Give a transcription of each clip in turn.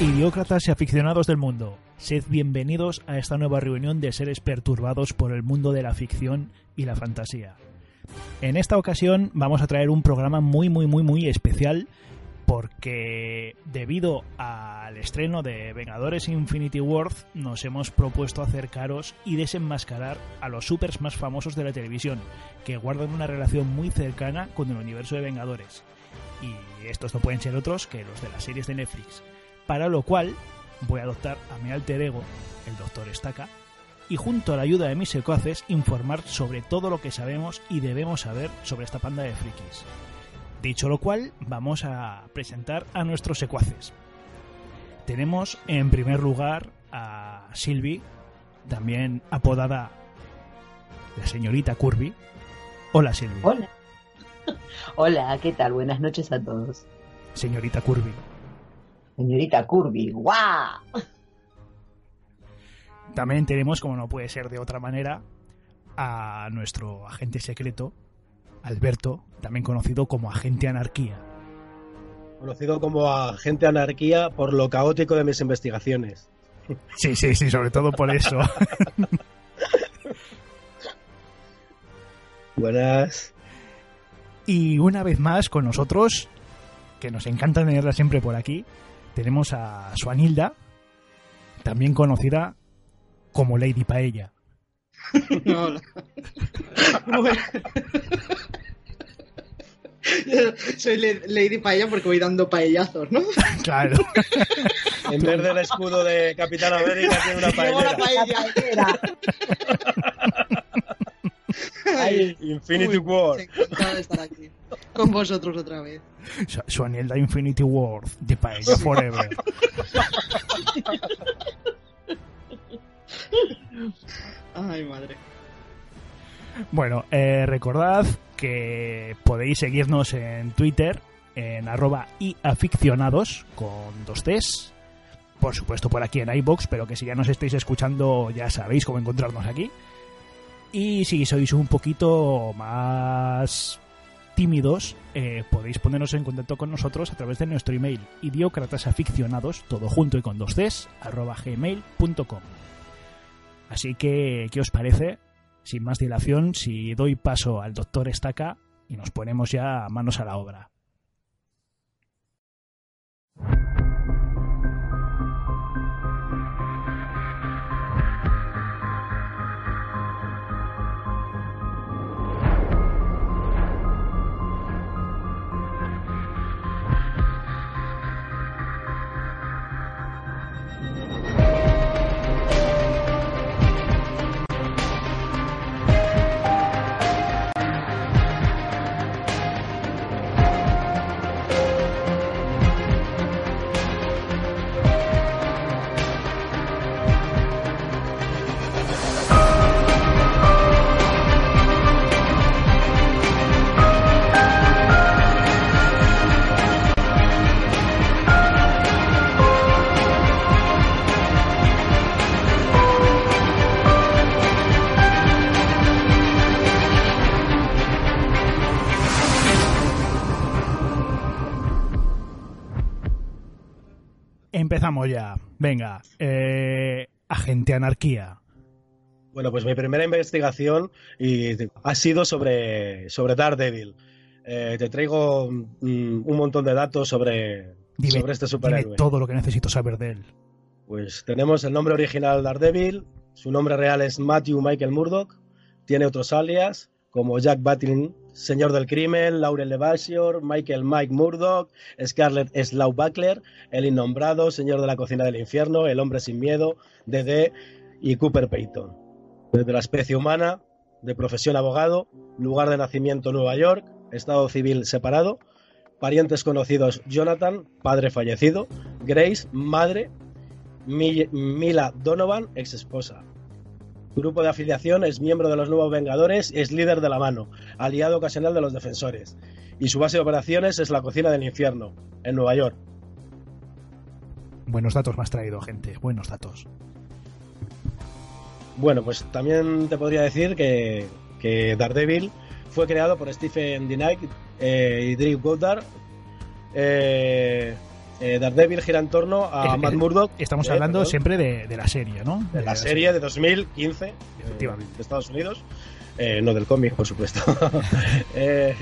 Idiócratas y aficionados del mundo, sed bienvenidos a esta nueva reunión de seres perturbados por el mundo de la ficción y la fantasía. En esta ocasión vamos a traer un programa muy muy muy muy especial porque debido al estreno de Vengadores Infinity War nos hemos propuesto acercaros y desenmascarar a los supers más famosos de la televisión, que guardan una relación muy cercana con el universo de Vengadores. Y estos no pueden ser otros que los de las series de Netflix. Para lo cual voy a adoptar a mi alter ego, el Doctor Estaca, y junto a la ayuda de mis secuaces informar sobre todo lo que sabemos y debemos saber sobre esta panda de frikis. Dicho lo cual, vamos a presentar a nuestros secuaces. Tenemos en primer lugar a Sylvie, también apodada la señorita Kirby. Hola Sylvie. Hola. Hola, ¿qué tal? Buenas noches a todos. Señorita Kirby. Señorita Kirby, ¡guau! También tenemos, como no puede ser de otra manera, a nuestro agente secreto, Alberto, también conocido como Agente Anarquía. Conocido como Agente Anarquía por lo caótico de mis investigaciones. Sí, sí, sí, sobre todo por eso. Buenas. Y una vez más con nosotros, que nos encanta tenerla siempre por aquí, tenemos a Suanilda, también conocida como Lady Paella. Hola. Soy Lady Paella porque voy dando paellazos, ¿no? Claro. En vez del escudo de Capitán América tiene una paellera. paella. Ay, Infinity uy, War. Encantada de estar aquí con vosotros otra vez. Su- Infinity War de Paella Forever. Ay, madre. Bueno, eh, recordad que podéis seguirnos en Twitter en arroba y aficionados con dos Cs. Por supuesto por aquí en iBox, pero que si ya nos estáis escuchando ya sabéis cómo encontrarnos aquí. Y si sois un poquito más tímidos, eh, podéis ponernos en contacto con nosotros a través de nuestro email idiocratasaficionados, todo junto y con dos Cs, arroba gmail.com. Así que, ¿qué os parece? Sin más dilación, si doy paso al doctor Estaca y nos ponemos ya manos a la obra. Empezamos ya. Venga, eh, agente anarquía. Bueno, pues mi primera investigación y ha sido sobre, sobre Daredevil. Eh, te traigo mm, un montón de datos sobre, Dime, sobre este dime superhéroe. todo lo que necesito saber de él. Pues tenemos el nombre original Daredevil, su nombre real es Matthew Michael Murdoch, tiene otros alias como Jack Batlin, Señor del Crimen, Laurel Levasseur, Michael Mike Murdoch, Scarlett Slough Buckler, El Innombrado, Señor de la Cocina del Infierno, El Hombre Sin Miedo, DD y Cooper Payton. Desde la especie humana, de profesión abogado, lugar de nacimiento Nueva York, estado civil separado, parientes conocidos Jonathan, padre fallecido, Grace, madre, Mi- Mila Donovan, ex esposa. Grupo de afiliación es miembro de los Nuevos Vengadores, es líder de la mano, aliado ocasional de los defensores. Y su base de operaciones es la cocina del infierno, en Nueva York. Buenos datos me has traído, gente. Buenos datos. Bueno, pues también te podría decir que, que Daredevil fue creado por Stephen D. Knight eh, y Drew Goddard. Eh, Eh, Daredevil gira en torno a Matt Murdock. Estamos eh, hablando perdón, siempre de, de la serie, ¿no? de la serie de 2015 eh, Efectivamente. de Estados Unidos. Eh, no del cómic, por supuesto. Eh,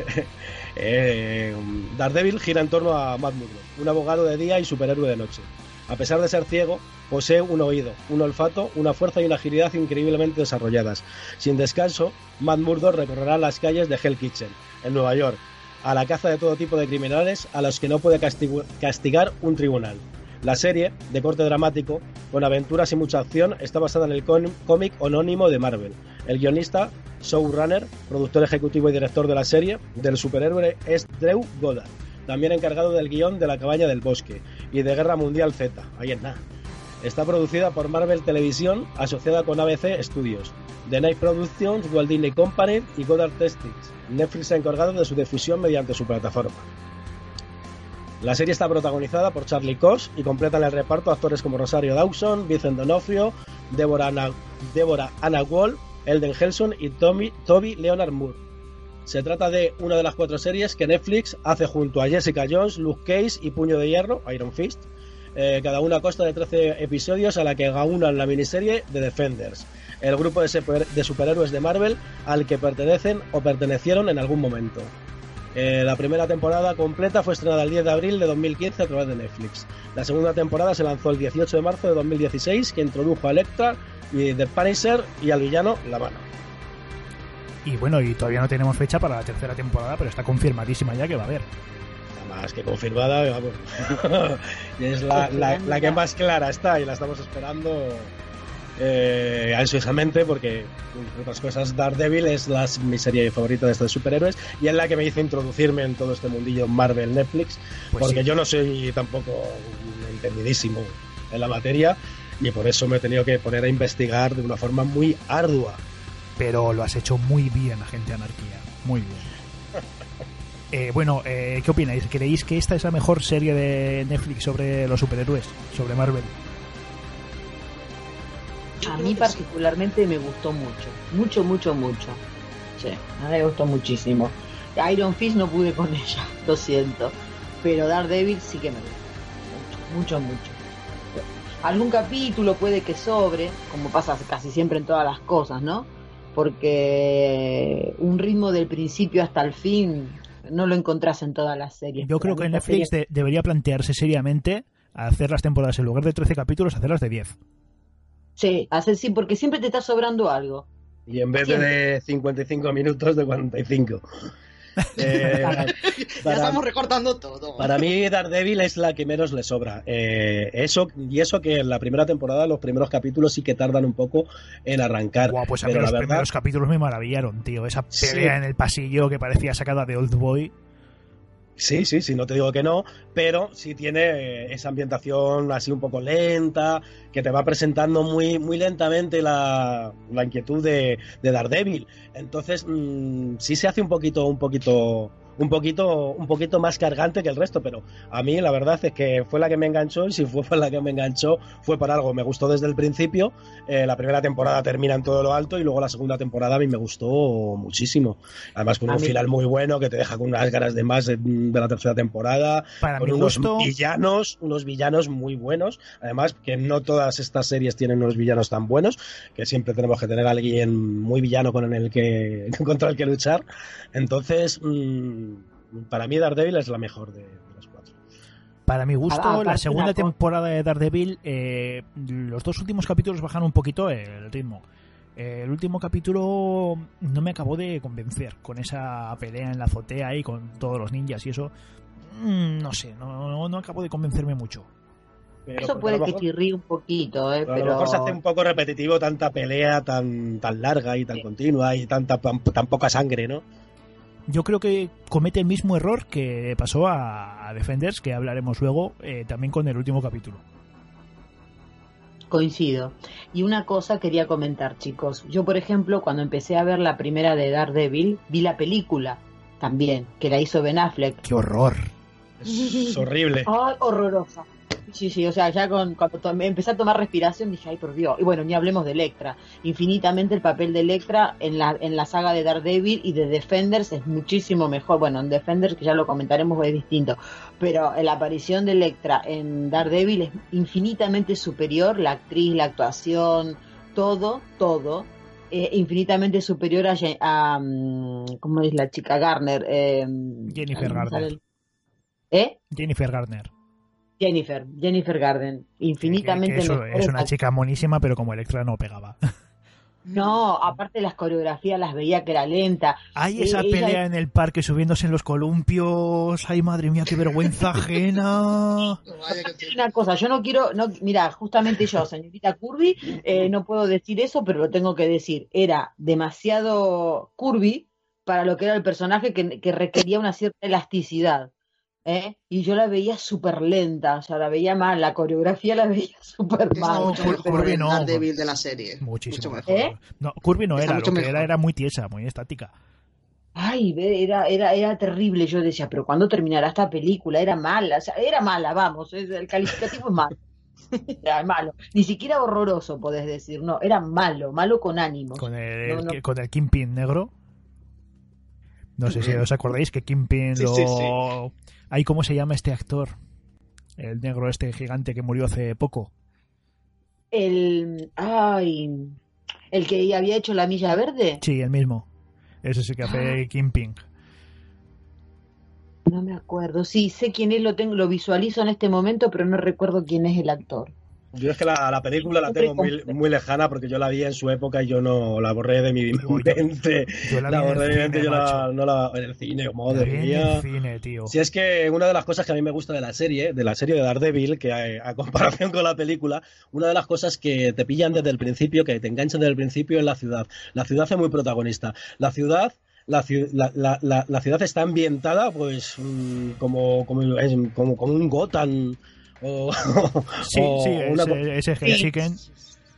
eh, Daredevil gira en torno a Matt Murdock, un abogado de día y superhéroe de noche. A pesar de ser ciego, posee un oído, un olfato, una fuerza y una agilidad increíblemente desarrolladas. Sin descanso, Matt Murdock recorrerá las calles de Hell Kitchen, en Nueva York, a la caza de todo tipo de criminales a los que no puede castigar un tribunal. La serie, de corte dramático, con aventuras y mucha acción, está basada en el cómic anónimo de Marvel. El guionista, showrunner, productor ejecutivo y director de la serie, del superhéroe es Drew Goddard, también encargado del guion de La cabaña del bosque y de Guerra Mundial Z, ahí en nada. Está producida por Marvel Televisión, asociada con ABC Studios, The Night Productions, Walt Disney Company y Goddard Testings. Netflix se ha encargado de su difusión mediante su plataforma. La serie está protagonizada por Charlie Cox y completan el reparto actores como Rosario Dawson, Vincent D'Onofrio, Deborah Anna, Wall, Elden Helson y Toby Leonard Moore. Se trata de una de las cuatro series que Netflix hace junto a Jessica Jones, Luke Cage y Puño de Hierro, Iron Fist, eh, cada una a costa de 13 episodios a la que aunan la miniserie The Defenders, el grupo de, de superhéroes de Marvel al que pertenecen o pertenecieron en algún momento. Eh, la primera temporada completa fue estrenada el 10 de abril de 2015 a través de Netflix. La segunda temporada se lanzó el 18 de marzo de 2016, que introdujo a Electra y The Punisher y al villano La Mano. Y bueno, y todavía no tenemos fecha para la tercera temporada, pero está confirmadísima ya que va a haber. Más que confirmada, vamos. Y es la, la- la que más clara está y la estamos esperando eh, ansiosamente porque, entre otras cosas, Daredevil es la, mi serie favorita de estos superhéroes y es la que me hizo introducirme en todo este mundillo Marvel Netflix Pues porque sí. yo no soy tampoco entendidísimo en la materia y por eso me he tenido que poner a investigar de una forma muy ardua. Pero lo has hecho muy bien, Agente Anarquía. Muy bien. Eh, bueno, eh, ¿qué opináis? ¿Creéis que esta es la mejor serie de Netflix sobre los superhéroes? Sobre Marvel. A mí particularmente me gustó mucho, mucho, mucho, mucho. Sí, a mí me gustó muchísimo. Iron Fist no pude con ella, lo siento. Pero Daredevil sí que me gustó. Mucho, mucho, mucho. Algún capítulo puede que sobre, como pasa casi siempre en todas las cosas, ¿no? Porque un ritmo del principio hasta el fin no lo encontrás en todas las series. Yo creo que Netflix serie- de- debería plantearse seriamente hacer las temporadas en lugar de 13 capítulos, hacerlas de 10. Sí, hacer sí, porque siempre te está sobrando algo. Y en vez de 55 minutos, de 45. Eh, Ya para- estamos recortando todo. Para mí Daredevil es la que menos le sobra. Eh, eso y eso que en la primera temporada los primeros capítulos sí que tardan un poco en arrancar. Guau, pues a mí los la verdad, primeros capítulos me maravillaron, tío. Esa Sí. pelea en el pasillo que parecía sacada de Old Boy. Sí, sí, sí, no te digo que no, pero sí tiene eh, esa ambientación así un poco lenta, que te va presentando muy, muy lentamente la, la inquietud de, de Daredevil. Entonces, mm, sí se hace un poquito, un poquito. Un poquito, un poquito más cargante que el resto, pero a mí la verdad es que fue la que me enganchó y si fue por la que me enganchó fue por algo. Me gustó desde el principio. Eh, la primera temporada termina en todo lo alto y luego la segunda temporada a mí me gustó muchísimo. Además con A un mí- final muy bueno que te deja con unas ganas de más de, de la tercera temporada. Para con unos gusto, villanos, unos villanos muy buenos. Además que no todas estas series tienen unos villanos tan buenos, que siempre tenemos que tener a alguien muy villano con el que contra el que luchar. Entonces, mm, para mí Daredevil es la mejor de, de las cuatro. para mi gusto, Ah, aparte la segunda temporada de Daredevil, eh, los dos últimos capítulos bajan un poquito el ritmo. Eh, el último capítulo no me acabó de convencer con esa pelea en la azotea y con todos los ninjas y eso. Mm, No sé, no, no, no acabo de convencerme mucho. Pero Eso puede que chirríe un poquito, ¿eh? pero pero a lo mejor se hace un poco repetitivo tanta pelea tan, tan larga y tan Sí. continua y tanta tan, tan poca sangre, ¿no? Yo creo que comete el mismo error que pasó a, Defenders, que hablaremos luego, eh, también con el último capítulo. Coincido. Y una cosa quería comentar, chicos. Yo, por ejemplo, cuando empecé a ver la primera de Daredevil, vi la película también, que la hizo Ben Affleck. ¡Qué horror! Es horrible. Ay, horrorosa. Sí, sí, o sea, ya con, cuando empecé a tomar respiración dije, ay, por Dios. Y bueno, ni hablemos de Electra. Infinitamente el papel de Electra en la, en la saga de Daredevil y de Defenders es muchísimo mejor. Bueno, en Defenders, que ya lo comentaremos, es distinto. Pero la aparición de Electra en Daredevil es infinitamente superior. La actriz, la actuación, todo, todo. eh, infinitamente superior a, a, mm, ¿cómo es la chica Garner? Eh, Jennifer Garner. ¿Eh? Jennifer Garner. Jennifer, Jennifer Garden, infinitamente que eso- es una chica monísima, pero como Electra no pegaba. No, aparte las coreografías las veía que era lenta. Hay Eh, esa ella- pelea en el parque subiéndose en los columpios. Ay, madre mía, qué vergüenza ajena. Una cosa, yo no quiero, no, mira, justamente yo, señorita Curvy, eh, no puedo decir eso, pero lo tengo que decir. Era demasiado curvy para lo que era el personaje que, que requería una cierta elasticidad. ¿Eh? Y yo la veía súper lenta, o sea, la veía mal, la coreografía la veía súper mal. mucho mejor Curvy no. Daredevil de la serie. Muchísimo Mucho mejor. ¿Eh? No, Curvy no Está era, lo que mejor. era era muy tiesa, muy estática. Ay, era, era, era terrible. Yo decía, pero ¿cuándo terminará esta película? Era mala, o sea, era mala, vamos, el calificativo es malo. Era malo. Ni siquiera horroroso, podés decir, no, era malo, malo con ánimos. Con el, No, no. con el Kingpin negro. No sé si os acordáis que Kingpin Sí, lo... sí, sí. Ay, ¿cómo se llama este actor? El negro este gigante que murió hace poco. El, ay, el que había hecho la milla verde, Sí, el mismo. Ese sí que Ah. hace Kingpin. no me acuerdo. Sí, sé quién es, lo tengo, lo visualizo en este momento, pero no recuerdo quién es el actor. Yo es que la, la película la tengo muy, muy lejana porque yo la vi en su época y yo no la borré de mi yo- mente. Yo la, La borré de mi mente, yo la, no la en el cine, La madre vi en mía. el cine, tío. Si es que una de las cosas que a mí me gusta de la serie, de la serie de Daredevil, que a, a comparación con la película, una de las cosas que te pillan desde el principio, que te enganchan desde el principio es la ciudad. La ciudad es muy protagonista. La ciudad, la, la, la- la- la ciudad está ambientada, pues, mm, como, como, como, como un Gotham. O, Sí, o sí, una ese Sí. Chicken.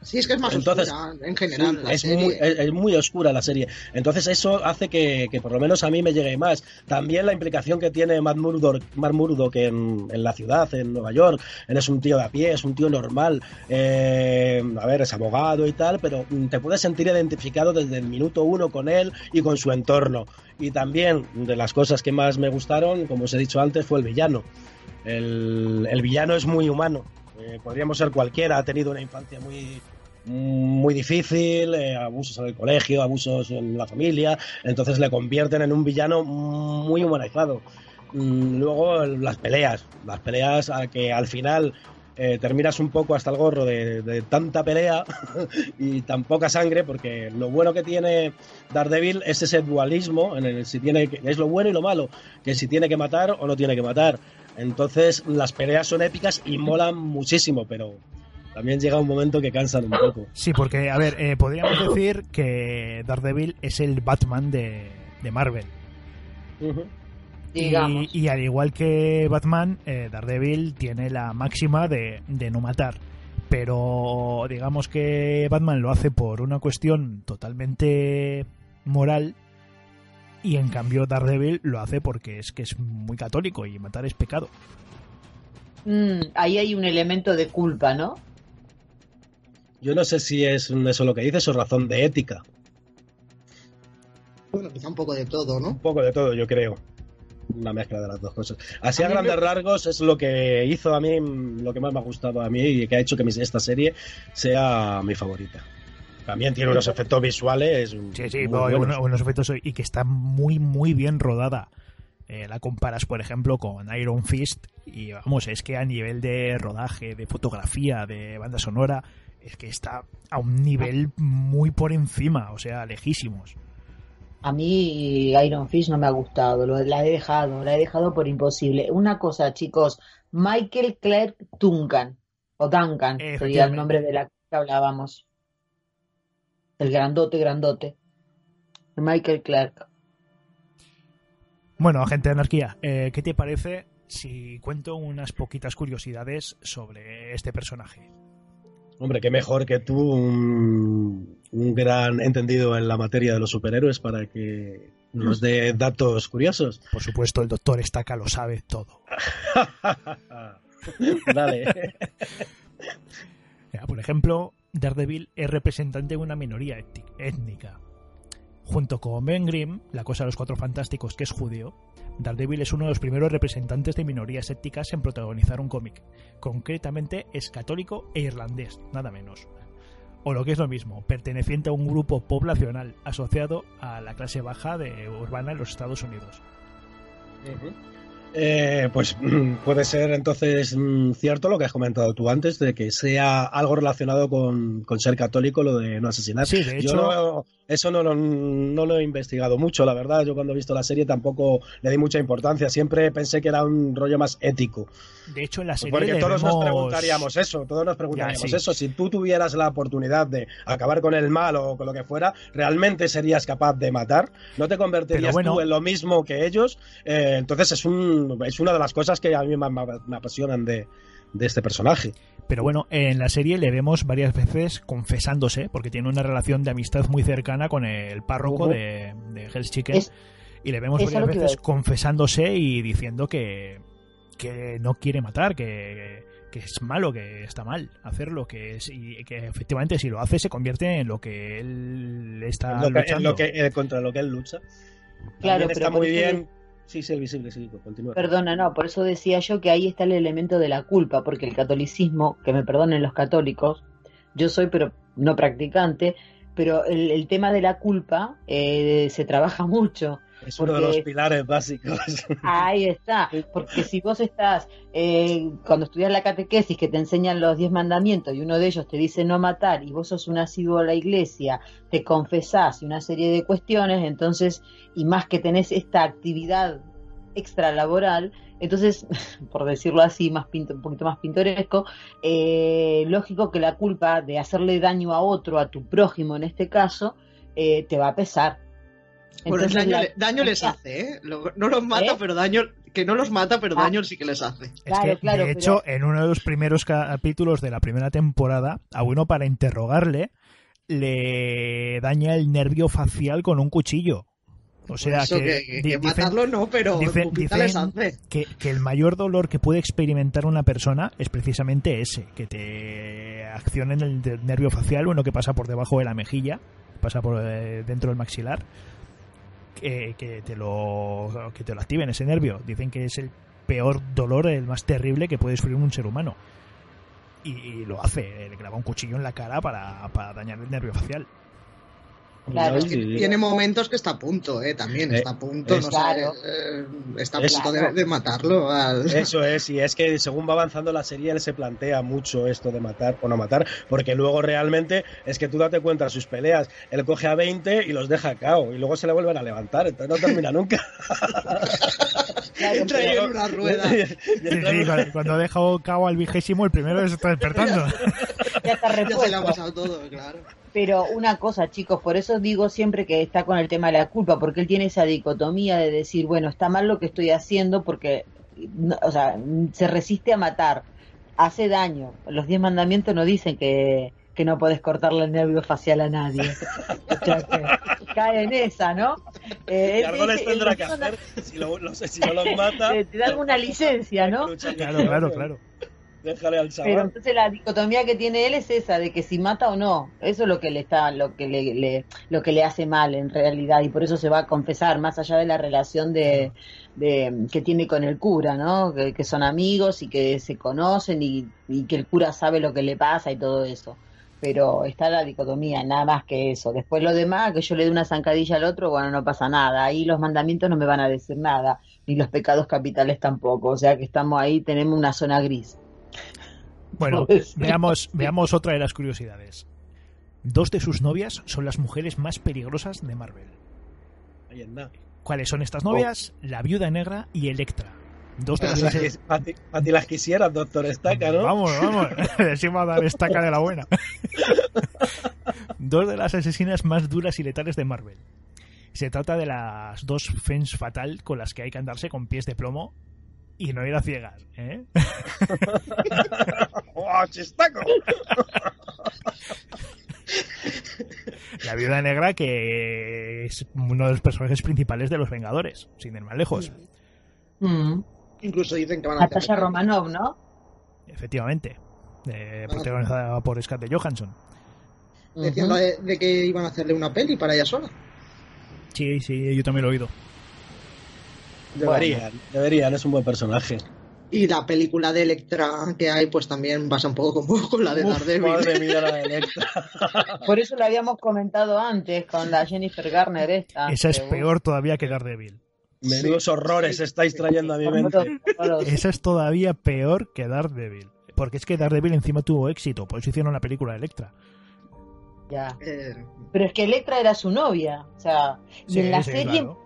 Sí, es que es más Entonces, oscura en general. la es, serie. muy, es, es muy oscura la serie. Entonces eso hace que, que por lo menos a mí me llegue más. También la implicación que tiene Matt Murdock, Matt Murdock en, en la ciudad, en Nueva York. Él es un tío de a pie, es un tío normal. Eh, a ver, es abogado y tal, pero te puedes sentir identificado desde el minuto uno con él y con su entorno. Y también de las cosas que más me gustaron, como os he dicho antes, fue el villano. El, villano es muy humano. Eh, podríamos ser cualquiera, ha tenido una infancia muy, muy difícil, eh, abusos en el colegio, abusos en la familia, entonces le convierten en un villano muy humanizado. Mm, Luego las peleas, las peleas a que al final eh, terminas un poco hasta el gorro de, de tanta pelea y tan poca sangre, porque lo bueno que tiene Daredevil es ese dualismo, en el si tiene es lo bueno y lo malo, que si tiene que matar o no tiene que matar. Entonces las peleas son épicas y molan muchísimo, pero también llega un momento que cansan un poco. Sí, porque, a ver, eh, podríamos decir que Daredevil es el Batman de, de Marvel. Y, y al igual que Batman, eh, Daredevil tiene la máxima de, de no matar. Pero digamos que Batman lo hace por una cuestión totalmente moral y en cambio Daredevil lo hace porque es que es muy católico y matar es pecado. Mm, ahí hay un elemento de culpa, ¿no? Yo no sé si es eso lo que dices o razón de ética. Bueno, quizá un poco de todo, Un ¿no? poco de todo, yo creo. Una mezcla de las dos cosas. Así A grandes me- rasgos es lo que hizo a mí, lo que más me ha gustado a mí y que ha hecho que esta serie sea mi favorita. También tiene unos efectos visuales. Sí, sí, muy buenos efectos y que está muy, muy bien rodada. Eh, la comparas, por ejemplo, con Iron Fist y vamos, es que a nivel de rodaje, de fotografía, de banda sonora, es que está a un nivel muy por encima, o sea, lejísimos. A mí Iron Fist no me ha gustado, lo- la he dejado, la he dejado por imposible. Una cosa, chicos, Michael Clark Duncan, o Duncan, sería el nombre de la que hablábamos. El grandote, grandote. Michael Clark. Bueno, agente de anarquía, eh, ¿qué te parece si cuento unas poquitas curiosidades sobre este personaje? Hombre, qué mejor que tú, un, un gran entendido en la materia de los superhéroes para que nos dé datos curiosos. Por supuesto, el doctor Estaca lo sabe todo. Dale. Mira, por ejemplo, Daredevil es representante de una minoría étni- étnica. Junto con Ben Grimm, la cosa de los cuatro fantásticos, que es judío, Daredevil es uno de los primeros representantes de minorías étnicas en protagonizar un cómic. Concretamente es católico e irlandés, nada menos. O lo que es lo mismo, perteneciente a un grupo poblacional asociado a la clase baja de urbana en los Estados Unidos. Eh, pues puede ser entonces mm, cierto lo que has comentado tú antes, de que sea algo relacionado con, con ser católico lo de no asesinar. Sí, de Yo no- eso no, lo- no lo he investigado mucho, la verdad. Yo cuando he visto la serie tampoco le di mucha importancia. Siempre pensé que era un rollo más ético. De hecho, en la serie Porque todos nos preguntaríamos eso, todos nos preguntaríamos sí. eso. Si tú tuvieras la oportunidad de acabar con el mal o con lo que fuera, ¿realmente serías capaz de matar? ¿No te convertirías bueno. tú en lo mismo que ellos? Eh, entonces es, un, es una de las cosas que a mí me, me- me apasionan de, de este personaje. Pero bueno, en la serie le vemos varias veces confesándose, porque tiene una relación de amistad muy cercana con el párroco Ujú. de, de Hell's Chicken. Es- y le vemos varias veces confesándose y diciendo que, que no quiere matar, que, que es malo, que está mal hacerlo, que, es, y que efectivamente si lo hace se convierte en lo que él está En lo que- en luchando. lo que, eh, contra lo que él lucha. Claro, También está muy bien. Sí, sí, el visible, sí, continúa. Perdona, no, por eso decía yo que ahí está el elemento de la culpa, porque el catolicismo, que me perdonen los católicos, yo soy pero no practicante, pero el, el tema de la culpa eh, se trabaja mucho. Es uno de los pilares básicos. Ahí está, porque si vos estás, eh, cuando estudias la catequesis que te enseñan los diez mandamientos y uno de ellos te dice no matar y vos sos un asiduo a la iglesia, te confesás y una serie de cuestiones, entonces, y más que tenés esta actividad extralaboral, entonces, por decirlo así, más pinto- un poquito más pintoresco, eh, lógico que la culpa de hacerle daño a otro, a tu prójimo en este caso, eh, te va a pesar. Bueno, Entonces, daño, la- daño les hace, ¿eh? No los mata, ¿Eh? pero daño. Que no los mata, pero Ah. daño sí que les hace. Es Claro, que, claro, de pero- hecho, en uno de los primeros capítulos de la primera temporada, a uno para interrogarle, le daña el nervio facial con un cuchillo. O sea, Eso que, que, que- dicen- matarlo no, pero dicen- que, que el mayor dolor que puede experimentar una persona es precisamente ese, que te accionen el nervio facial, uno que pasa por debajo de la mejilla, pasa por eh, dentro del maxilar, que, que te lo que te lo activen ese nervio. Dicen que es el peor dolor, el más terrible que puede sufrir un ser humano. Y, y lo hace, le clava un cuchillo en la cara para, para dañar el nervio facial. Claro, Es que tiene momentos que está a punto, ¿eh? También Eh, está a punto, es- no Claro. sé, eh, está a punto de, matarlo. al- Eso es, y es que según va avanzando la serie, él se plantea mucho esto de matar o no matar, porque luego realmente es que tú date cuenta, sus peleas, él coge a 20 y los deja a cao, y luego se le vuelven a levantar, entonces no termina nunca. Entra en una rueda. Sí, sí, cuando- dejado cabo al vigésimo, el primero se está despertando. ya está Ya se le ha pasado todo, claro. Pero una cosa, chicos, por eso digo siempre que está con el tema de la culpa, porque él tiene esa dicotomía de decir, bueno, está mal lo que estoy haciendo porque, o sea, se resiste a matar, hace daño. Los diez mandamientos no dicen que, que no puedes cortarle el nervio facial a nadie. O sea, que cae en esa, ¿no? Eh, Y él algo les tendrá que hacer, si, lo- no sé, si no los mata... Te- te dan una licencia, ¿no? Claro, claro, claro. Déjale al Pero chaval. entonces la dicotomía que tiene él es esa de que si mata o no, eso es lo que le está, lo que le, le- lo que le hace mal en realidad y por eso se va a confesar más allá de la relación de, de- que tiene con el cura, ¿no? Que, que son amigos y que se conocen y, y que el cura sabe lo que le pasa y todo eso. Pero está la dicotomía, nada más que eso. Después lo demás, que yo le dé una zancadilla al otro, bueno, no pasa nada. Ahí los mandamientos no me van a decir nada, ni los pecados capitales tampoco. O sea que estamos ahí, tenemos una zona gris. Bueno, veamos, veamos otra de las curiosidades. Dos de sus novias son las mujeres más peligrosas de Marvel. Ahí anda. ¿Cuáles son estas novias? La Viuda Negra y Electra. Dos de las que Para ti, las quisieras, doctor Estaca, ¿no? Vamos, vamos. A dar estaca de la buena. dos de las asesinas más duras y letales de Marvel. Se trata de las dos Fens Fatal con las que hay que andarse con pies de plomo y no ir a ciegas. ¿eh? ¡Oh, chistaco! La Viuda Negra que es uno de los personajes principales de los Vengadores, sin ir más lejos. Mm. Incluso dicen que van a hacer Natasha Romanov, ¿no? efectivamente. eh, Ah. protagonizada por Scarlett Johansson. Decían de, de que iban a hacerle una peli para ella sola. Sí, sí, yo también lo he oído. Deberían, deberían, es un buen personaje. Y la película de Electra que hay, pues también pasa un poco como con la de Uf, Daredevil. madre mía, la de Electra. Por eso lo habíamos comentado antes con la Jennifer Garner esta. Esa es peor todavía que Daredevil. Menudos horrores sí, estáis sí, trayendo a mi mente. Esa es todavía peor que Daredevil. Porque es que Daredevil encima tuvo éxito, por eso hicieron la película de Electra. Ya. Eh, Pero es que Electra era su novia. O sea, y en la sí, serie claro.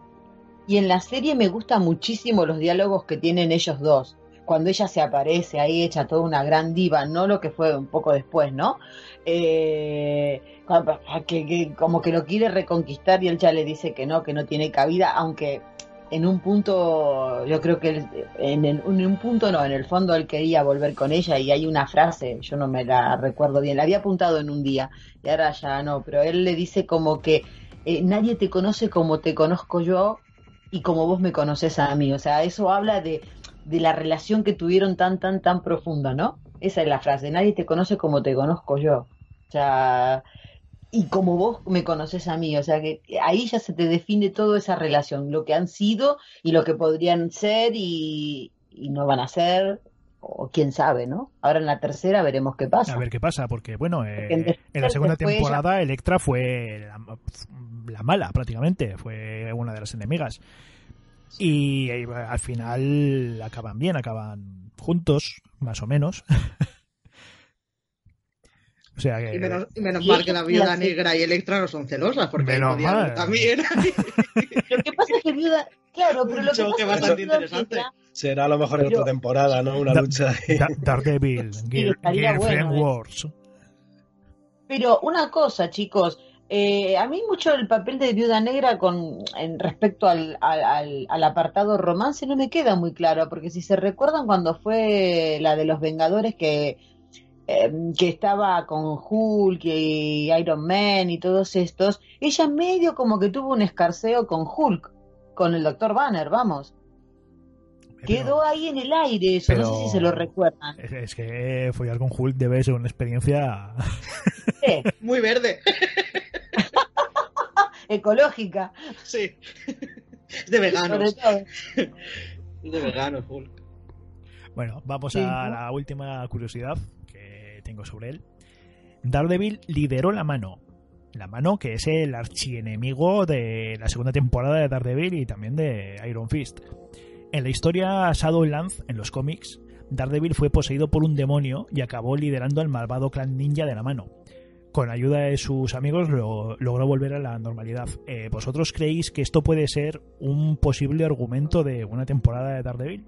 Y en la serie me gustan muchísimo los diálogos que tienen ellos dos. Cuando ella se aparece ahí hecha toda una gran diva, no lo que fue un poco después, ¿no? Eh, que, que como que lo quiere reconquistar y él ya le dice que no, que no tiene cabida, aunque en un punto, yo creo que él- en un punto no, en el fondo él quería volver con ella y hay una frase, yo no me la recuerdo bien, la había apuntado en un día y ahora ya no, pero él le dice como que eh, nadie te conoce como te conozco yo y como vos me conoces a mí. O sea, eso habla de, de la relación que tuvieron tan, tan, tan profunda, ¿no? Esa es la frase, nadie te conoce como te conozco yo. O sea, y como vos me conoces a mí. O sea, que ahí ya se te define toda esa relación, lo que han sido y lo que podrían ser y, y no van a ser, o quién sabe, ¿no? Ahora en la tercera veremos qué pasa. A ver qué pasa, porque bueno, eh, Porque en en la segunda temporada Electra fue la, la mala prácticamente, fue una de las enemigas. Y eh, al final acaban bien, acaban juntos, más o menos. o sea que... y menos, y menos Y mal ella que la viuda la- negra y Electra no son celosas, porque Menos mal. también. Lo que pasa es que Viuda, claro, pero Un lo que pasa bastante interesante. Será a lo mejor en otra temporada, ¿no? Una Da- lucha. Da- Daredevil, Girlfriend bueno, ¿eh? Wars. Pero una cosa, chicos, eh, a mí mucho el papel de Viuda Negra con en respecto al, al, al- al apartado romance no me queda muy claro, porque si se recuerdan cuando fue la de los Vengadores que, eh, que estaba con Hulk y Iron Man y todos estos, ella medio como que tuvo un escarceo con Hulk, con el Doctor Banner, vamos. Quedó ahí en el aire eso, no sé si se lo recuerdan. Es, es que follar con Hulk debe ser una experiencia... Sí, Muy verde. ecológica, Sí. Es de sobre veganos. todo. Es de veganos, Hulk. Bueno, vamos Sí, a ¿no? la última curiosidad que tengo sobre él. Daredevil lideró la mano. La mano que es el archienemigo de la segunda temporada de Daredevil y también de Iron Fist. En la historia Shadowlands, en los cómics, Daredevil fue poseído por un demonio y acabó liderando al malvado clan ninja de la mano. Con ayuda de sus amigos lo- logró volver a la normalidad. Eh, ¿Vosotros creéis que esto puede ser un posible argumento de una temporada de Daredevil?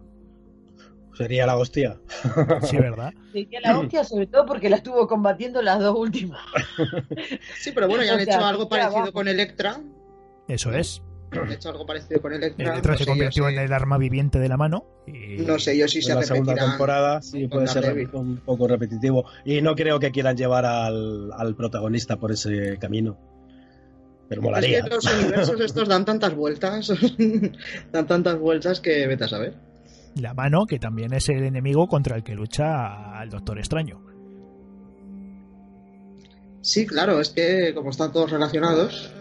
Sería la hostia. Sí, ¿verdad? Sería la hostia, sobre todo porque la estuvo combatiendo las dos últimas. Sí, pero bueno, ya han O sea, hecho algo parecido abajo. con Electra. Eso es. Han hecho algo parecido con Electra. Electra no se convirtió si- en el arma viviente de la mano. Y... No sé yo si se en la segunda temporada sí puede ser un poco repetitivo. Y no creo que quieran llevar al, al protagonista por ese camino. Pero molaría. Es que los universos estos dan tantas vueltas, dan tantas vueltas que vete a saber. La mano, que también es el enemigo contra el que lucha al Doctor Extraño. Sí, claro, es que como están todos relacionados,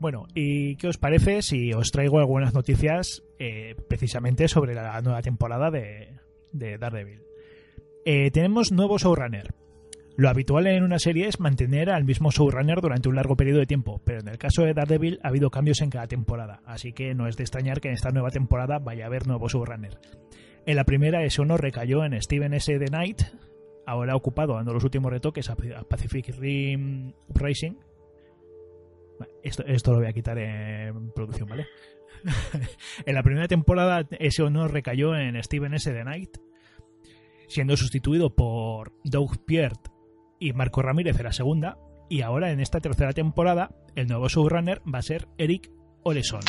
Bueno, ¿y qué os parece si os traigo algunas noticias eh, precisamente sobre la nueva temporada de, de Daredevil? Eh, tenemos nuevo showrunner. Lo habitual en una serie es mantener al mismo showrunner durante un largo periodo de tiempo, pero en el caso de Daredevil ha habido cambios en cada temporada, así que no es de extrañar que en esta nueva temporada vaya a haber nuevo showrunner. En la primera ese honor recayó en Steven S. The Knight, ahora ocupado dando los últimos retoques a Pacific Rim Uprising. Esto, esto lo voy a quitar en producción, ¿vale? en la primera temporada ese honor recayó en Steven S. The Knight, siendo sustituido por Doug Peart y Marco Ramírez en la segunda, y ahora en esta tercera temporada el nuevo showrunner va a ser Eric Oleson.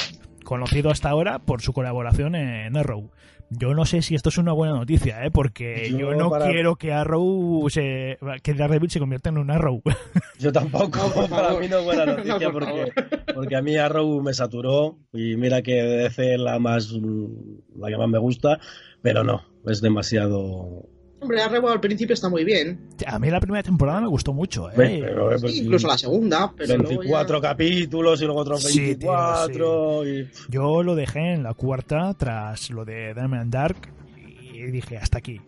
conocido hasta ahora por su colaboración en Arrow. Yo no sé si esto es una buena noticia, ¿eh? porque yo, Yo no para- quiero que Arrow se, que Daredevil se convierta en un Arrow. Yo tampoco, No, para mí no es buena noticia No, por porque, porque a mí Arrow me saturó y mira que DC es la más la que más me gusta, pero no, es demasiado Hombre, Arrow al principio está muy bien. A mí la primera temporada me gustó mucho, ¿eh? Pero, eh, pues, Sí, incluso la segunda, pero luego 24 ya- capítulos y luego otros Sí, tío, 24 y Yo lo dejé en la cuarta tras lo de Diamond Dark y dije hasta aquí.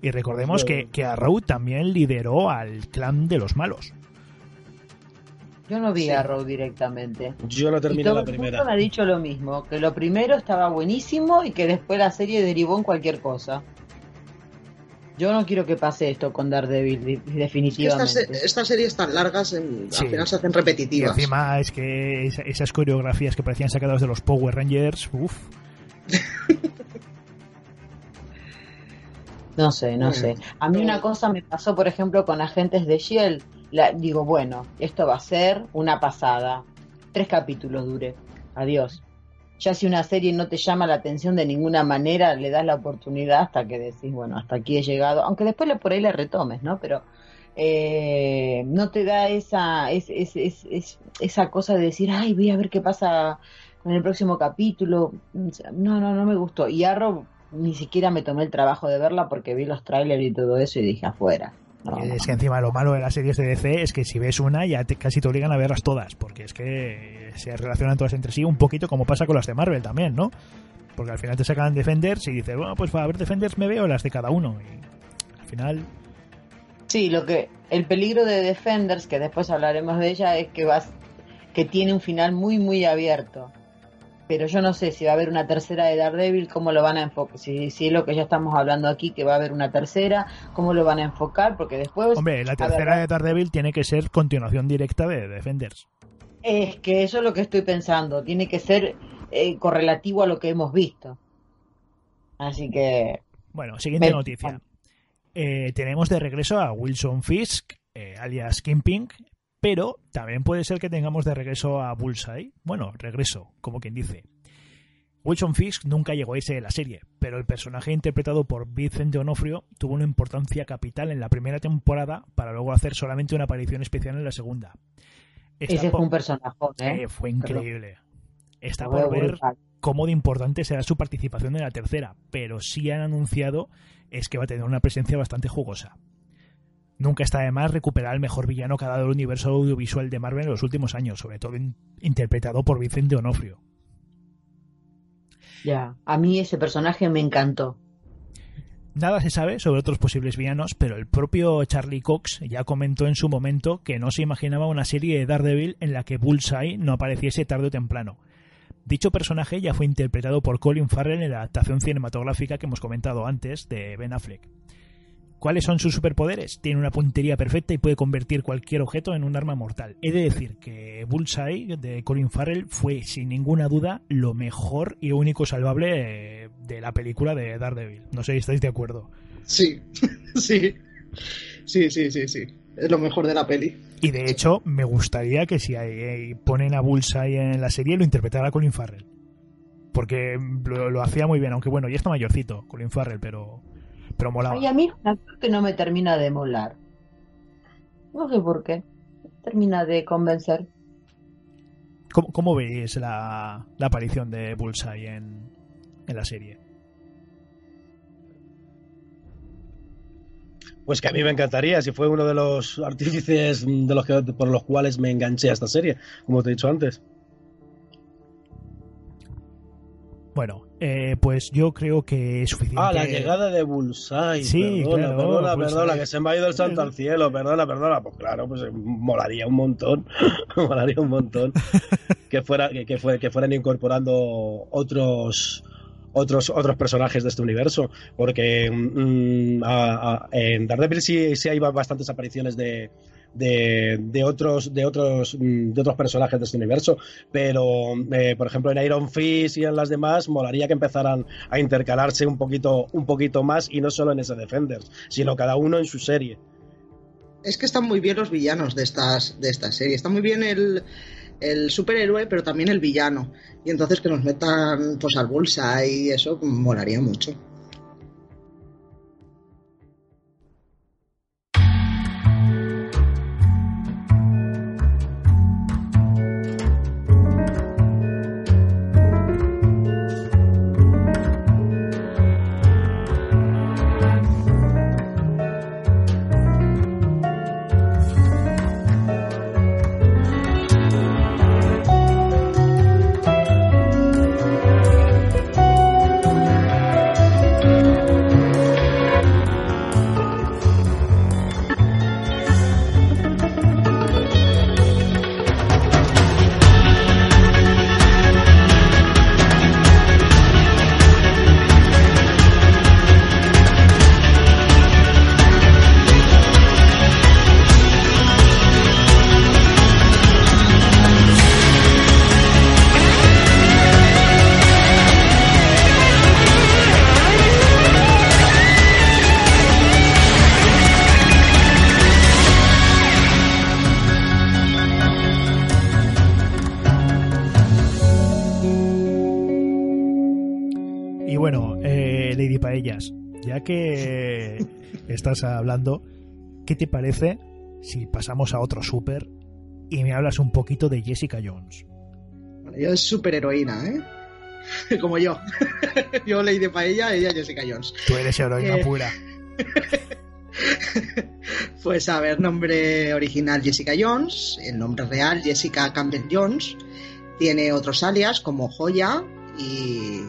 Y recordemos Pues, que, que Arrow también lideró al clan de los malos. Yo no vi Sí. Arrow directamente. yo no Y terminé todo la primera. me ha dicho lo mismo, que lo primero estaba buenísimo y que después la serie derivó en cualquier cosa. Yo no quiero que pase esto con Daredevil, de- Es que definitivamente. estas, estas series tan largas en- Sí. al final se hacen Y repetitivas. encima es que esa- esas coreografías que parecían sacadas de los Power Rangers, uff. No sé, no Bueno, sé. A mí una cosa me pasó, por ejemplo, con Agentes de Shield. La, digo, bueno, esto va a ser una pasada. Tres capítulos dure. Adiós. Ya si una serie no te llama la atención de ninguna manera, le das la oportunidad hasta que decís, bueno, hasta aquí he llegado. Aunque después le- por ahí le retomes, ¿no? Pero eh, no te da esa, es, es- es- es- esa cosa de decir, ay, voy a ver qué pasa con el próximo capítulo. No, no, no me gustó. Y Arrow ni siquiera me tomé el trabajo de verla porque vi los trailers y todo eso y dije afuera. No. Es que encima lo malo de las series de DC es que si ves una ya te, casi te obligan a verlas todas, porque es que se relacionan todas entre sí un poquito como pasa con las de Marvel también, ¿no? Porque al final te sacan Defenders y dices, bueno, pues para ver Defenders me veo las de cada uno. Y al final, Sí, lo que el peligro de Defenders, que después hablaremos de ella, es que vas que tiene un final muy muy abierto. Pero yo no sé si va a haber una tercera de Daredevil, cómo lo van a enfocar. Si, si es lo que ya estamos hablando aquí, que va a haber una tercera, cómo lo van a enfocar, porque después. hombre, la a tercera de Daredevil tiene que ser continuación directa de Defenders. Es que eso es lo que estoy pensando. Tiene que ser eh, correlativo a lo que hemos visto. Así que. Bueno, siguiente Me- noticia. Eh, tenemos de regreso a Wilson Fisk, eh, alias Kingpin, pero también puede ser que tengamos de regreso a Bullseye. Bueno, regreso, como quien dice. Wilson Fisk nunca llegó a irse de la serie, pero el personaje interpretado por Vicente Onofrio tuvo una importancia capital en la primera temporada para luego hacer solamente una aparición especial en la segunda. Ese fue un personaje, ¿eh? eh, fue increíble. Está por ver brutal. cómo de importante será su participación en la tercera, pero sí han anunciado es que va a tener una presencia bastante jugosa. Nunca está de más recuperar el mejor villano que ha dado el universo audiovisual de Marvel en los últimos años, sobre todo in- interpretado por Vicente Onofrio. Ya. A mí ese personaje me encantó. Nada se sabe sobre otros posibles villanos, pero el propio Charlie Cox ya comentó en su momento que no se imaginaba una serie de Daredevil en la que Bullseye no apareciese tarde o temprano. Dicho personaje ya fue interpretado por Colin Farrell en la adaptación cinematográfica que hemos comentado antes de Ben Affleck. ¿Cuáles son sus superpoderes? Tiene una puntería perfecta y puede convertir cualquier objeto en un arma mortal. He de decir que Bullseye de Colin Farrell fue sin ninguna duda lo mejor y único salvable eh, de la película de Daredevil. No sé si estáis de acuerdo. Sí, sí. Sí, sí, sí, sí. Es lo mejor de la peli. Y de hecho, me gustaría que si eh, ponen a Bullseye en la serie lo interpretara Colin Farrell. Porque lo, lo hacía muy bien, aunque bueno, ya está mayorcito Colin Farrell, pero, pero molaba. Ay, a mí es que no me termina de molar. No sé por qué. Termina de convencer. ¿Cómo, cómo veis la, la aparición de Bullseye en, en la serie? Pues que a mí me encantaría, si fue uno de los artífices de los que, por los cuales me enganché a esta serie, como te he dicho antes. Bueno, eh, pues yo creo que es suficiente. Ah, la llegada de Bullseye. Sí, perdona, claro, perdona, Bullseye. perdona, que se me ha ido el santo al cielo, perdona, perdona. Pues claro, pues eh, molaría un montón, molaría un montón que fuera, que, que que fueran incorporando otros otros otros personajes de este universo, porque mm, a- a- en Daredevil sí, sí hay bastantes apariciones de de, otros de otros mm, de otros personajes de este universo pero eh, por ejemplo en Iron Fist y en las demás molaría que empezaran a intercalarse un poquito un poquito más y no solo en ese Defenders sino cada uno en su serie Es que están muy bien los villanos de estas, de esta serie. Está muy bien el, el superhéroe, pero también el villano. Y entonces que nos metan pues al bolsa y eso molaría mucho. Hablando, ¿qué te parece si pasamos a otro super y me hablas un poquito de Jessica Jones? Bueno, ella es superheroína, ¿eh? Como yo. yo Lady Paella, ella Jessica Jones. Tú eres heroína Eh. pura. Pues a ver, nombre original Jessica Jones, el nombre real Jessica Campbell Jones, tiene otros alias como Joya y,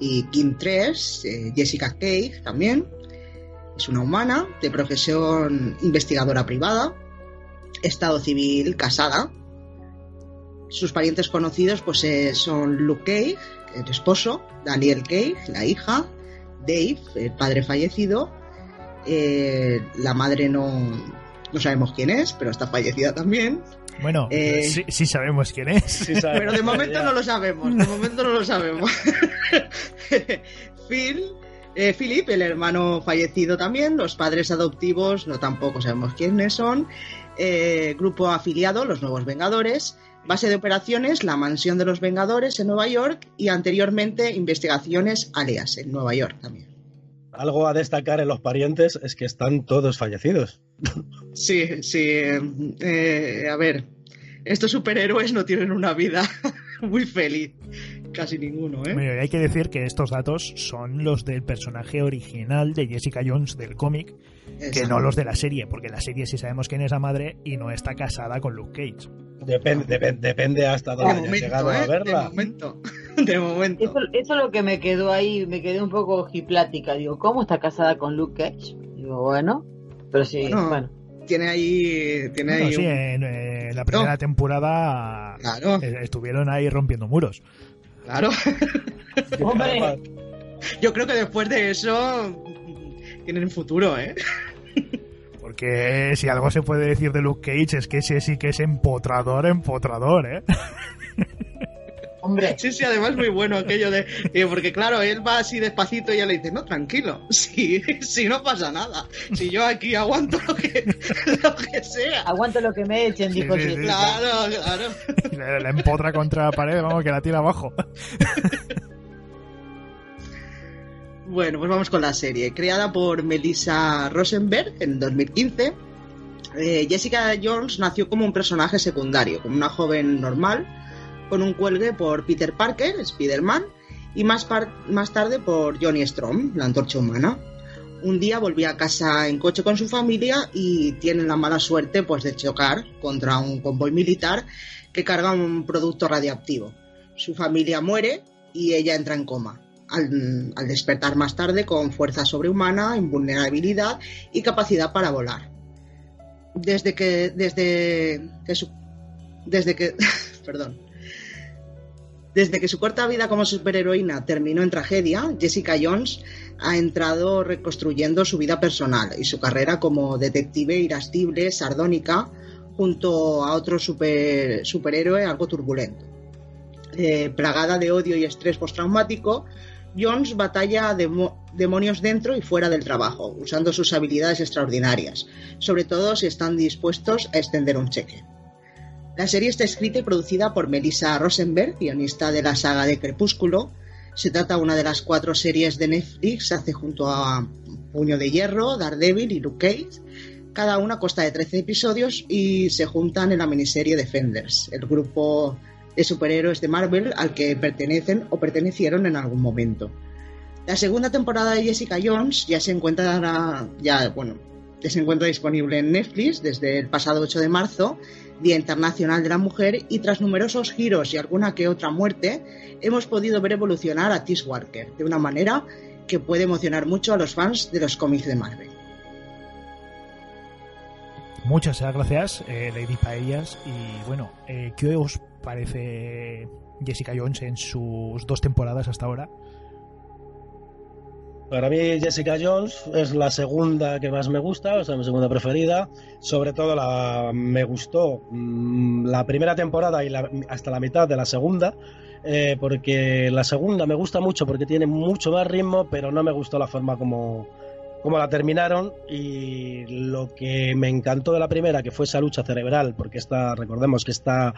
y Kim 3, eh, Jessica Cave también. Es una humana, de profesión investigadora privada, estado civil casada. Sus parientes conocidos pues eh, son Luke Cave, el esposo, Daniel Cave, la hija, Dave, el padre fallecido, eh, la madre no, no sabemos quién es, pero está fallecida también. Bueno, Eh. sí, sí sabemos quién es. Sí, Pero de momento ya. no lo sabemos, de momento no lo sabemos. Phil, eh, Philip, el hermano fallecido también, los padres adoptivos no tampoco sabemos quiénes son, eh, grupo afiliado, los Nuevos Vengadores, base de operaciones, la mansión de los Vengadores en Nueva York y anteriormente investigaciones alias en Nueva York también. Algo a destacar en los parientes es que están todos fallecidos. Sí, sí, eh, a ver, estos superhéroes no tienen una vida muy feliz, casi ninguno, ¿eh? Bueno, y hay que decir que estos datos son los del personaje original de Jessica Jones del cómic, que no los de la serie, porque la serie sí sabemos quién es la madre y no está casada con Luke Cage. Depende, depe- depende hasta De dónde hayas momento, llegado ¿eh? a De verla. momento. De momento. Eso, eso es lo que me quedó ahí, me quedé un poco ojiplática. Digo, ¿cómo está casada con Luke Cage? Digo, bueno, pero sí, Bueno, bueno. Tiene ahí. Tiene Bueno, ahí sí, un- en, la primera temporada Claro, estuvieron ahí rompiendo muros. claro. Hombre. Yo creo que después de eso. Tienen futuro, ¿eh? Porque si algo se puede decir de Luke Cage es que ese sí que es empotrador, empotrador, ¿eh? Hombre, Sí, sí, además muy bueno aquello de. eh, porque claro, él va así despacito y ella le dice, no, tranquilo, si, si no pasa nada. Si yo aquí aguanto lo que, lo que sea. aguanto lo que me echen, dijo sí, sí. Claro, claro. La, la empotra contra la pared, vamos, que la tira abajo. Bueno, pues vamos con la serie. Creada por Melissa Rosenberg en 2015, eh, Jessica Jones nació como un personaje secundario, como una joven normal, con un cuelgue por Peter Parker, Spider-Man, y más, más tarde por Johnny Storm, la antorcha humana. Un día volvía a casa en coche con su familia y tienen la mala suerte pues, de chocar contra un convoy militar que carga un producto radiactivo. Su familia muere y ella entra en coma. Al, despertar más tarde con fuerza sobrehumana, invulnerabilidad y capacidad para volar. Desde que, desde que desde que, perdón, desde que su corta vida como superheroína terminó en tragedia, Jessica Jones ha entrado reconstruyendo su vida personal y su carrera como detective irascible, sardónica, junto a otro super, superhéroe algo turbulento. Eh, plagada de odio y estrés postraumático, Jones batalla demo- demonios dentro y fuera del trabajo, usando sus habilidades extraordinarias, sobre todo si están dispuestos a extender un cheque. La serie está escrita y producida por Melissa Rosenberg, guionista de la saga de Crepúsculo. Se trata de una de las cuatro series de Netflix, se hace junto a Puño de Hierro, Daredevil y Luke Cage. Cada una consta de 13 episodios y se juntan en la miniserie Defenders, el grupo de superhéroes de Marvel al que pertenecen o pertenecieron en algún momento. La segunda temporada de Jessica Jones ya se encuentra, ya, bueno, ya se encuentra disponible en Netflix desde el pasado 8 de marzo, Día Internacional de la Mujer, y tras numerosos giros y alguna que otra muerte, hemos podido ver evolucionar a Tish Walker de una manera que puede emocionar mucho a los fans de los cómics de Marvel. Muchas gracias, eh, Lady Paellas. Y bueno, eh, ¿qué os parece Jessica Jones en sus dos temporadas hasta ahora? Para mí Jessica Jones es la segunda que más me gusta, o sea, mi segunda preferida. Sobre todo la, me gustó mm, la primera temporada y la, hasta la mitad de la segunda, eh, porque la segunda me gusta mucho porque tiene mucho más ritmo, pero no me gustó la forma como, como la terminaron y lo que me encantó de la primera, que fue esa lucha cerebral, porque esta, recordemos que esta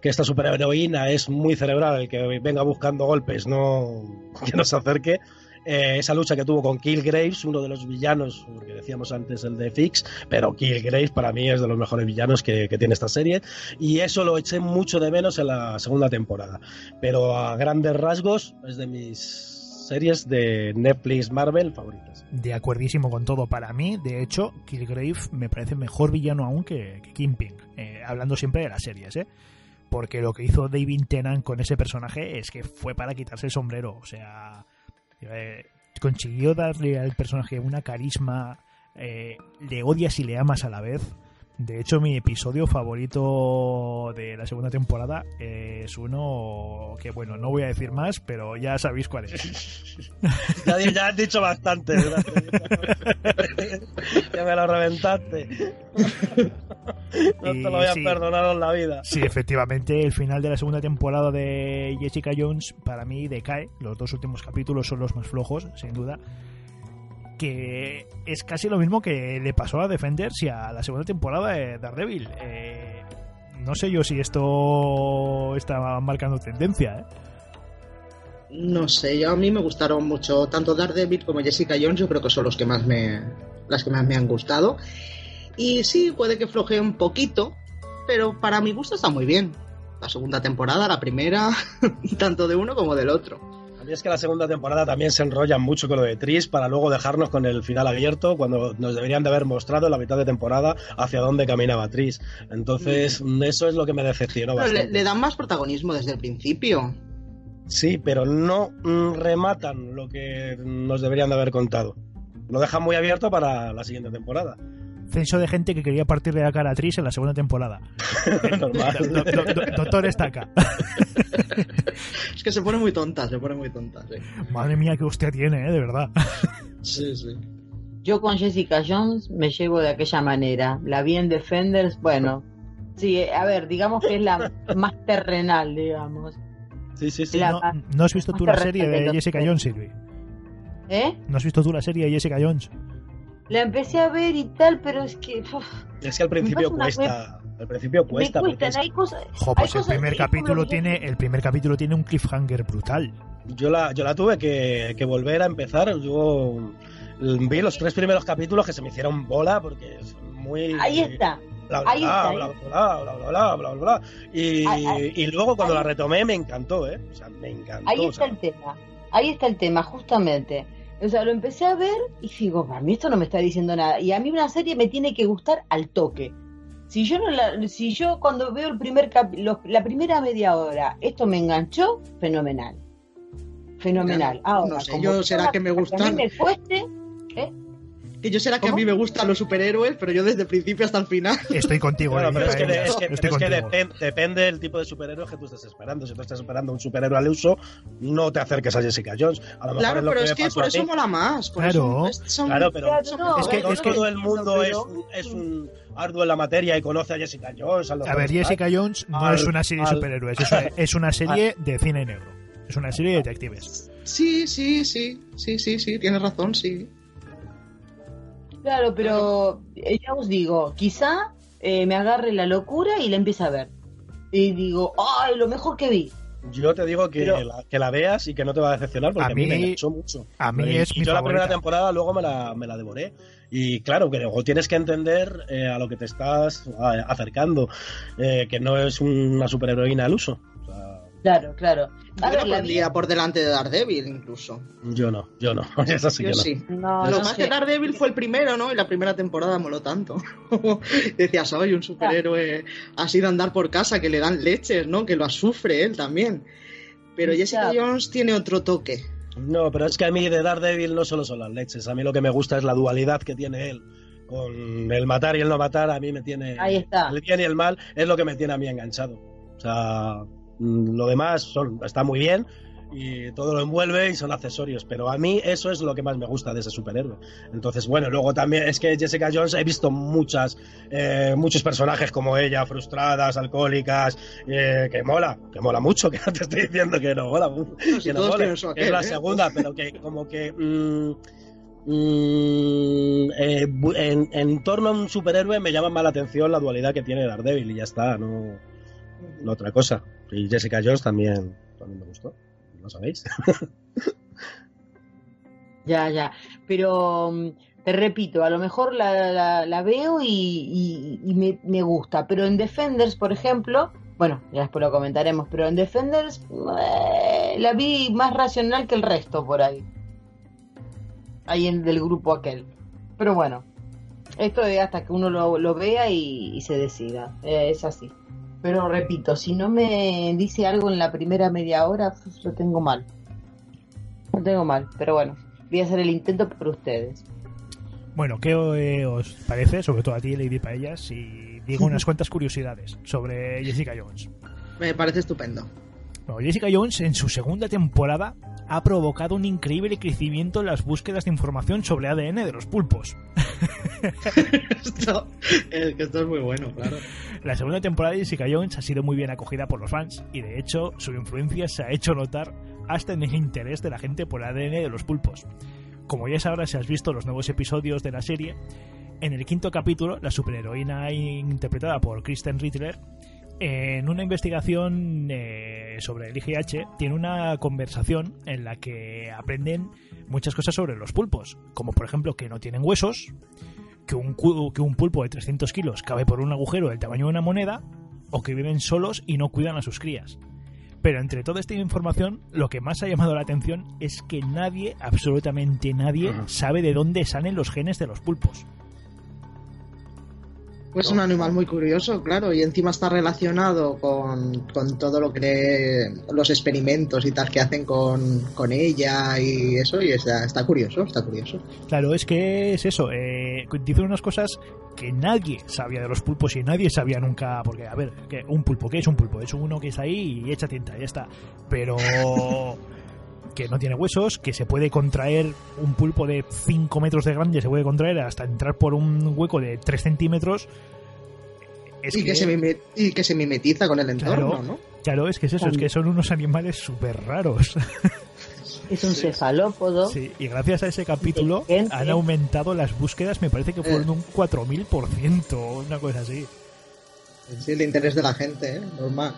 que esta superheroína es muy cerebral, el que venga buscando golpes, no que no se acerque. Eh, esa lucha que tuvo con Killgraves, uno de los villanos, que decíamos antes el de Fix, pero Killgraves para mí es de los mejores villanos que, que, tiene esta serie, y eso lo eché mucho de menos en la segunda temporada. Pero a grandes rasgos es de mis series de Netflix Marvel favoritas. De acuerdísimo con todo. Para mí, de hecho, Killgrave me parece mejor villano aún que, que Kingpin, eh, hablando siempre de las series, ¿eh? porque lo que hizo David Tennant con ese personaje es que fue para quitarse el sombrero. O sea, eh, consiguió darle al personaje una carisma, eh, le odias y le amas a la vez. De hecho, mi episodio favorito de la segunda temporada es uno que, bueno, no voy a decir más, pero ya sabéis cuál es. ya, ya has dicho bastante. ya me lo reventaste. no te lo voy a sí, perdonar en la vida. Sí, efectivamente, el final de la segunda temporada de Jessica Jones para mí decae. Los dos últimos capítulos son los más flojos, sin duda que es casi lo mismo que le pasó a Defenders y a la segunda temporada de Daredevil. Eh, no sé yo si esto está marcando tendencia, ¿eh? No sé, yo a mí me gustaron mucho tanto Daredevil como Jessica Jones, yo creo que son los que más me las que más me han gustado. Y sí, puede que flojee un poquito, pero para mi gusto está muy bien. La segunda temporada, la primera, tanto de uno como del otro. A mí es que la segunda temporada también se enrolla mucho con lo de Tris para luego dejarnos con el final abierto cuando nos deberían de haber mostrado en la mitad de temporada hacia dónde caminaba Tris. Entonces, mm. eso es lo que me decepcionó bastante. Le, le, dan más protagonismo desde el principio. Sí, pero no mm, rematan lo que nos deberían de haber contado. Lo dejan muy abierto para la siguiente temporada censo de gente que quería partirle la cara a Tris en la segunda temporada. Normal. Do, do, do, doctor está acá. es que se pone muy tonta, se pone muy tonta. Sí. Madre mía, que usted tiene, ¿eh? de verdad. sí, sí. Yo con Jessica Jones me llevo de aquella manera. La vi en Defenders, bueno. Sí, a ver, digamos que es la más terrenal, digamos. Sí, sí, sí. No, ¿No, has visto tú la serie de Jessica Jones, Silvi? ¿Eh? ¿No has visto tú la serie de Jessica Jones? La empecé a ver y tal, pero es que. Uf, es que al principio cuesta. Al principio cuesta. Me cuestan, hay cosas. Jo, pues hay el primer capítulo tiene, el primer capítulo tiene un cliffhanger brutal. Yo la, yo la tuve que, que volver a empezar. Yo vi los tres primeros capítulos que se me hicieron bola porque es muy. Ahí está. Bla, bla, Ahí está, bla, bla, bla, bla, bla, bla, bla. Y, Ahí- ahí- y luego cuando ahí- la retomé me encantó, ¿eh? O sea, me encantó. Ahí o está sea, el tema. Ahí está el tema, justamente. O sea, lo empecé a ver y digo, para mí esto no me está diciendo nada. Y a mí una serie me tiene que gustar al toque. Si yo no la, si yo cuando veo el primer cap- los- la primera media hora, esto me enganchó, fenomenal. Fenomenal. Ahora, no sé, yo será que me cosas a gustan. mí me cueste, ¿eh? Que yo será que ¿Cómo? a mí me gustan los superhéroes, pero yo desde el principio hasta el final. Estoy contigo, Bueno, Lady pero es que, Paellas, es que- estoy es que contigo. depen- depende del tipo de superhéroe que tú estés esperando. Si tú estás esperando un superhéroe al uso, no te acerques a Jessica Jones. A lo mejor Claro, es lo pero que es que por eso mola más. Por Claro. eso son- Claro, pero no, Es que- no es que- todo el mundo pero- es, un- es un arduo en la materia y conoce a Jessica Jones. A, A ver. Jessica Jones no Al- es una serie de superhéroes, es una, es una serie de cine negro. Es una serie de detectives. Sí, sí, sí, sí, sí, sí, tienes razón, sí. Claro, pero eh, ya os digo, quizá eh, me agarre la locura y la empiece a ver. y digo, ¡ay, lo mejor que vi! Yo te digo que, Pero- la, que la veas y que no te va a decepcionar porque A a mí, me enganchó mucho. a mí Y- es y mi yo la primera temporada luego me la, me la devoré. Y claro, que luego tienes que entender eh, a lo que te estás a- acercando, eh, que no es una superheroína al uso. Claro, claro. Yo A ver, la la pondría por delante de Daredevil, incluso. yo no, yo no. Eso sí Yo que sí. No, Lo no más sé. que Daredevil fue el primero, ¿no? Y la primera temporada moló tanto. Decía, soy un superhéroe así de andar por casa, que le dan leches, ¿no? Que lo sufre él también. Pero Jessica Ya. Jones tiene otro toque. No, pero es que a mí de Daredevil no solo son las leches. A mí lo que me gusta es la dualidad que tiene él. Con el matar y el no matar, a mí me tiene. Ahí está. El bien y el mal es lo que me tiene a mí enganchado. O sea, lo demás son, está muy bien y todo lo envuelve y son accesorios. Pero a mí eso es lo que más me gusta de ese superhéroe. Entonces, bueno, luego también es que Jessica Jones he visto muchas, eh, muchos personajes como ella, frustradas, alcohólicas, eh, que mola, que mola mucho, que no te estoy diciendo que no mola. si que no mola, aquel, es la ¿eh? segunda, pero que como que mm, mm, eh, en, en torno a un superhéroe me llama más la atención la dualidad que tiene Daredevil y ya está, no, no otra cosa. Y Jessica Jones también, también me gustó, lo sabéis. Ya, ya. Pero mm, te repito, a lo mejor la, la- la veo y, me, gusta. Pero en Defenders, por ejemplo, bueno, ya después lo comentaremos, pero en Defenders eh, la vi más racional que el resto por ahí. Ahí en, del grupo aquel. Pero bueno, esto es hasta que uno lo, vea y, y se decida. Eh, es así. Pero repito, si no me dice algo en la primera media hora, pues, lo tengo mal. Lo tengo mal, pero bueno, voy a hacer el intento por ustedes. Bueno, ¿qué os parece, sobre todo a ti, Lady Paella, si digo unas cuantas curiosidades sobre Jessica Jones? Me parece estupendo. Bueno, Jessica Jones en su segunda temporada ha provocado un increíble crecimiento en las búsquedas de información sobre ADN de los pulpos. esto, es que esto es muy bueno, claro. La segunda temporada de Jessica Jones ha sido muy bien acogida por los fans y de hecho su influencia se ha hecho notar hasta en el interés de la gente por el ADN de los pulpos. Como ya sabrás si has visto los nuevos episodios de la serie, en el quinto capítulo la superheroína interpretada por Kristen Rittler en una investigación eh, sobre el IGH tiene una conversación en la que aprenden muchas cosas sobre los pulpos, como por ejemplo que no tienen huesos, que un, que un pulpo de 300 kilos cabe por un agujero del tamaño de una moneda, o que viven solos y no cuidan a sus crías. Pero entre toda esta información, lo que más ha llamado la atención es que nadie, absolutamente nadie, sabe de dónde salen los genes de los pulpos. Pues un animal muy curioso, claro, y encima está relacionado con, con todo lo que los experimentos y tal que hacen con, con ella y eso, y está, está curioso, está curioso. Claro, es que es eso. Eh, dicen unas cosas que nadie sabía de los pulpos y nadie sabía nunca. Porque, a ver, que un pulpo, ¿qué es un pulpo? Es uno que está ahí y echa tinta, ya está. Pero que no tiene huesos, que se puede contraer un pulpo de 5 metros de grande, se puede contraer hasta entrar por un hueco de 3 centímetros. Es y, que se mime- y que se mimetiza con el entorno, Claro. ¿no? Claro, es que es eso, es que son unos animales súper raros. Es un cefalópodo. Sí, y gracias a ese capítulo han aumentado las búsquedas, me parece que fueron Eh. un 4000%, una cosa así. Sí, el interés de la gente, ¿eh? Normal.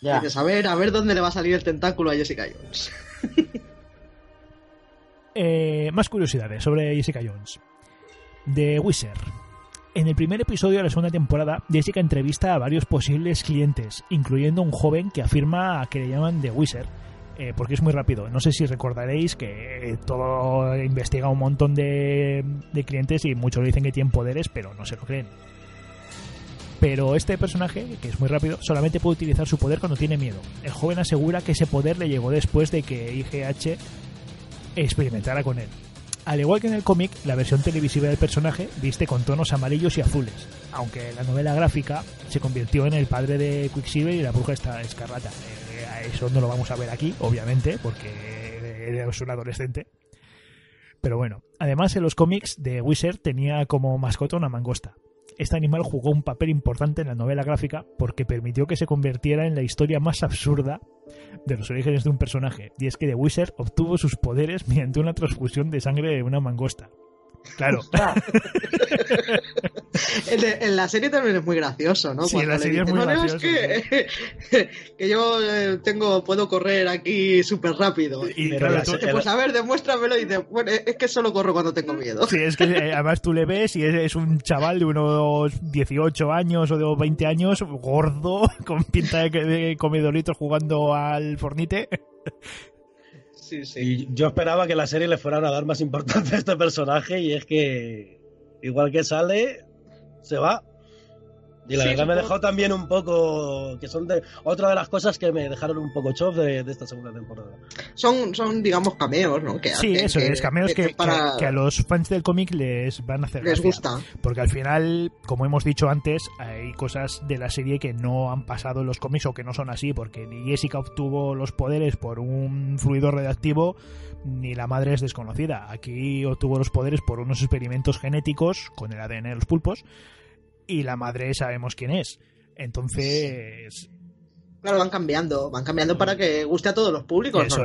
Ya. Dices, a ver, a ver dónde le va a salir el tentáculo a Jessica Jones. Eh, más curiosidades sobre Jessica Jones. The Wizard. En el primer episodio de la segunda temporada, Jessica entrevista a varios posibles clientes, incluyendo un joven que afirma que le llaman The Wizard, eh, porque es muy rápido. No sé si recordaréis que eh, todo investiga un montón de, de clientes y muchos le dicen que tienen poderes, pero no se lo creen. Pero este personaje, que es muy rápido, solamente puede utilizar su poder cuando tiene miedo. El joven asegura que ese poder le llegó después de que IGH experimentara con él. Al igual que en el cómic, la versión televisiva del personaje viste con tonos amarillos y azules, aunque la novela gráfica se convirtió en el padre de Quicksilver y la bruja esta escarlata. Eh, eso no lo vamos a ver aquí, obviamente, porque es un adolescente. Pero bueno, además en los cómics de Wizard tenía como mascota una mangosta. Este animal jugó un papel importante en la novela gráfica porque permitió que se convirtiera en la historia más absurda de los orígenes de un personaje, y es que The Wizard obtuvo sus poderes mediante una transfusión de sangre de una mangosta. Claro. en, en, la serie también es muy gracioso, ¿no? Sí, en la serie es muy gracioso. que, que, yo eh, tengo, puedo correr aquí súper rápido. Y, claro, tú, pues a ver, demuéstramelo y dice, bueno, es que solo corro cuando tengo miedo. Sí, es que eh, además tú le ves y es, es, un chaval de unos 18 años o de 20 años, gordo, con pinta de, de comedoritos jugando al Fornite. Y yo esperaba que la serie le fueran a dar más importancia a este personaje y es que igual que sale, se va. Y la verdad me dejó también un poco, que son de otra de las cosas que me dejaron un poco chof de, esta segunda temporada. Son, son digamos, cameos, ¿no? Que sí, eso es, cameos que, que, a los fans del cómic les van a hacer Les gusta. Porque al final, como hemos dicho antes, hay cosas de la serie que no han pasado en los cómics o que no son así, porque ni Jessica obtuvo los poderes por un fluido radioactivo, ni la madre es desconocida. Aquí obtuvo los poderes por unos experimentos genéticos con el ADN de los pulpos y la madre sabemos quién es. Entonces. Claro, van cambiando, van cambiando para que guste a todos los públicos, Eso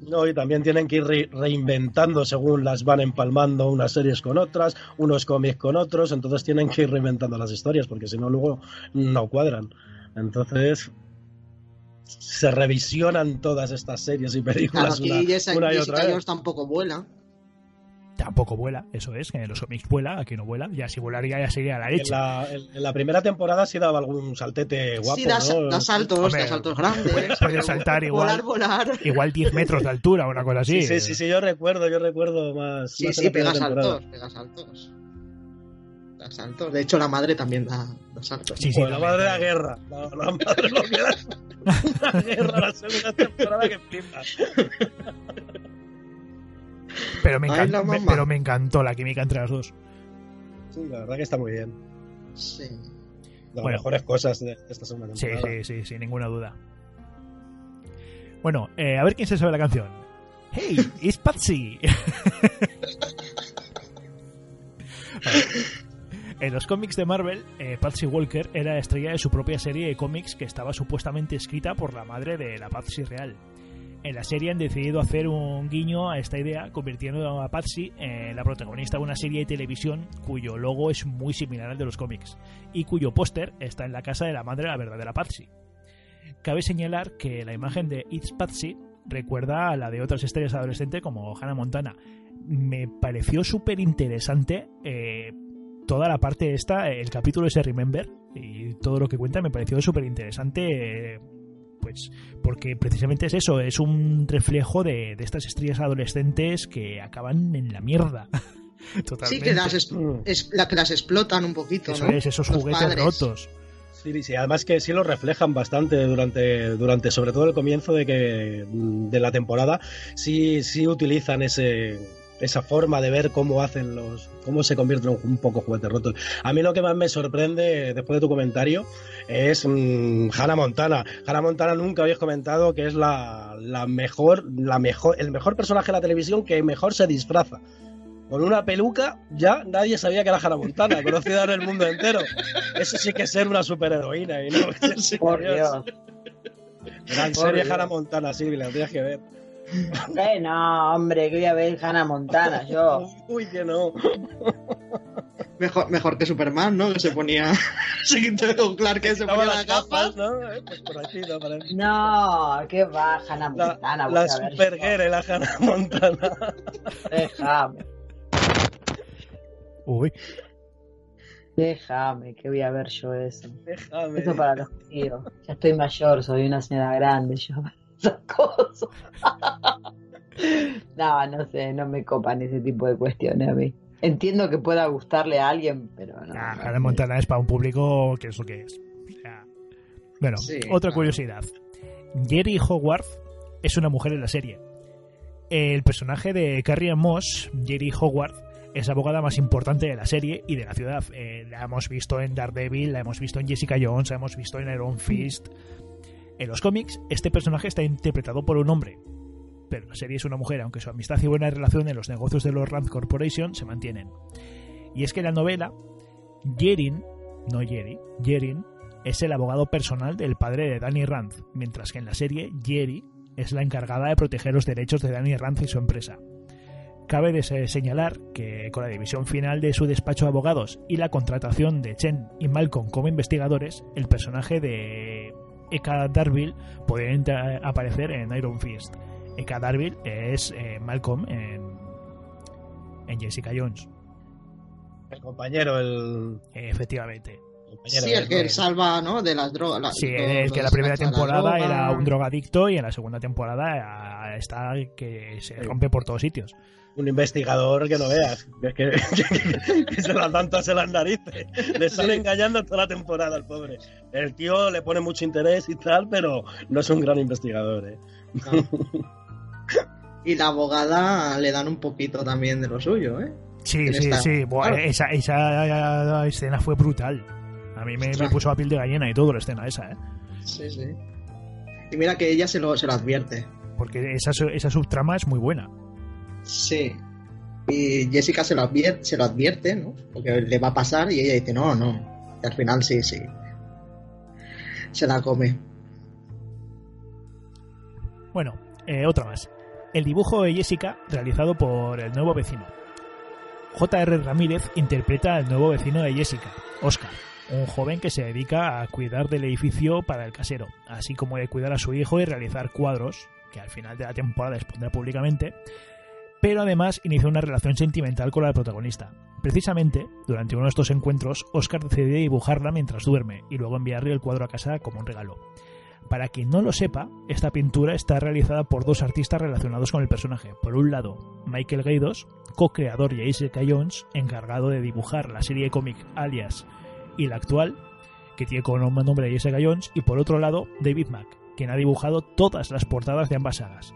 No, y también tienen que ir reinventando según las van empalmando unas series con otras, unos cómics con otros, entonces tienen que ir reinventando las historias, porque si no luego no cuadran. Entonces se revisionan todas estas series y películas una, y otra vez. tampoco vuela tampoco vuela, eso es, que en los cómics vuela, aquí no vuela, ya si volaría ya sería la leche. En la, primera temporada sí daba algún saltete guapo, sí, da, saltos, da saltos grandes. Puede, saltar igual, volar, volar. igual 10 metros de altura o una cosa así. Sí, sí, sí, yo recuerdo, yo recuerdo más. Sí, sí, pega saltos, pega saltos. Da saltos. De hecho, la madre también da, saltos. Sí, sí, la madre de la guerra. La, la madre lo que da. la guerra, la segunda temporada que flipa. Pero me, encantó, pero me encantó la química entre las dos. Sí, la verdad que está muy bien. Sí. Las mejores cosas de esta segunda temporada. Sí, sí, sí, sin ninguna duda. Bueno, eh, a ver quién se sabe la canción. ¡Hey! ¡It's Patsy! En los cómics de Marvel, eh, Patsy Walker era estrella de su propia serie de cómics que estaba supuestamente escrita por la madre de la Patsy real en la serie han decidido hacer un guiño a esta idea, convirtiendo a Patsy en la protagonista de una serie de televisión cuyo logo es muy similar al de los cómics y cuyo póster está en la casa de la madre de la verdadera Patsy. Cabe señalar que la imagen de It's Patsy recuerda a la de otras estrellas adolescentes como Hannah Montana. Me pareció súper interesante eh, toda la parte esta, el capítulo ese Remember y todo lo que cuenta me pareció súper interesante. Eh, pues porque precisamente es eso, es un reflejo de, estas estrellas adolescentes que acaban en la mierda. Sí, que las, la que las explotan un poquito. Eso es, esos juguetes rotos. Sí, sí, además que sí lo reflejan bastante durante, durante sobre todo el comienzo de que de la temporada, sí, sí utilizan ese esa forma de ver cómo hacen los cómo se convierten un poco juguetes rotos. A mí lo que más me sorprende después de tu comentario es mm, Hannah Montana. Hannah Montana nunca habías comentado que es la, la mejor la mejor el mejor personaje de la televisión que mejor se disfraza. Con una peluca ya nadie sabía que era Hannah Montana, conocida en el mundo entero. Eso sí que es ser una superheroína y no Por Dios. Gran serie Hannah Montana, sí, la tendrías que ver. Eh, no, hombre, que voy a ver Hannah Montana, yo. Uy, que no. Mejor, mejor que Superman, ¿no? Que se ponía. con Clark que se ponía las gafas. ¿no? Eh, pues por aquí, no, para... no, que va, Hannah Montana. La, la Supergirl, la Hannah Montana. Déjame. Uy. Déjame, que voy a ver yo eso. Déjame. Eso para los tíos. Ya estoy mayor, soy una señora grande, yo. Cosas. no, no sé, no me copan ese tipo de cuestiones a mí. Entiendo que pueda gustarle a alguien, pero no. Nah, Montana es para un público que es lo que es. bueno, otra curiosidad. Jerry Hogwarth es una mujer en la serie. El personaje de Carrie Moss, Jerry Hogwarth, es la abogada más importante de la serie y de la ciudad. Eh, la hemos visto en Daredevil, la hemos visto en Jessica Jones, la hemos visto en Iron Fist. En los cómics, este personaje está interpretado por un hombre, pero la serie es una mujer, aunque su amistad y buena relación en los negocios de los Rand Corporation se mantienen. Y es que en la novela, Jerin, no Jerry, Jerin, es el abogado personal del padre de Danny Rand, mientras que en la serie, Jerry es la encargada de proteger los derechos de Danny Rand y su empresa. Cabe señalar que con la división final de su despacho de abogados y la contratación de Chen y Malcolm como investigadores, el personaje de Eka Darville podría aparecer en Iron Fist. Eka Darville es eh, Malcolm en, en Jessica Jones. El compañero, el... Efectivamente. Sí, el que salva, ¿no? De las drogas. Sí, el que la primera temporada era un drogadicto y en la segunda temporada está que se rompe por todos sitios. Un investigador que no veas, que, se las dan todas en las narices. Le sale engañando toda la temporada al pobre. El tío le pone mucho interés y tal, pero no es un gran investigador, ¿eh? Y la abogada le dan un poquito también de lo suyo, ¿eh? Sí, sí, sí. esa, esa escena fue brutal. A mí me, puso a piel de gallina y todo la escena esa, ¿eh? Sí, sí. Y mira que ella se lo, se lo advierte. Porque esa, esa subtrama es muy buena. Sí. Y Jessica se lo, advierte, se lo advierte, ¿no? Porque le va a pasar y ella dice, no, no. Y al final sí, sí. Se la come. Bueno, eh, otra más. El dibujo de Jessica realizado por el nuevo vecino. J.R. Ramírez interpreta al nuevo vecino de Jessica, Oscar un joven que se dedica a cuidar del edificio para el casero, así como de cuidar a su hijo y realizar cuadros, que al final de la temporada expondrá públicamente, pero además inició una relación sentimental con la protagonista. Precisamente, durante uno de estos encuentros, Oscar decide dibujarla mientras duerme y luego enviarle el cuadro a casa como un regalo. Para quien no lo sepa, esta pintura está realizada por dos artistas relacionados con el personaje. Por un lado, Michael Gaidos, co-creador y Jessica Jones, encargado de dibujar la serie cómic alias y la actual, que tiene como nombre Jessica Jones, y por otro lado, David Mack, quien ha dibujado todas las portadas de ambas sagas.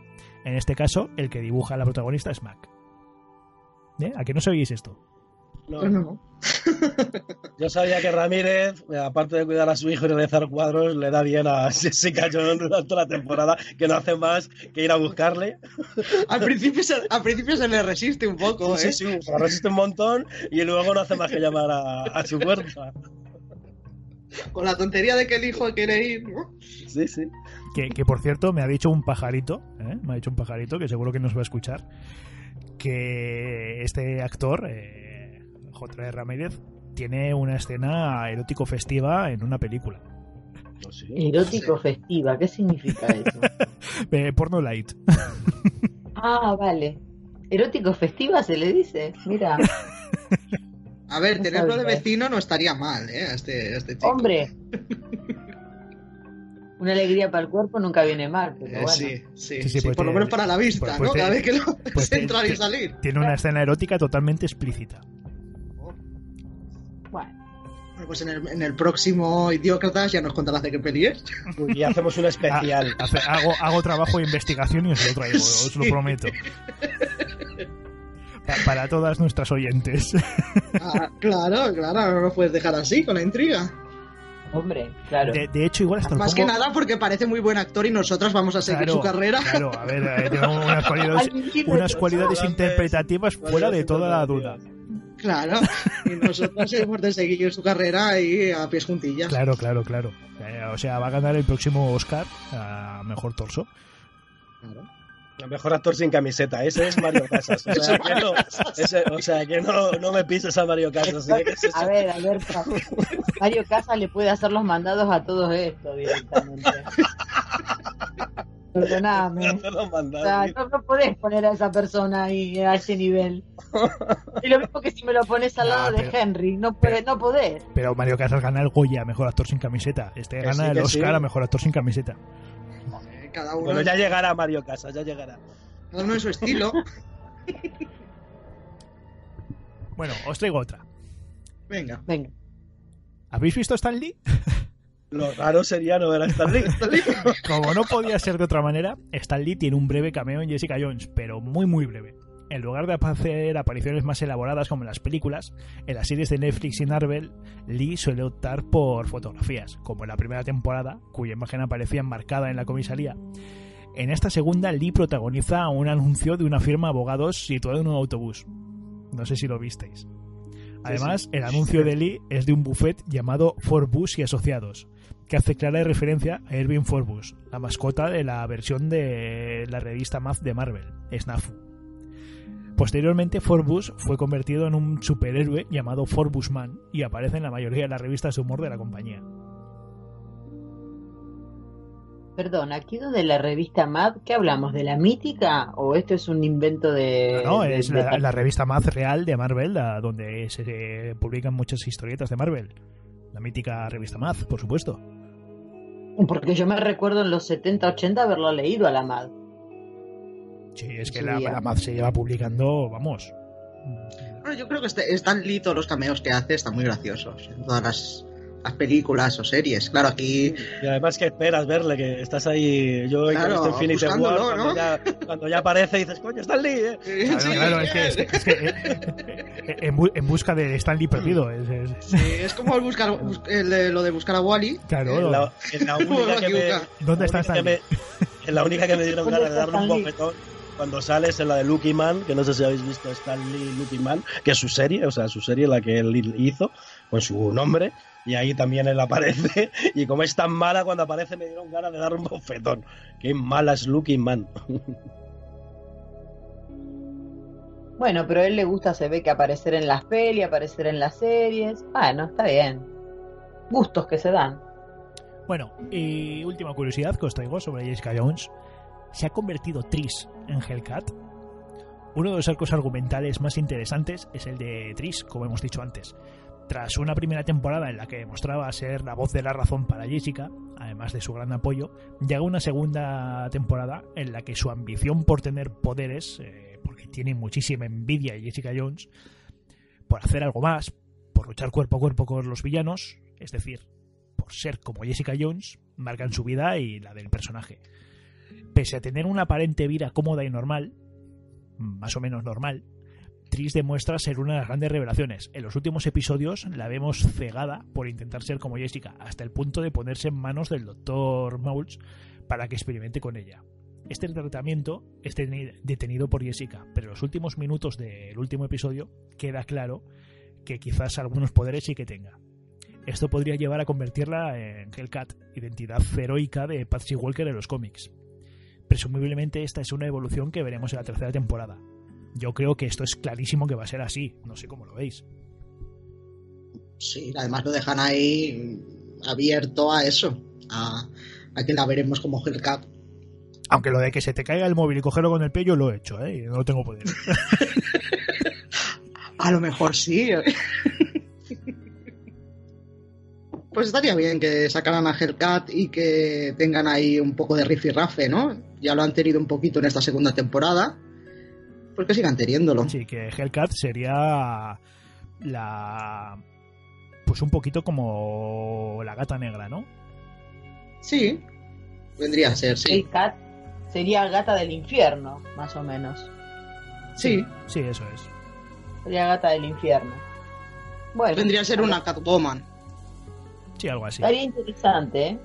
En este caso, el que dibuja a la protagonista es Mack. ¿Eh? ¿A qué no sabéis esto? No. Yo sabía que Ramírez, aparte de cuidar a su hijo y realizar cuadros, le da bien a Jessica Jones durante la temporada, que no hace más que ir a buscarle. Al principio se, al principio se le resiste un poco, ¿eh? Sí, sí, se le resiste un montón y luego no hace más que llamar a, su puerta. Con la tontería de que el hijo quiere ir, ¿no? Sí, sí. Que, por cierto, me ha dicho un pajarito, ¿eh? me ha dicho un pajarito que seguro que nos va a escuchar, que este actor... Eh, J. Ramírez tiene una escena erótico festiva en una película. Erótico festiva, ¿qué significa eso? Eh, porno light. ah, vale. Erótico festiva se le dice, mira. A ver, tenerlo de vecino no estaría mal, ¿eh? Este, este chico. Hombre. Una alegría para el cuerpo nunca viene mal. Pero eh, bueno. Sí, sí, sí, pues por lo menos para la vista, pues, pues ¿no? Cada vez que lo pues entrar y salir. Tiene una escena erótica totalmente explícita. Bueno. Pues en el, en el próximo Idiócratas ya nos contarás de qué peli es. Y hacemos un especial. Ah, hago, trabajo de investigación y os lo traigo, os lo prometo. para todas nuestras oyentes. Ah, claro, claro, no lo puedes dejar así, con la intriga. Hombre, claro. De, hecho, igual hasta Más que nada porque parece muy buen actor y nosotras vamos a seguir su carrera. Claro, a ver, eh, tengo unas cualidades, unas cualidades interpretativas fuera de toda la duda. Claro, y nosotros hemos de seguir su carrera ahí a pies juntillas. Claro, claro, claro. Eh, o sea, va a ganar el próximo Oscar a mejor torso. Claro. El mejor actor sin camiseta, ese es Mario Casas. O sea, que no, o sea, que no, no me pises a Mario Casas. ¿eh? a ver, a ver, Mario Casas le puede hacer los mandados a todos estos directamente. Perdóname. no, no, podés poner a esa persona ahí a ese nivel. Y lo mismo que si me lo pones al lado de Henry, no, puede, no podés. Pero Mario Casas gana el Goya, mejor actor sin camiseta. Este gana el Oscar a mejor actor sin camiseta. Cada uno bueno, ya llegará Mario Casas, ya llegará. Cada uno de su estilo. bueno, os traigo otra. Venga. Venga. ¿Habéis visto Stanley? Lo raro sería no ver a Stan Lee. Como no podía ser de otra manera, Stan Lee tiene un breve cameo en Jessica Jones, pero muy muy breve. En lugar de hacer apariciones más elaboradas como en las películas, en las series de Netflix y Marvel, Lee suele optar por fotografías, como en la primera temporada, cuya imagen aparecía enmarcada en la comisaría. En esta segunda, Lee protagoniza un anuncio de una firma de abogados situada en un autobús. No sé si lo visteis. Además, el anuncio de Lee es de un buffet llamado Forbus y Asociados, que hace clara referencia a Erwin Forbus, la mascota de la versión de la revista Math de Marvel, Snafu. Posteriormente, Forbus fue convertido en un superhéroe llamado Forbusman y aparece en la mayoría de las revistas de humor de la compañía. Perdón, aquí donde la revista Mad, ¿qué hablamos? ¿De la mítica o esto es un invento de.? No, de- es de- la, la revista Mad real de Marvel, la- donde se publican muchas historietas de Marvel. La mítica revista Mad, por supuesto. Porque yo me recuerdo en los 70, 80 haberlo leído a la Mad. Sí, es que la, la Mad se lleva publicando, vamos. Bueno, yo creo que este, Stan Lee, todos los cameos que hace están muy graciosos en todas las, las películas o series. Claro, aquí Y además que esperas verle, que estás ahí. Yo he Claro, visto Infinity War cuando, ¿no? ya, cuando ya aparece y dices, coño, Lee, ¿eh? Claro, Sí, claro, es que, es que- es que, eh, en, bu- en busca de Stanley perdido. es- es- sí, es como el buscar, bus- el de- lo de buscar a Wally. claro, En la, en la única que me, ¿Dónde está Stanley? me- en la única que me dieron ¿Dónde ganas de darle un bofetón cuando sales en la de Lucky Man, que no sé si habéis visto Stan Lee Lucky Man, que es su serie, o sea, su serie la que él hizo, con su nombre, y ahí también él aparece, y como es tan mala, cuando aparece me dieron ganas de darle un bofetón. Qué mala es Lucky Man. Bueno, pero a él le gusta, se ve que aparecer en las pelis, aparecer en las series. Bueno, está bien. Gustos que se dan. Bueno, y última curiosidad que os traigo sobre Jessica Jones. Se ha convertido Tris en Hellcat. Uno de los arcos argumentales más interesantes es el de Tris, como hemos dicho antes. Tras una primera temporada en la que demostraba ser la voz de la razón para Jessica, además de su gran apoyo, llega una segunda temporada en la que su ambición por tener poderes, eh, porque tiene muchísima envidia a Jessica Jones, por hacer algo más, por luchar cuerpo a cuerpo con los villanos, es decir, por ser como Jessica Jones, marcan su vida y la del personaje. Pese a tener una aparente vida cómoda y normal, más o menos normal, Tris demuestra ser una de las grandes revelaciones. En los últimos episodios la vemos cegada por intentar ser como Jessica, hasta el punto de ponerse en manos del Dr. Moulds para que experimente con ella. Este tratamiento es teni- detenido por Jessica, pero en los últimos minutos del último episodio queda claro que quizás algunos poderes sí que tenga. Esto podría llevar a convertirla en Hellcat, identidad heroica de Patsy Walker en los cómics. Presumiblemente esta es una evolución que veremos en la tercera temporada. Yo creo que esto es clarísimo que va a ser así, no sé cómo lo veis. Sí, además lo dejan ahí abierto a eso, a, a que la veremos como Hellcat. Aunque lo de que se te caiga el móvil y cogerlo con el pie yo lo he hecho, ¿eh? No tengo poder. A lo mejor sí. Pues estaría bien que sacaran a Hellcat y que tengan ahí un poco de rifirrafe, ¿no? Ya lo han tenido un poquito en esta segunda temporada. Pues que sigan teniéndolo. Sí, que Hellcat sería la... Pues un poquito como la gata negra, ¿no? Sí, vendría a ser, sí. El cat sería gata del infierno, más o menos. Sí, Sí, eso es. Sería gata del infierno. Bueno, vendría a ser una Catwoman. Sí, algo así. Estaría interesante, ¿eh?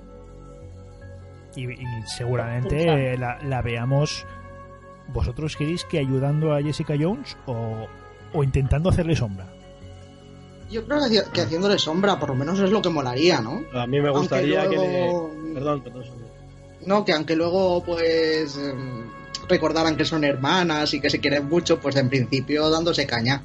Y, y seguramente la, la veamos. ¿Vosotros queréis que ayudando a Jessica Jones o, o intentando hacerle sombra? Yo creo que, haci- que haciéndole sombra, por lo menos es lo que molaría, ¿no? A mí me gustaría que... le- Perdón, perdón. No, que aunque luego, pues, em, recordaran que son hermanas y que se quieren mucho, pues en principio dándose caña.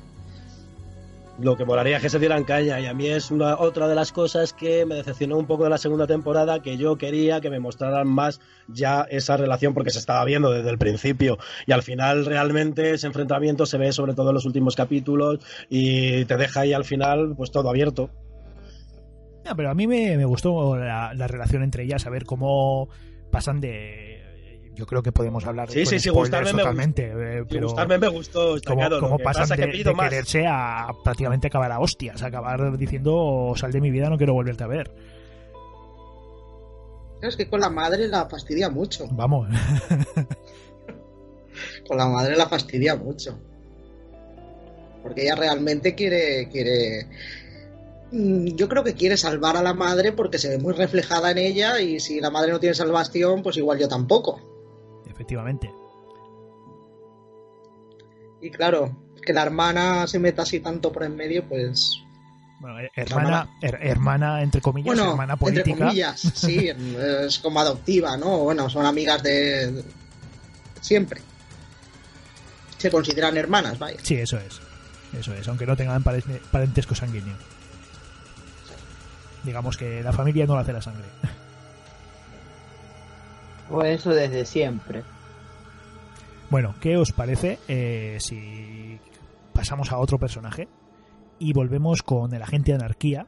Lo que molaría es que se dieran caña y a mí es una otra de las cosas que me decepcionó un poco de la segunda temporada que yo quería que me mostraran más ya esa relación porque se estaba viendo desde el principio y al final realmente ese enfrentamiento se ve sobre todo en los últimos capítulos y te deja ahí al final pues todo abierto. Ah, pero a mí me, me gustó la, la relación entre ellas, a ver cómo pasan de... Yo creo que podemos hablar Sí, sí, sí, gustarme me totalmente, eh, pero gustarme me gustó, está cómo, claro, cómo que pasan pasa de, que pido de más. quererse a prácticamente acabar a hostias, a acabar diciendo sal de mi vida, no quiero volverte a ver. Es que con la madre la fastidia mucho. Vamos, Con la madre la fastidia mucho. Porque ella realmente quiere. quiere Mm, Yo creo que quiere salvar a la madre porque se ve muy reflejada en ella y si la madre no tiene salvación, pues igual yo tampoco. Efectivamente. Y claro, que la hermana se meta así tanto por en medio, pues Bueno, hermana, her- hermana entre comillas, bueno, hermana entre política. comillas, sí, es como adoptiva, ¿no? Bueno, son amigas de, siempre. se consideran hermanas, vaya. Sí, eso es. Eso es, aunque no tengan pare- parentesco sanguíneo. Digamos que la familia no le hace la sangre. Pues eso desde siempre. Bueno, ¿qué os parece eh, si pasamos a otro personaje y volvemos con el agente anarquía?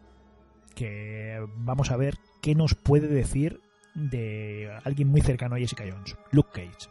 Que vamos a ver qué nos puede decir de alguien muy cercano a Jessica Jones, Luke Cage.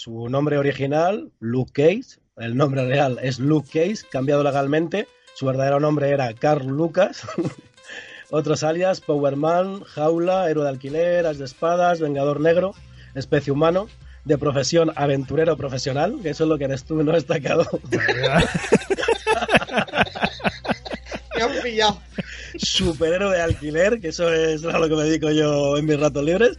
Su nombre original, Luke Cage, el nombre real es Luke Cage, cambiado legalmente. Su verdadero nombre era Carl Lucas. Otros alias, Powerman, Jaula, Héroe de Alquiler, As de Espadas, Vengador Negro, Especie Humano, de profesión aventurero profesional, que eso es lo que eres tú, no destacado. Me han pillado. Superhéroe de alquiler, que eso es a lo que me dedico yo en mis ratos libres.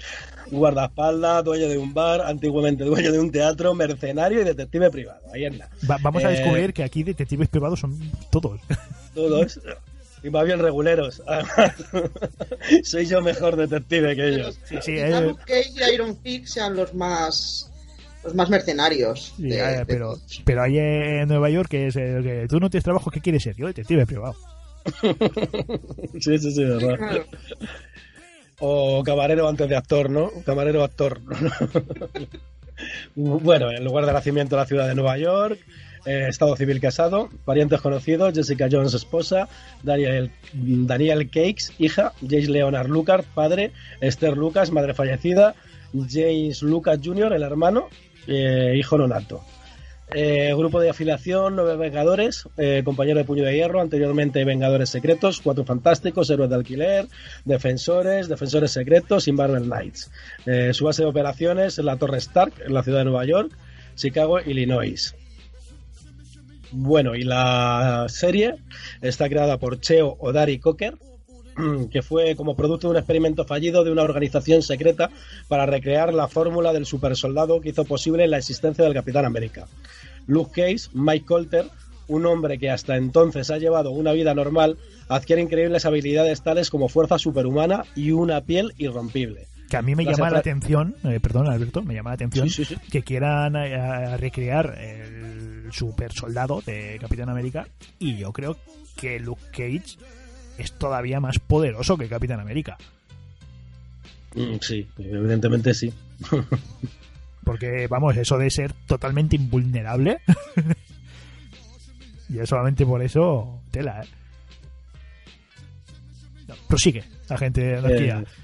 Guardaespaldas, dueño de un bar, antiguamente dueño de un teatro, mercenario y detective privado. Ahí anda. Va- vamos a Eh, descubrir que aquí detectives privados son todos. Todos. Y más bien reguleros. Además, soy yo mejor detective que ellos. Sí, sí, eh, Luke Cage y Iron sean los más los más mercenarios. Sí, de- eh, pero, pero ahí en Nueva York, que es el que tú no tienes trabajo, ¿qué quieres ser? Yo, detective privado. Sí, sí, sí, verdad. Claro. O camarero antes de actor, ¿no? Camarero actor. bueno, en lugar de nacimiento la ciudad de Nueva York, eh, estado civil casado, parientes conocidos, Jessica Jones esposa, Daniel, Daniel Cakes, hija, James Leonard Lucas, padre, Esther Lucas, madre fallecida, James Lucas Jr., el hermano, eh, hijo nonato. Eh, grupo de afiliación, nueve Vengadores, eh, compañero de Puño de Hierro, anteriormente Vengadores Secretos, Cuatro Fantásticos, Héroes de Alquiler, Defensores, Defensores Secretos y Marvel Knights. Eh, su base de operaciones es la Torre Stark, en la ciudad de Nueva York, Chicago, Illinois. Bueno, y la serie está creada por Cheo Odari Cocker, que fue como producto de un experimento fallido de una organización secreta para recrear la fórmula del supersoldado que hizo posible la existencia del Capitán América. Luke Cage, Mike Colter, un hombre que hasta entonces ha llevado una vida normal, adquiere increíbles habilidades tales como fuerza superhumana y una piel irrompible. Que a mí me Las llama la atención, eh, perdón Alberto, me llama la atención Sí, sí, sí. que quieran eh, recrear el super soldado de Capitán América y yo creo que Luke Cage es todavía más poderoso que Capitán América. Mm, Sí, evidentemente sí. Porque, vamos, eso de ser totalmente invulnerable. y es solamente por eso, tela, ¿eh? Prosigue, agente de anarquía. Eh,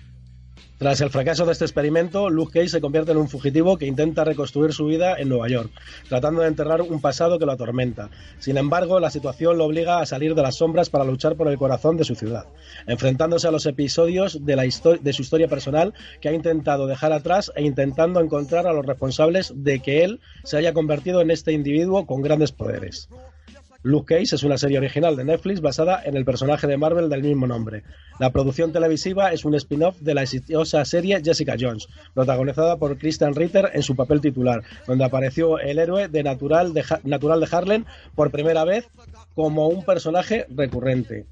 tras el fracaso de este experimento, Luke Cage se convierte en un fugitivo que intenta reconstruir su vida en Nueva York, tratando de enterrar un pasado que lo atormenta. Sin embargo, la situación lo obliga a salir de las sombras para luchar por el corazón de su ciudad, enfrentándose a los episodios de, de su historia personal que ha intentado dejar atrás e intentando encontrar a los responsables de que él se haya convertido en este individuo con grandes poderes. Luke Cage es una serie original de Netflix basada en el personaje de Marvel del mismo nombre. La producción televisiva es un spin-off de la exitosa serie Jessica Jones, protagonizada por Christian Ritter en su papel titular, donde apareció el héroe de Natural de, Ha- Natural de Harlem por primera vez como un personaje recurrente.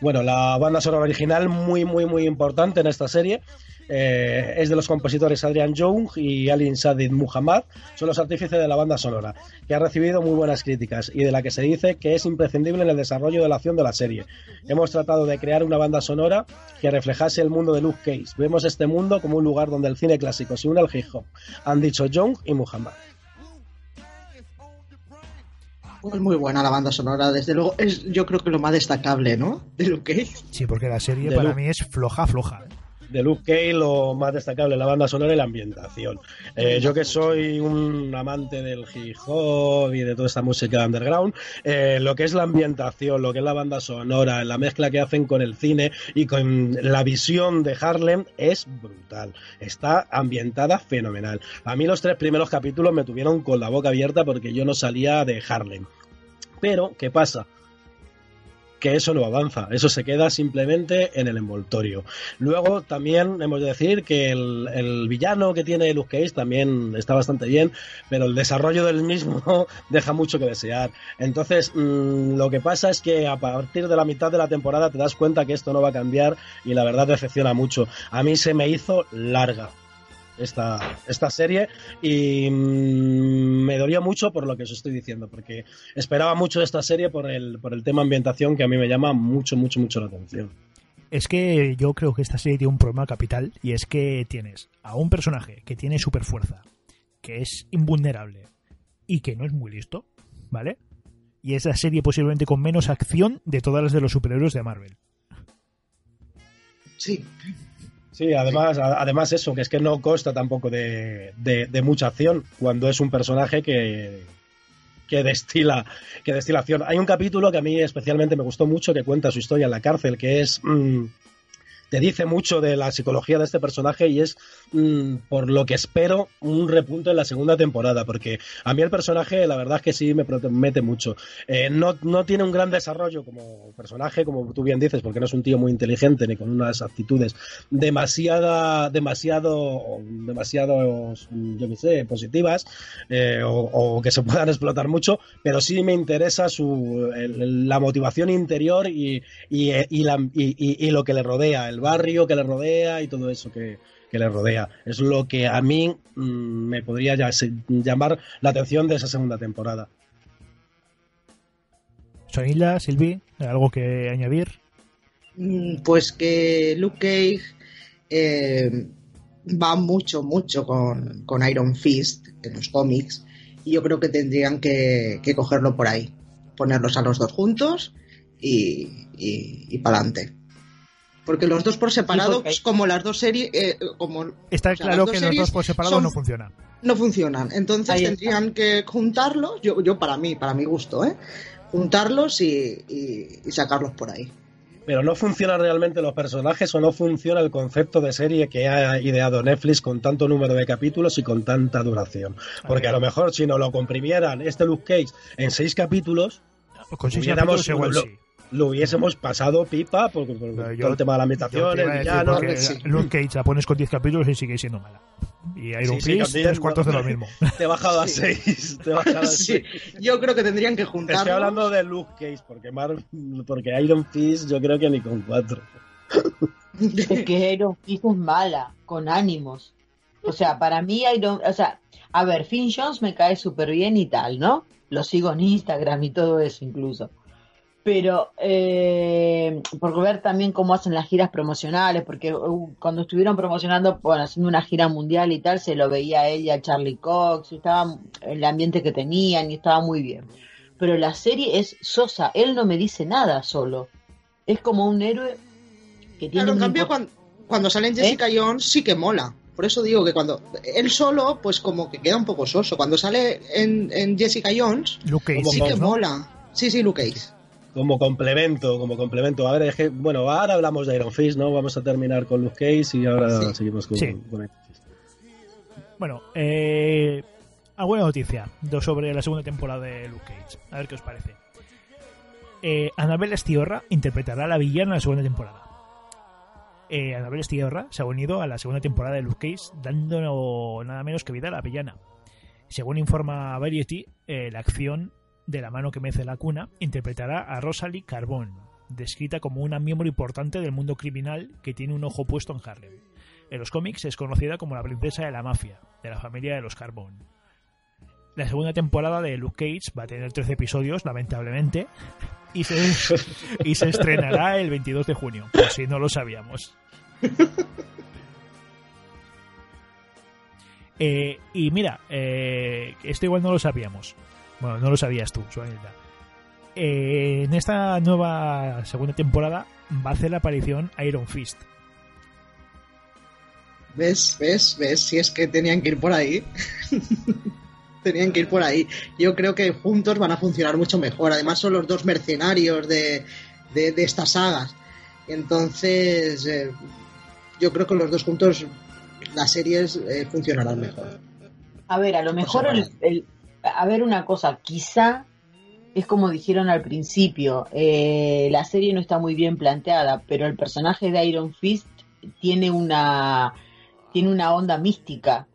Bueno, la banda sonora original muy, muy, muy importante en esta serie. Eh, es de los compositores Adrian Young y Alin Sadid Muhammad, son los artífices de la banda sonora, que ha recibido muy buenas críticas y de la que se dice que es imprescindible en el desarrollo de la acción de la serie. Hemos tratado de crear una banda sonora que reflejase el mundo de Luke Cage. Vemos este mundo como un lugar donde el cine clásico se une al hip hop, han dicho Young y Muhammad. Pues muy buena la banda sonora, desde luego es yo creo que lo más destacable, ¿no? De Luke Cage. Sí, porque la serie De para Luke. mí es floja, floja. De Luke Cage lo más destacable, la banda sonora y la ambientación. Eh, yo que soy un amante del hip hop y de toda esta música underground, eh, lo que es la ambientación, lo que es la banda sonora, la mezcla que hacen con el cine y con la visión de Harlem es brutal. Está ambientada fenomenal. A mí los tres primeros capítulos me tuvieron con la boca abierta porque yo no salía de Harlem. Pero, ¿qué pasa? Que eso no avanza, eso se queda simplemente en el envoltorio. Luego también hemos de decir que el, villano que tiene Luke Cage también está bastante bien, pero el desarrollo del mismo deja mucho que desear. Entonces, mmm, lo que pasa es que a partir de la mitad de la temporada te das cuenta que esto no va a cambiar y la verdad decepciona mucho. A mí se me hizo larga esta, esta serie y mmm, me dolía mucho por lo que os estoy diciendo, porque esperaba mucho de esta serie por el, por el tema ambientación que a mí me llama mucho, mucho, mucho la atención. Es que yo creo que esta serie tiene un problema capital y es que tienes a un personaje que tiene super fuerza, que es invulnerable y que no es muy listo, ¿vale? Y es la serie posiblemente con menos acción de todas las de los superhéroes de Marvel. Sí. Sí, además, además eso, que es que no consta tampoco de, de- de mucha acción cuando es un personaje que, que destila, que destila acción. Hay un capítulo que a mí especialmente me gustó mucho que cuenta su historia en la cárcel, que es mm, te dice mucho de la psicología de este personaje y es mm, por lo que espero un repunto en la segunda temporada, porque a mí el personaje la verdad es que sí me promete mucho. Eh, no, no tiene un gran desarrollo como personaje, como tú bien dices, porque no es un tío muy inteligente ni con unas actitudes demasiada, demasiado, demasiado, yo qué sé, positivas eh, o, que se puedan explotar mucho, pero sí me interesa su, el- la motivación interior y, y, la- y- y- y lo que le rodea, el barrio que le rodea y todo eso que, que le rodea. Es lo que a mí mm, me podría ya- se- llamar la atención de esa segunda temporada. Sonila, Silvi, ¿algo que añadir? Mm, Pues que Luke Cage eh, va mucho, mucho con, con Iron Fist en los cómics y yo creo que tendrían que, que cogerlo por ahí, ponerlos a los dos juntos y, y, para adelante. Porque los dos por separado, porque- como las dos series, eh, como Está O sea, claro las dos que los dos por separado son- no funcionan. no funcionan. Entonces tendrían que juntarlos, yo, yo para mí, para mi gusto, ¿eh? juntarlos y, y- y sacarlos por ahí. Pero no funcionan realmente los personajes o no funciona el concepto de serie que ha ideado Netflix con tanto número de capítulos y con tanta duración. Porque a lo mejor si no lo comprimieran este Luke Cage en seis capítulos, Con seis capítulos igual lo- sí. Lo hubiésemos pasado pipa por, por- por Pero yo- todo el tema de la ambientación, el villano. sí. Luke Cage la pones con 10 capítulos y sigue siendo mala. Y Iron Sí, sí, Fist, también, tres cuartos de lo mismo. Te he bajado a Sí. seis. Te he bajado a Sí, seis. yo creo que tendrían que Te juntarlos. estoy hablando de Luke Cage, porque, Mar- porque Iron Fist yo creo que ni con cuatro. Es que Iron Fist es mala, con ánimos. O sea, para mí Iron... O sea, a ver, Finn Jones me cae súper bien y tal, ¿no? Lo sigo en Instagram y todo eso incluso. Pero, eh, por ver también cómo hacen las giras promocionales, porque uh, cuando estuvieron promocionando, bueno, haciendo una gira mundial y tal, se lo veía a él y a Charlie Cox, y estaba el ambiente que tenían y estaba muy bien. Pero la serie es sosa, él no me dice nada solo. Es como un héroe que tiene Claro, en cambio, cuando, cuando sale en Jessica Jones sí que mola. Por eso digo que cuando él solo, pues como que queda un poco soso. Cuando sale en, en Jessica Jones, Luke sí que ¿no? mola. Sí, sí, Luke Cage. Como complemento, como complemento. A ver, es que, bueno, ahora hablamos de Iron Fist, ¿no? Vamos a terminar con Luke Cage y ahora Sí. seguimos con, Sí. con Iron Fist. Bueno, eh, alguna noticia sobre la segunda temporada de Luke Cage. A ver qué os parece. Eh, Annabelle Stiorra interpretará a la villana en la segunda temporada. Eh, Annabelle Stiorra se ha unido a la segunda temporada de Luke Cage, dando nada menos que vida a la villana. Según informa Variety, eh, la acción de la mano que mece la cuna interpretará a Rosalie Carbón, descrita como una miembro importante del mundo criminal que tiene un ojo puesto en Harlem. en los cómics es conocida como la princesa de la mafia, de la familia de los Carbón. La segunda temporada de Luke Cage va a tener 13 episodios, lamentablemente, y se, y se estrenará el 22 de junio, por si no lo sabíamos. Eh, y mira, eh, esto igual no lo sabíamos. Bueno, no lo sabías tú, Suanita. Eh, en esta nueva segunda temporada va a hacer la aparición Iron Fist. ¿Ves? ¿Ves? ¿Ves? Si es que tenían que ir por ahí. tenían que ir por ahí. Yo creo que juntos van a funcionar mucho mejor. Además son los dos mercenarios de, de, de estas sagas. Entonces, eh, yo creo que los dos juntos las series eh, funcionarán mejor. A ver, a lo mejor el, el- a ver una cosa, quizá es como dijeron al principio, eh, la serie no está muy bien planteada, pero el personaje de Iron Fist tiene una tiene una onda mística.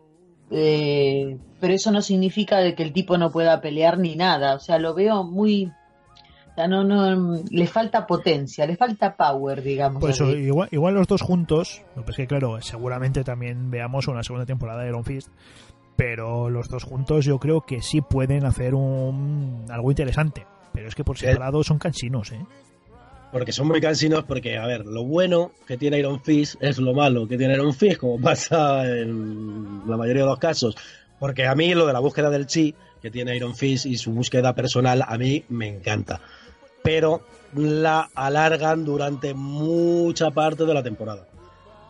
Eh, pero eso no significa de que el tipo no pueda pelear ni nada, o sea, lo veo muy o sea, no no le falta potencia, le falta power, digamos. Por eso, igual, igual los dos juntos, lo que es que claro, seguramente también veamos una segunda temporada de Iron Fist, pero los dos juntos yo creo que sí pueden hacer un algo interesante. Pero es que por Sí. separado son cansinos, ¿eh? Porque son muy cansinos, porque, a ver, lo bueno que tiene Iron Fist es lo malo que tiene Iron Fist, como pasa en la mayoría de los casos. Porque a mí lo de la búsqueda del chi que tiene Iron Fist y su búsqueda personal, a mí me encanta. Pero la alargan durante mucha parte de la temporada.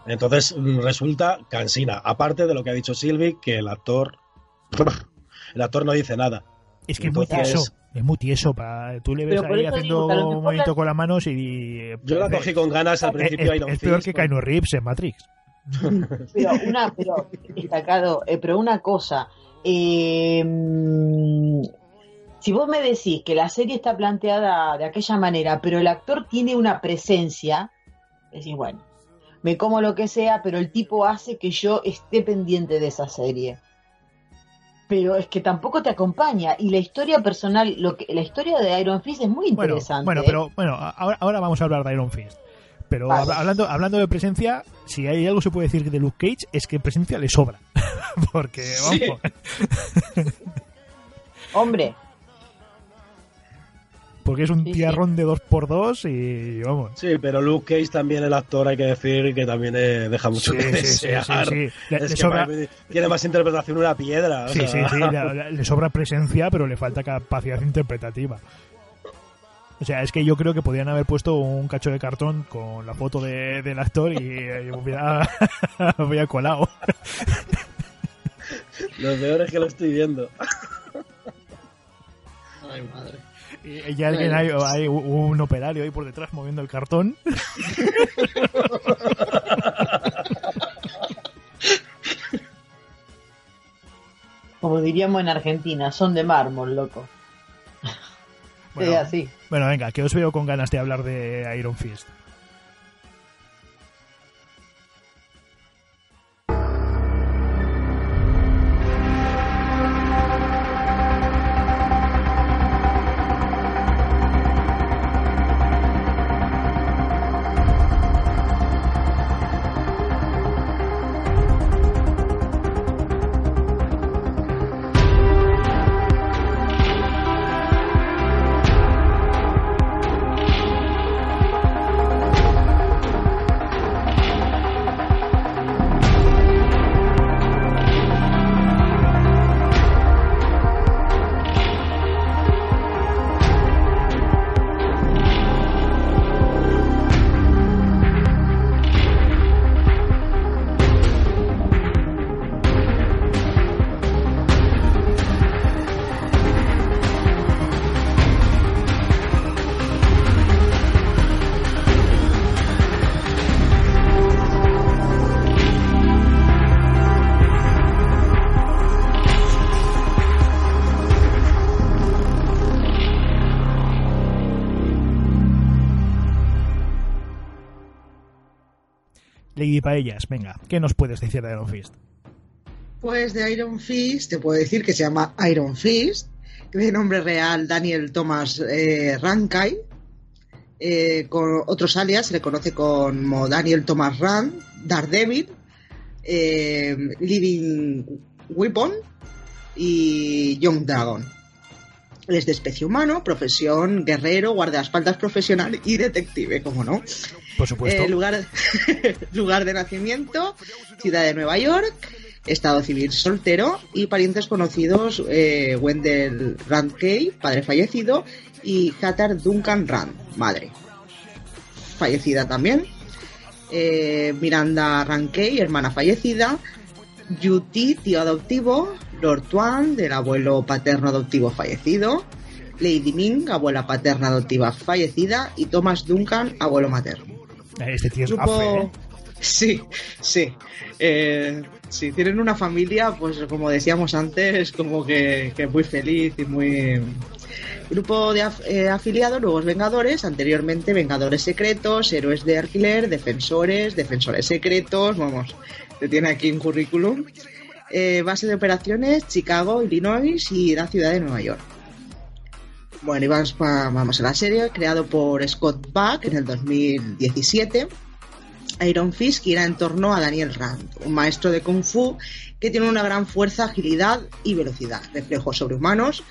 Entonces resulta cansina. Aparte de lo que ha dicho Sylvie, que el actor. El actor no dice nada. Es que es muy tieso, es muy tieso. Para, tú le ves ahí eso haciendo digo un movimiento con las manos y... eh, Yo la eh, cogí con ganas al es, principio es- es peor que Keanu Reeves en Matrix. pero una pero destacado eh, pero una cosa eh, mm, si vos me decís que la serie está planteada de aquella manera pero el actor tiene una presencia decís bueno me como lo que sea pero el tipo hace que yo esté pendiente de esa serie pero es que tampoco te acompaña y la historia personal lo que la historia de Iron Fist es muy Bueno, interesante bueno, ¿eh? pero bueno, ahora, ahora vamos a hablar de Iron Fist. Pero Vale. hablando, hablando de presencia, si hay algo que se puede decir de Luke Cage es que presencia le sobra. Porque, Sí. vamos, hombre porque es un Sí, sí. tiarrón de 2x2 y vamos. Sí, pero Luke Cage también, el actor, hay que decir que también eh, deja mucho Sí, que desear. sí, sí. Le- Es le que sobra- tiene más interpretación una piedra. Sí, sí, sea. sí, le, le sobra presencia, pero le falta capacidad interpretativa. O sea, es que yo creo que podrían haber puesto un cacho de cartón con la foto de- del actor y, y hubiera, hubiera colado. Lo peor es que lo estoy viendo. Ay, madre. Y ya alguien hay, hay un operario ahí por detrás moviendo el cartón. como diríamos en Argentina son de mármol loco Bueno, es así bueno, venga, que os veo con ganas de hablar de Iron Fist. Venga, ¿qué nos puedes decir de Iron Fist? Pues de Iron Fist te puedo decir que se llama Iron Fist, de nombre real Daniel Thomas eh, Rankai. Eh, con otros alias se le conoce como Daniel Thomas Rand, Daredevil, eh, Living Weapon y Young Dragon. Es de especie humano, profesión guerrero, guardaespaldas profesional y detective, como no. Eh, lugar, lugar de nacimiento, ciudad de Nueva York, estado civil soltero y parientes conocidos eh, Wendell Rand padre fallecido, y Hattar Duncan Rand, madre. Fallecida también. Eh, Miranda Rand Kay, hermana fallecida. Yuti, tío adoptivo. Lord Tuan, del abuelo paterno adoptivo fallecido. Lady Ming, abuela paterna adoptiva fallecida. Y Thomas Duncan, abuelo materno. Este tío es Grupo- ¿eh? Sí, sí. Eh, sí, tienen una familia, pues como decíamos antes, como que, que muy feliz y muy... Grupo de af- eh, afiliados, nuevos Vengadores, anteriormente Vengadores Secretos, Héroes de Alquiler, Defensores, Defensores Secretos, vamos, te tiene aquí un currículum. Eh, base de operaciones, Chicago, Illinois y la ciudad de Nueva York. Bueno, y vamos, a la serie, creado por Scott Buck en el 2017. Iron Fist gira en torno a Daniel Rand, un maestro de Kung Fu que tiene una gran fuerza, agilidad y velocidad, reflejos sobrehumanos,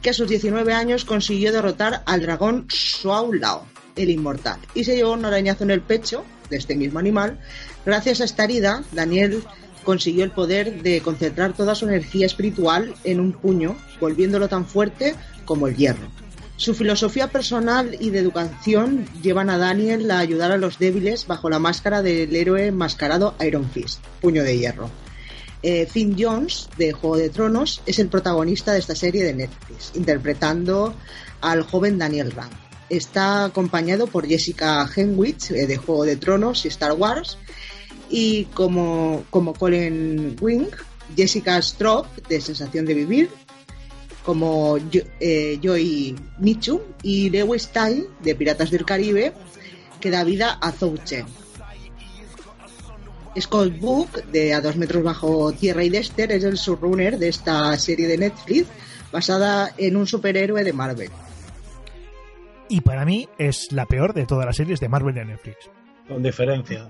que a sus 19 años consiguió derrotar al dragón Shuao Lao, el inmortal, y se llevó un arañazo en el pecho de este mismo animal. Gracias a esta herida, Daniel consiguió el poder de concentrar toda su energía espiritual en un puño, volviéndolo tan fuerte como el hierro. Su filosofía personal y de educación llevan a Daniel a ayudar a los débiles bajo la máscara del héroe enmascarado Iron Fist, puño de hierro. Eh, Finn Jones, de Juego de Tronos, es el protagonista de esta serie de Netflix, interpretando al joven Daniel Rand. Está acompañado por Jessica Henwick, eh, de Juego de Tronos y Star Wars, y como, como Colin Wing, Jessica Straub, de Sensación de Vivir, como Yo- eh, Joy Mitchum y Lewis Tye de Piratas del Caribe que da vida a Zhou Chen. Scott Book de A dos metros bajo tierra y Dexter es el showrunner de esta serie de Netflix basada en un superhéroe de Marvel. Y para mí es la peor de todas las series de Marvel de Netflix. Con diferencia.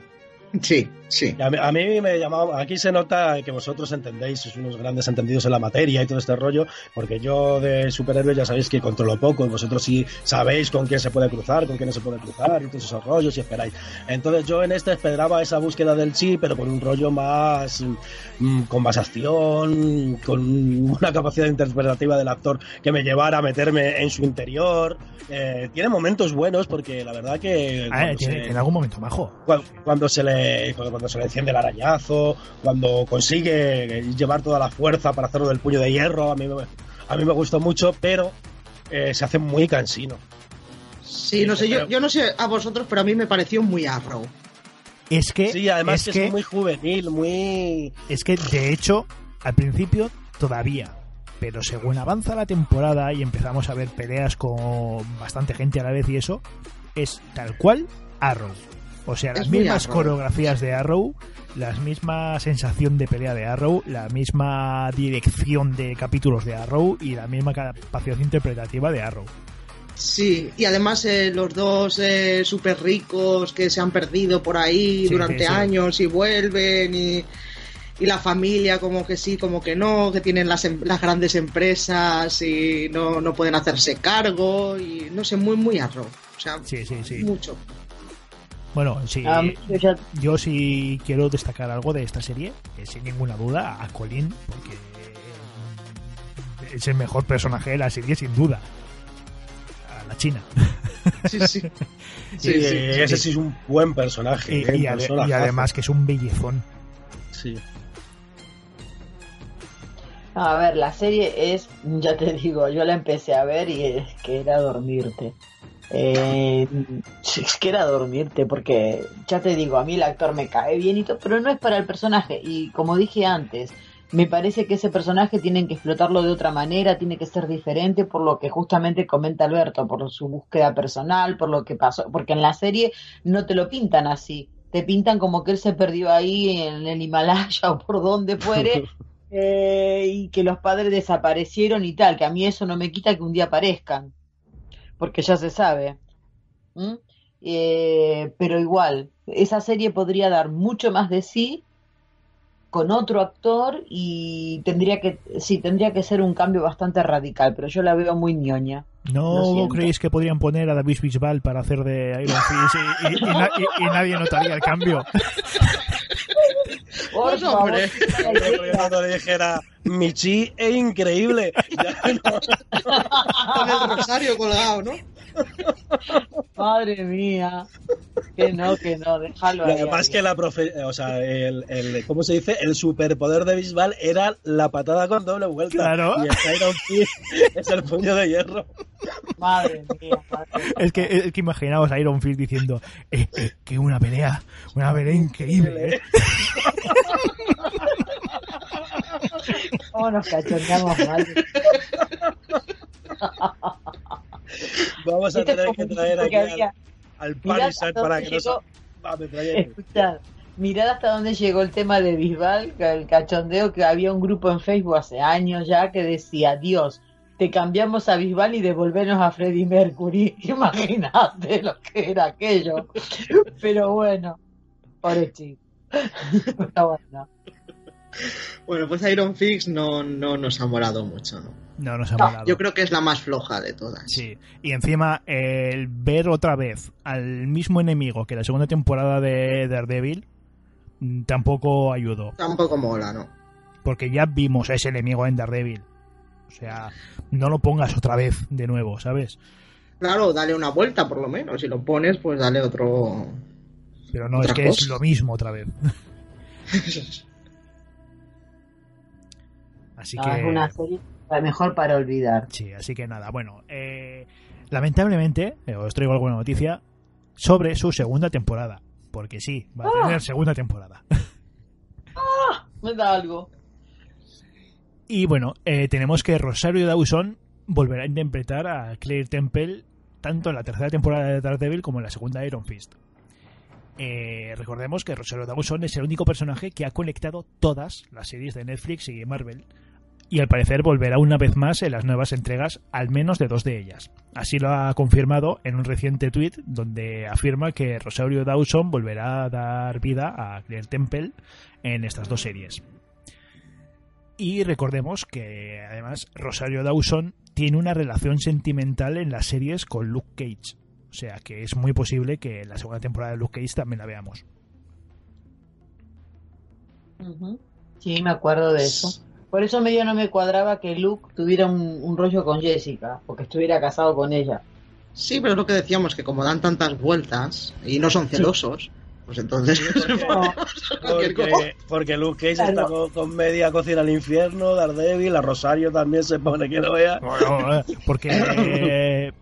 Sí, sí. A mí, a mí me llamaba, aquí se nota que vosotros entendéis, sois unos grandes entendidos en la materia y todo este rollo, porque yo de superhéroes ya sabéis que controlo poco, y vosotros sí sabéis con quién se puede cruzar, con quién no se puede cruzar, y todos esos rollos, y esperáis. Entonces yo en este esperaba esa búsqueda del sí, pero con un rollo más, mm, con más acción, con una capacidad interpretativa del actor que me llevara a meterme en su interior. Eh, tiene momentos buenos, porque la verdad que... Ah, cuando tiene, se- en algún momento majo. cuando, cuando se le cuando, cuando se le enciende el arañazo, cuando consigue llevar toda la fuerza para hacerlo del puño de hierro, a mí me, a mí me gustó mucho, pero eh, se hace muy cansino. Sí, no sé, yo, yo no sé a vosotros, pero a mí me pareció muy Arrow. Es que, Sí, además es que, que, es muy juvenil, muy... es que de hecho, al principio todavía. Pero según avanza la temporada y empezamos a ver peleas con bastante gente a la vez y eso, es tal cual Arrow. O sea, las Es mismas coreografías de Arrow, la misma sensación de pelea de Arrow, la misma dirección de capítulos de Arrow y la misma capacidad interpretativa de Arrow. Sí, y además eh, los dos eh, súper ricos que se han perdido por ahí Sí, durante sí, sí. años y vuelven y, y la familia como que sí, como que no, que tienen las, em- las grandes empresas y no, no pueden hacerse cargo y no sé, muy, muy arroz. O sea, mucho. Bueno, sí. A mí, yo sí quiero destacar algo de esta serie, que sin ninguna duda a Colin, porque es el mejor personaje de la serie sin duda. A la China. Sí, sí. Sí, Sí, sí. ese sí es un buen personaje. Y, ¿eh? y ade- Personajazo. y además que es un bellezón. Sí. A ver, la serie es, ya te digo, yo la empecé a ver y es que era dormirte. Eh, es que era dormirte porque, ya te digo, a mí el actor me cae bien y todo, pero no es para el personaje. Y como dije antes, me parece que ese personaje tienen que explotarlo de otra manera, tiene que ser diferente por lo que justamente comenta Alberto, por su búsqueda personal, por lo que pasó, porque en la serie no te lo pintan así. Te pintan como que él se perdió ahí en el Himalaya o por donde fuere eh, y que los padres desaparecieron y tal, que a mí eso no me quita que un día aparezcan, porque ya se sabe. ¿Mm? Eh, pero igual, esa serie podría dar mucho más de sí con otro actor y tendría que, sí, tendría que ser un cambio bastante radical, pero yo la veo muy ñoña. ¿No creéis que podrían poner a David Bisbal para hacer de Iron Fist y, y- y na- y- y nadie notaría el cambio? Por Pues, favor, hombre. cuando le dijera, Michi es increíble. Ya no- Con el rosario colgado, ¿no? Madre mía. Que no, que no, déjalo Y ahí. además ahí. que la profe, o sea, el, el- ¿cómo se dice? El superpoder de Bisbal era la patada con doble vuelta. Claro. Y el Iron Fist es el puño de hierro. Madre mía, madre mía. Es que, es que imaginaos a Iron Fist diciendo eh, eh, que una pelea, una pelea increíble. ¿eh? ¿Cómo nos cachondeamos mal? Vamos a tener que traer aquí al, al hasta para que nos llegó- ametralle. Escuchad, mirad hasta dónde llegó el tema de Bisbal, el cachondeo, que había un grupo en Facebook hace años ya que decía, Dios, te cambiamos a Bisbal y devolvernos a Freddie Mercury. Imagínate lo que era aquello. Pero bueno, pobre chico. Pero bueno. Bueno, pues Iron Fix no, no nos ha molado mucho, ¿no? No nos ha No, molado. Yo creo que es la más floja de todas. Sí, y encima el ver otra vez al mismo enemigo que la segunda temporada de Daredevil mm, tampoco ayudó, Tampoco mola, ¿no? porque ya vimos a ese enemigo en Daredevil. O sea, no lo pongas otra vez de nuevo, ¿sabes? Claro, dale una vuelta por lo menos. Si lo pones, pues dale otro. Pero no, es que es lo mismo otra vez. Así No, que... es una serie la mejor para olvidar. Sí, así que nada, bueno, eh, lamentablemente eh, os traigo alguna noticia sobre su segunda temporada, porque sí, va a Ah. tener segunda temporada. Me da algo. Y bueno, eh, tenemos que Rosario Dawson volverá a interpretar a Claire Temple tanto en la tercera temporada de Daredevil como en la segunda de Iron Fist. Eh, recordemos que Rosario Dawson es el único personaje que ha conectado todas las series de Netflix y Marvel y al parecer volverá una vez más en las nuevas entregas, al menos de dos de ellas. Así lo ha confirmado en un reciente tweet donde afirma que Rosario Dawson volverá a dar vida a Claire Temple en estas dos series. Y recordemos que además Rosario Dawson tiene una relación sentimental en las series con Luke Cage. O sea que es muy posible que en la segunda temporada de Luke Cage también la veamos. Sí, me acuerdo de eso. Por eso medio no me cuadraba que Luke tuviera un, un rollo con Jessica, porque estuviera casado con ella. Sí, pero es lo que decíamos, que como dan tantas vueltas y no son celosos, pues entonces. No, cualquier cosa. Porque, porque Luke Cage Claro. está con, con media cocina al infierno, Daredevil, a Rosario también se pone que lo vea. Bueno, porque eh,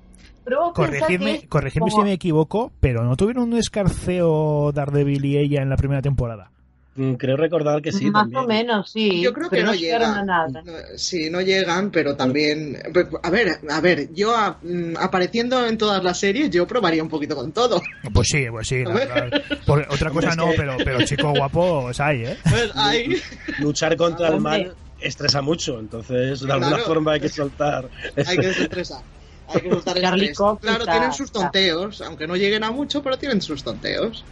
corregidme, corregidme si me equivoco, pero no tuvieron un escarceo Daredevil y ella en la primera temporada. Mm, Creo recordar que sí. Más también. o menos, sí. Yo creo que no, llegaron llegan. a nada. No, Sí, no llegan, pero también. A ver, a ver, yo a- mm, apareciendo en todas las series, yo probaría un poquito con todo. Pues sí, pues sí. la. Por- otra cosa no, pero, pero chico guapo es ahí, ¿eh? Pues ahí. Luchar contra el Hombre. mal estresa mucho, entonces de alguna Claro. forma hay que soltar. Hay que desestresar. Hay que soltar el estrés. Claro, tienen sus tonteos, aunque no lleguen a mucho, pero tienen sus tonteos.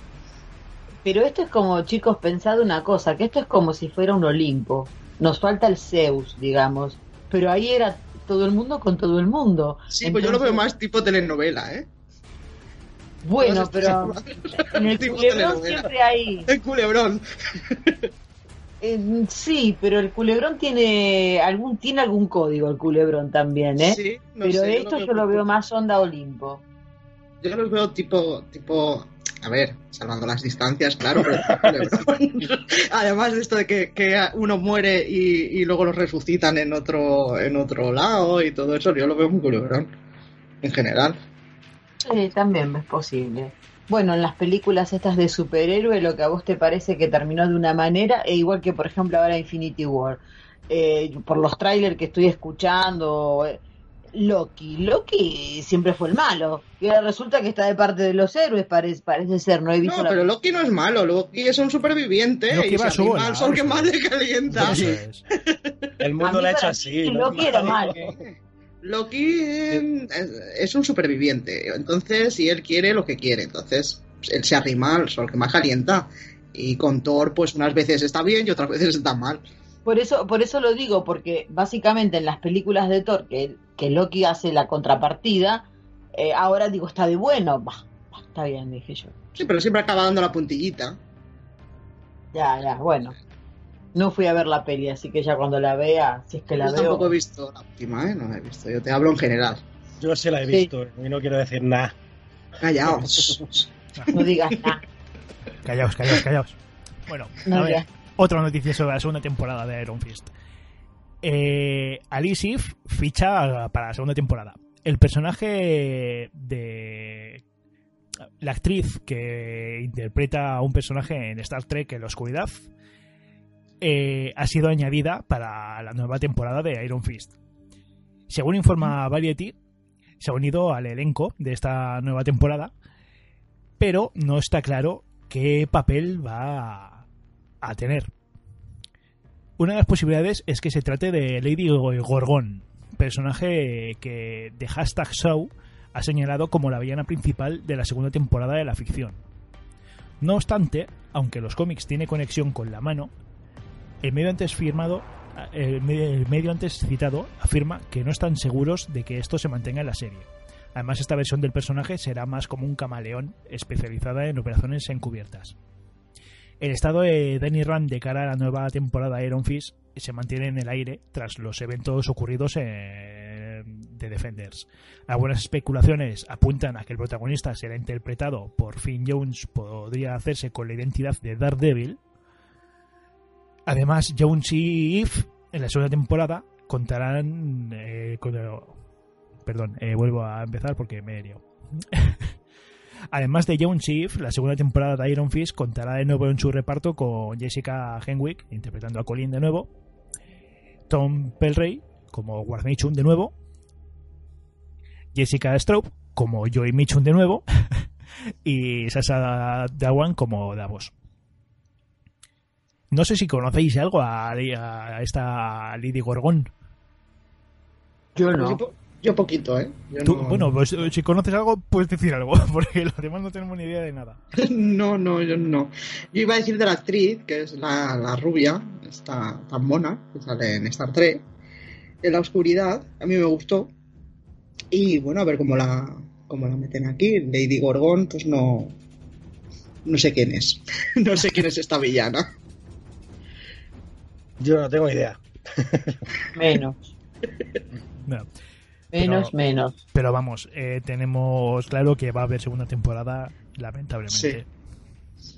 Pero esto es como, chicos, pensad una cosa, que esto es como si fuera un Olimpo. Nos falta el Zeus, digamos. Pero ahí era todo el mundo con todo el mundo. Sí, pues yo lo veo Entonces, más tipo telenovela, ¿eh? Bueno, pero en el culebrón siempre hay... El culebrón. eh, sí, pero el culebrón tiene algún tiene algún código, el culebrón también, ¿eh? Sí, no pero sé, esto yo lo veo más onda Olimpo. Yo los veo tipo, tipo, a ver, salvando las distancias, claro, pero. Además de esto de que, que uno muere y, y luego lo resucitan en otro, en otro lado y todo eso, yo lo veo muy culebrón, en general. Sí, también es posible. Bueno, en las películas estas de superhéroe, lo que a vos te parece que terminó de una manera, e igual que por ejemplo ahora Infinity War, Eh, por los trailers que estoy escuchando, eh, Loki, Loki siempre fue el malo, y ahora resulta que está de parte de los héroes, parece, parece ser, no he visto No, la pero Loki no es malo, Loki es un superviviente Loki y va su arrima bola, al sol que más le calienta. Es. El mundo lo ha hecho así. Loki era malo. Loki eh, es un superviviente, entonces, y él quiere lo que quiere, entonces él se arrima al sol que más calienta. Y con Thor, pues unas veces está bien y otras veces está mal. Por eso, por eso lo digo, porque básicamente en las películas de Thor, que, que Loki hace la contrapartida, eh, ahora digo, está de bueno. Bah, bah, está bien, dije yo. Sí, pero siempre acaba dando la puntillita. Ya, ya, bueno. No fui a ver la peli, así que ya cuando la vea, si es que la Yo veo. tampoco he visto la última, ¿eh? No la he visto. Yo te hablo en general. Yo sí la he Sí. visto y no quiero decir nada. Callaos. No digas nada. Callaos, callaos, callaos. Bueno, No a ver, digas. Otra noticia sobre la segunda temporada de Iron Fist. Eh, Ali Sif ficha para la segunda temporada. El personaje de la actriz que interpreta a un personaje en Star Trek en la oscuridad eh, ha sido añadida para la nueva temporada de Iron Fist. Según informa Variety, se ha unido al elenco de esta nueva temporada, pero no está claro qué papel va a tener. Una de las posibilidades es que se trate de Lady Gorgon, personaje que de Hashtag Show ha señalado como la villana principal de la segunda temporada de la ficción. No obstante, aunque los cómics tiene conexión con la mano, el medio antes firmado el medio antes citado afirma que no están seguros de que esto se mantenga en la serie. Además, esta versión del personaje será más como un camaleón especializada en operaciones encubiertas. El estado de Danny Rand de cara a la nueva temporada de Iron Fist se mantiene en el aire tras los eventos ocurridos en The Defenders. Algunas especulaciones apuntan a que el protagonista será interpretado por Finn Jones, podría hacerse con la identidad de Daredevil. Además, Jones y Eve en la segunda temporada contarán eh, con Perdón, eh, vuelvo a empezar porque me he. Además de y Eve, la segunda temporada de Iron Fist contará de nuevo en su reparto con Jessica Henwick interpretando a Colin de nuevo, Tom Pelray como Ward Mitchum de nuevo, Jessica Straub como Joey Mitchum de nuevo y Sasha Dawan como Davos. No sé si conocéis algo a, a esta Lady Gorgon. Yo Yo, no. Yo poquito, ¿eh? Yo Tú- no- Bueno, pues eh, si conoces algo, puedes decir algo, porque los demás no tenemos ni idea de nada. no, no, yo no. Yo iba a decir de la actriz, que es la, la rubia, esta tan mona, que sale en Star Trek, en la oscuridad, a mí me gustó. Y bueno, a ver cómo la, cómo la meten aquí. Lady Gorgon, pues no. No sé quién es. no sé quién es esta villana. Yo no tengo idea. Menos. No. Menos, Pero- menos. Pero vamos, eh, tenemos claro que va a haber segunda temporada, lamentablemente. Sí,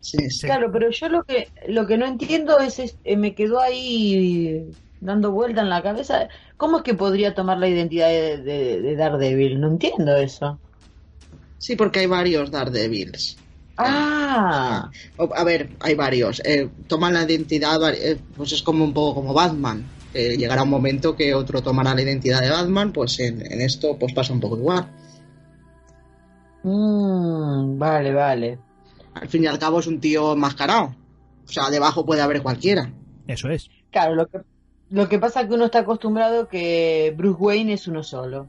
sí. Sí. Claro, pero yo lo que lo que no entiendo es, es- eh, me quedó ahí dando vuelta en la cabeza. ¿Cómo es que podría tomar la identidad de, de- de Daredevil? No entiendo eso. Sí, porque hay varios Daredevils. Ah, A ver, hay varios. Eh, toman la identidad, eh, pues es como un poco como Batman. Eh, llegará un momento que otro tomará la identidad de Batman, pues en, en esto pues pasa un poco igual. mm, vale, vale. Al fin y al cabo es un tío enmascarado. O sea, debajo puede haber cualquiera. Eso es. Claro, lo que lo que pasa es que uno está acostumbrado que Bruce Wayne es uno solo.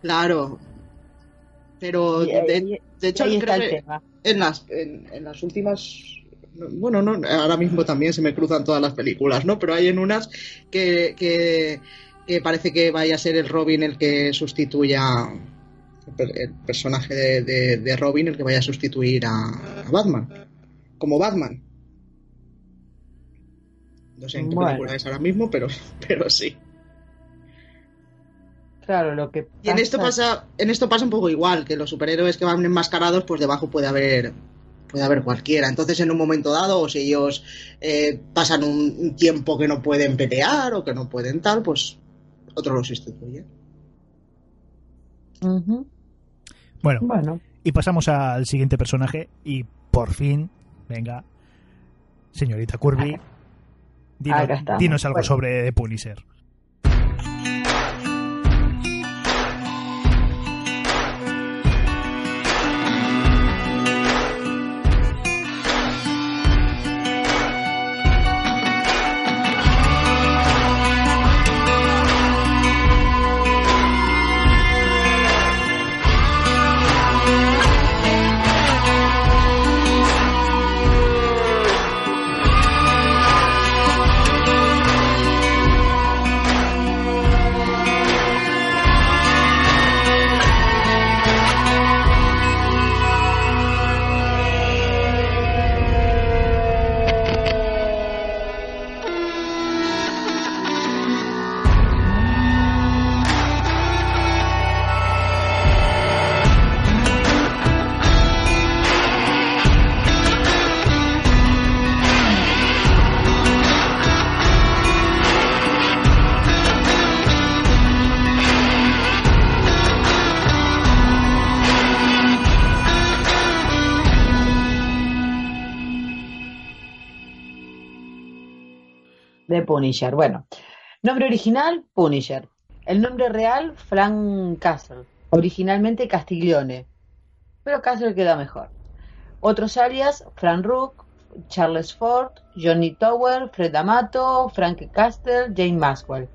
Claro. Pero Y, de, hecho creo que en las, en, en las últimas... Bueno, no, ahora mismo también se me cruzan todas las películas, ¿no? Pero hay en unas que, que, que parece que vaya a ser el Robin el que sustituya el, per- el personaje de, de- de Robin el que vaya a sustituir a, a Batman. Como Batman. No sé en qué Bueno. película es ahora mismo, pero, pero sí. Claro, lo que Y en esto pasa, en esto pasa un poco igual, que los superhéroes que van enmascarados, pues debajo puede haber puede haber cualquiera. Entonces, en un momento dado, o si ellos eh, pasan un, tiempo que no pueden pelear o que no pueden tal, pues otro los sustituye. Bueno, Bueno, y pasamos al siguiente personaje y por fin, venga, señorita Kirby, dinos, algo Bueno. sobre Punisher. Punisher. Bueno, nombre original, Punisher. El nombre real, Frank Castle. Originalmente Castiglione. Pero Castle queda mejor. Otros alias, Frank Rook, Charles Ford, Johnny Tower, Fred Amato, Frank Castle, Jane Maxwell.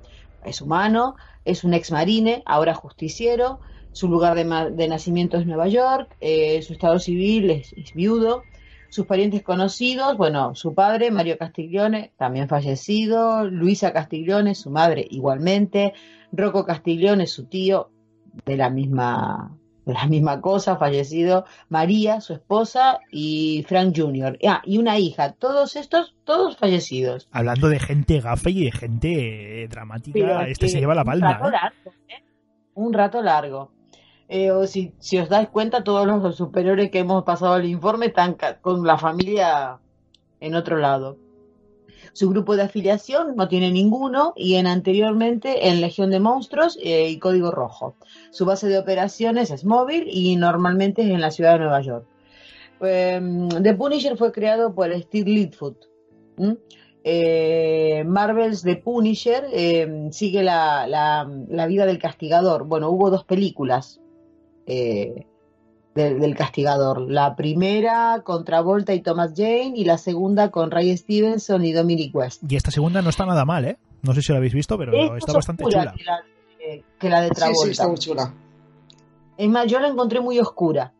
Es humano, es un ex marine, ahora justiciero. Su lugar de, nacimiento es Nueva York. Eh, su estado civil es, viudo. Sus parientes conocidos, bueno, su padre, Mario Castiglione, también fallecido. Luisa Castiglione, su madre, igualmente. Rocco Castiglione, su tío, de la misma la misma cosa, fallecido, María, su esposa, y Frank Jr. Ah, y una hija. Todos estos, todos fallecidos. Hablando de gente gafe y de gente eh, dramática, este se lleva la palma. Un rato ¿eh? largo. ¿eh? Un rato largo. O si, os dais cuenta, todos los superiores que hemos pasado el informe están con la familia en otro lado. Su grupo de afiliación no tiene ninguno y en anteriormente en Legión de Monstruos eh, y Código Rojo. Su base de operaciones es móvil y normalmente es en la ciudad de Nueva York. Em, The Punisher fue creado por Steve Litfoot. Eh, Marvel's The Punisher em, sigue la, vida del castigador. Bueno, hubo dos películas. Eh, del, castigador. La primera con Travolta y Thomas Jane y la segunda con Ray Stevenson y Dominic West. Y esta segunda no está nada mal, ¿eh? No sé si la habéis visto, pero está bastante chula. Que la, de Travolta. Sí, está muy chula. Es más, yo la encontré muy oscura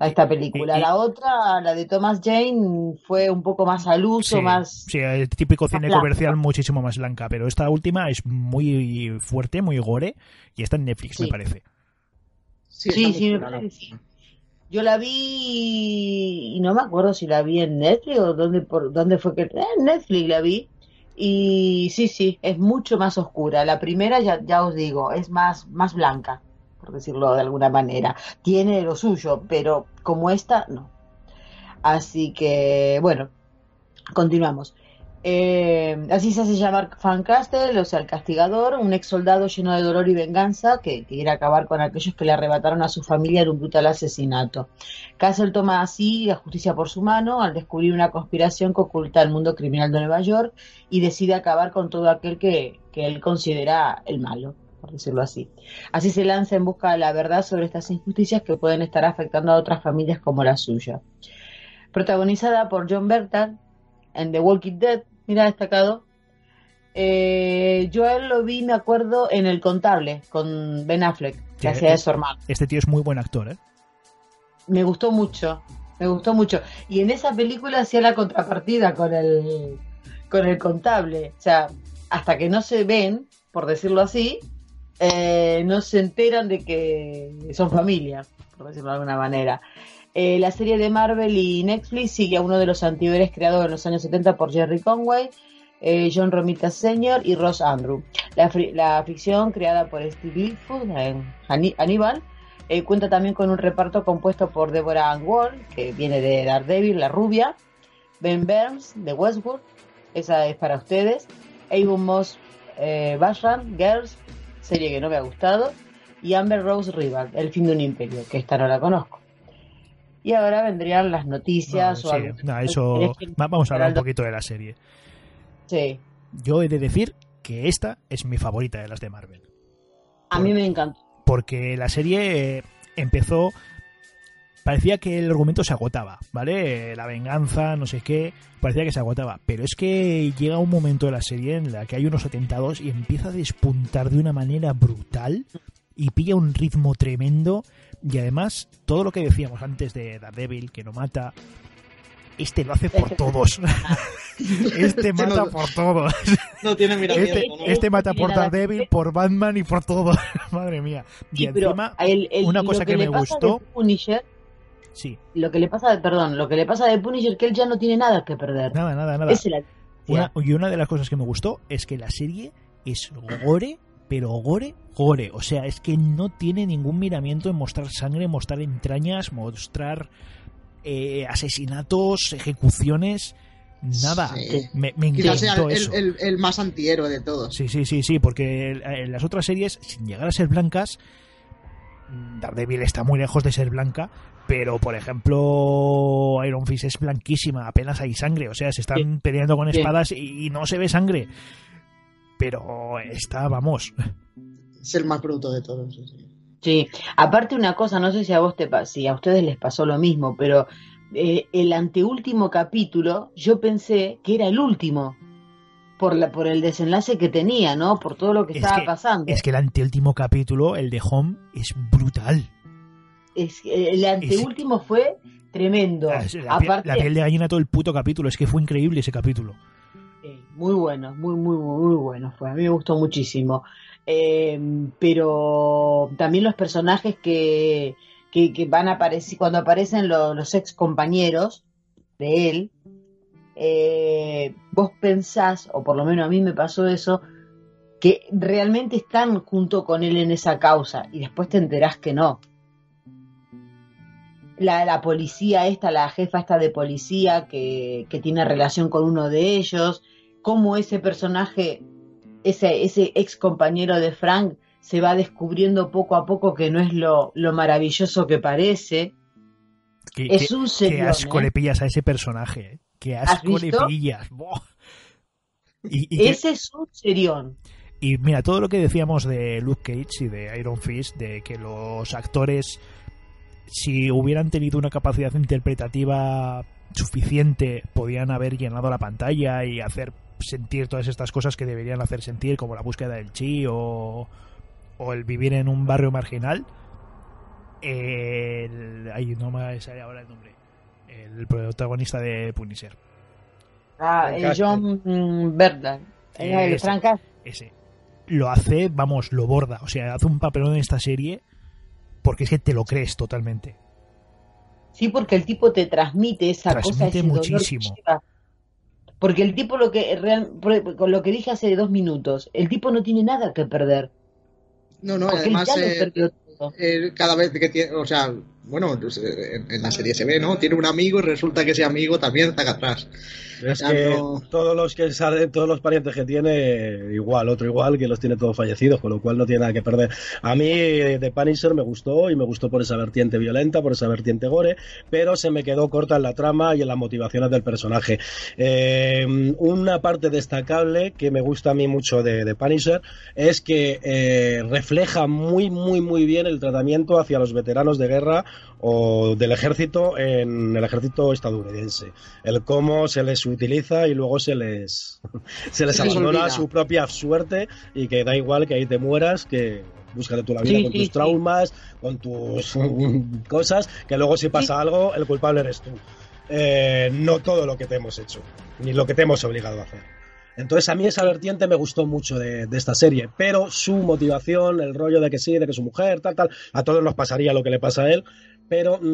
a esta película. La otra, la de Thomas Jane, fue un poco más al uso, más... Sí, el típico cine comercial muchísimo más blanca, pero esta última es muy fuerte, muy gore, y está en Netflix, me parece. Sí, sí, me parece. Yo la vi y no me acuerdo si la vi en Netflix o dónde, por, dónde fue que... En Netflix la vi. Y sí, sí, es mucho más oscura. La primera, ya, ya os digo, es más, más blanca, por decirlo de alguna manera. Tiene lo suyo, pero como esta, no. Así que, bueno, continuamos. Eh, así se hace llamar Fan Castle, o sea, el castigador, un ex soldado lleno de dolor y venganza que, quiere acabar con aquellos que le arrebataron a su familia en un brutal asesinato. Castle toma así la justicia por su mano al descubrir una conspiración que oculta el mundo criminal de Nueva York y decide acabar con todo aquel que, que él considera el malo por decirlo así. Así se lanza en busca de la verdad sobre estas injusticias que pueden estar afectando a otras familias como la suya. Protagonizada por John Bertal en The Walking Dead, mira, destacado. Eh, yo él lo vi, me acuerdo, en El Contable, con Ben Affleck, que hacía de su hermano. Este tío es muy buen actor, ¿eh? Me gustó mucho, me gustó mucho. Y en esa película hacía la contrapartida con el, con el contable. O sea, hasta que no se ven, por decirlo así, eh, no se enteran de que son familia, por decirlo de alguna manera. Eh, la serie de Marvel y Netflix sigue a uno de los antihéroes creados en los años 70 por Jerry Conway, eh, John Romita Sr. y Ross Andrew. La, ficción creada por Steve Litchfield en eh, cuenta también con un reparto compuesto por Deborah Ann Wall, que viene de Daredevil, la rubia, Ben Burns de Westwood, esa es para ustedes, Avon Moss Bashram, Girls, serie que no me ha gustado, y Amber Rose Rival, El fin de un imperio, que esta no la conozco. Y ahora vendrían las noticias o eso, Vamos a hablar un poquito de la serie. Sí. Yo he de decir que esta es mi favorita de las de Marvel. A mí me encanta. Porque la serie eh, empezó parecía que el argumento se agotaba, ¿vale? La venganza, no sé qué, parecía que se agotaba. Pero es que llega un momento de la serie en la que hay unos atentados y empieza a despuntar de una manera brutal y pilla un ritmo tremendo y además, todo lo que decíamos antes de Daredevil, que no mata, este lo hace por todos. este mata por todos. No tiene Este, este mata por Daredevil, por Batman y por todo. Madre mía. Y encima, una cosa que, me gustó. Sí. Lo que le pasa, perdón, lo que le pasa de Punisher que él ya no tiene nada que perder. Nada, nada, nada. y una de las cosas que me gustó es que la serie es gore pero gore, gore. O sea, es que no tiene ningún miramiento en mostrar sangre, mostrar entrañas, mostrar eh, asesinatos, ejecuciones. Nada, me, me encantó el, el, el, más antihéroe de todos. Sí, sí, sí, sí, porque en las otras series, sin llegar a ser blancas, Daredevil está muy lejos de ser blanca, pero por ejemplo Iron Fist es blanquísima, apenas hay sangre, o sea, se están peleando con espadas y, y no se ve sangre. Pero está, vamos, Es el más bruto de todos. sí, sí. Sí, aparte una cosa, no sé si a vos te si a ustedes les pasó lo mismo, pero eh, el anteúltimo capítulo yo pensé que era el último por la por el desenlace que tenía, ¿no? Por todo lo que Es estaba que- pasando. es que el anteúltimo capítulo, el de Home, es brutal. Es- el anteúltimo fue tremendo. La, la piel- Aparte, la piel de gallina todo el puto capítulo, es que fue increíble ese capítulo. Muy bueno, muy muy muy bueno fue. A mí me gustó muchísimo. Eh, pero también los personajes que, que, van a aparecer cuando aparecen los, los ex compañeros de él, eh, vos pensás, o por lo menos a mí me pasó eso, que realmente están junto con él en esa causa y después te enterás que no. La, la policía esta, la jefa esta de policía que, que tiene relación con uno de ellos, cómo ese personaje, ese, ese ex compañero de Frank, se va descubriendo poco a poco que no es lo, lo maravilloso que parece. Qué, Es qué- un qué serión, asco ¿eh? le pillas a ese personaje. ¿eh? Qué asco le visto? pillas. Y, que- Ese es un serión. Y mira, todo lo que decíamos de Luke Cage y de Iron Fist, de que los actores, si hubieran tenido una capacidad interpretativa suficiente, podían haber llenado la pantalla y hacer sentir todas estas cosas que deberían hacer sentir, como la búsqueda del chi o, o el vivir en un barrio marginal. El, ay, no me sale ahora el nombre. El protagonista de Punisher. Ah, el. John. Eh, el Ese. Frank Castle. ese lo hace, vamos, lo borda. O sea, hace un papelón en esta serie porque es que te lo crees totalmente. Sí, porque el tipo te transmite esa cosa, Transmite ese dolor muchísimo. que lleva. Porque el tipo lo que real, por- con lo que dije hace dos minutos, el tipo no tiene nada que perder. No, no, además eh, eh, cada vez que tiene, o sea, bueno, pues, eh, en, en la serie se ve, ¿no? Tiene un amigo y resulta que ese amigo también está acá atrás. Es que no- todos los que salen, todos los parientes que tiene, igual, otro igual, que los tiene todos fallecidos, con lo cual no tiene nada que perder. A mí The Punisher me gustó y me gustó por esa vertiente violenta, por esa vertiente gore, pero se me quedó corta en la trama y en las motivaciones del personaje. Eh, una parte destacable que me gusta a mí mucho de The Punisher es que eh, refleja muy, muy, muy bien el tratamiento hacia los veteranos de guerra o del ejército en el ejército estadounidense. El cómo se les utiliza y luego se les, se les abandona su propia suerte y que da igual que ahí te mueras, que búscate tú la vida Sí, con tus sí. traumas, con tus cosas, que luego si pasa algo, el culpable eres tú. Eh, no todo lo que te hemos hecho, ni lo que te hemos obligado a hacer. Entonces a mí esa vertiente me gustó mucho de, de esta serie, pero su motivación, el rollo de que sí, de que su mujer, tal, tal, a todos nos pasaría lo que le pasa a él, pero mm,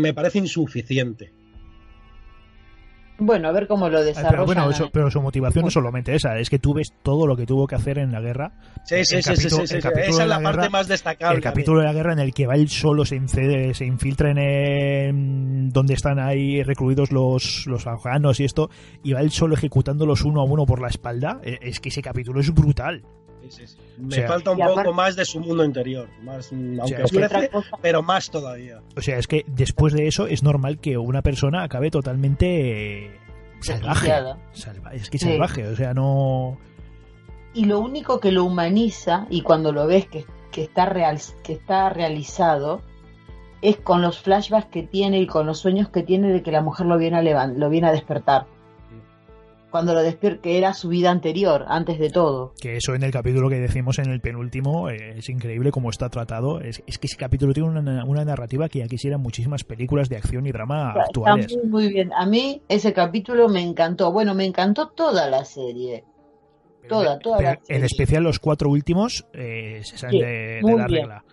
me parece insuficiente. Bueno, a ver cómo lo Ah, desarrollan. Pero bueno, eso- eh. pero su motivación no es solamente esa, es que tú ves todo lo que tuvo que hacer en la guerra. Sí, sí, El sí, capítulo- sí, sí, el sí, capítulo esa es la, la parte guerra- más destacable. El capítulo de la guerra en el que va él solo, se, incede- se infiltra en eh, donde están ahí recluidos los, los afganos y esto, y va él solo ejecutándolos uno a uno por la espalda. Eh, Es que ese capítulo es brutal. Sí, sí, sí. Me O sea, falta un aparte- poco más de su mundo interior, más, mm, aunque Y otra ofrece, cosa, pero más todavía. O sea, es que después de eso es normal que una persona acabe totalmente eh, salvaje. Salva- es que Sí. salvaje, o sea, no... Y lo único que lo humaniza, y cuando lo ves que, que, está, real, que está realizado, es con los flashbacks que tiene y con los sueños que tiene de que la mujer lo viene a, levan- lo viene a despertar. Cuando lo despierta, que era su vida anterior, antes de todo. Que eso en el capítulo que decimos en el penúltimo eh, es increíble cómo está tratado. Es, es que ese capítulo tiene una, una narrativa que ya quisieran muchísimas películas de acción y drama Está actuales. muy, muy bien. A mí ese capítulo me encantó. Bueno, me encantó toda la serie. toda, toda Pero la en serie. especial los cuatro últimos eh, se salen Sí, de, la bien. regla.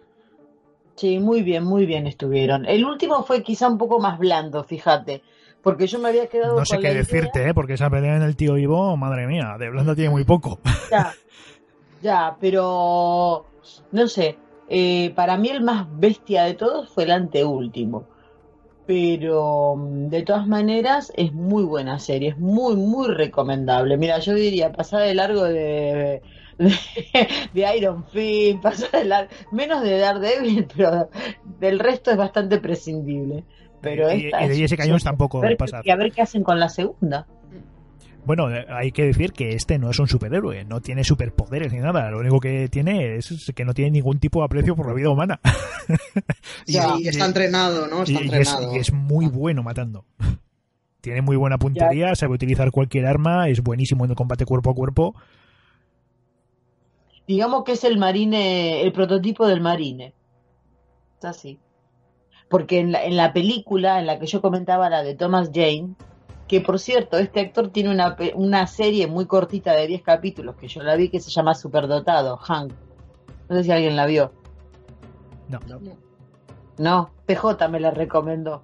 Sí, muy bien, muy bien estuvieron. El último fue quizá un poco más blando, fíjate. Porque yo me había quedado No sé con qué idea- decirte, ¿eh? porque esa pelea en el tío Ivo, madre mía, de blanda tiene muy poco. Ya, ya, pero no sé. eh, para mí el más bestia de todos fue el anteúltimo. Pero mm, de todas maneras es muy buena serie, es muy, muy recomendable. Mira, yo diría pasar de largo de, de, Iron Fist, pasa de menos de Daredevil, pero del resto es bastante prescindible. Pero y, de Jessica Jones tampoco pasa. Y a ver qué hacen con la segunda. Bueno, eh, hay que decir que este no es un superhéroe, no tiene superpoderes ni nada. Lo único que tiene es que no tiene ningún tipo de aprecio por la vida humana. y, está entrenado, ¿no? Está entrenado. y es muy bueno matando. Tiene muy buena puntería, sabe utilizar cualquier arma, es buenísimo en el combate cuerpo a cuerpo. Digamos que es el marine, el prototipo del marine. Es así. Porque en la, en la película en la que yo comentaba, la de Thomas Jane, que por cierto, este actor tiene una, una serie muy cortita de 10 capítulos que yo la vi que se llama Superdotado, Hank. No sé si alguien la vio. No. No, PJ me la recomendó.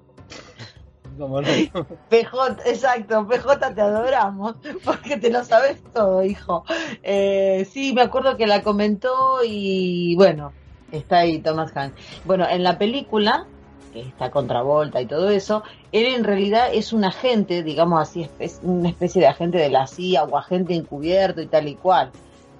PJ, exacto, PJ te adoramos, porque te lo sabes todo, hijo. Eh, sí, me acuerdo que la comentó y bueno, está ahí Thomas Hanks. Bueno, en la película, está contravolta y todo eso, él en realidad es un agente, digamos así, una especie de agente de la CIA o agente encubierto y tal y cual.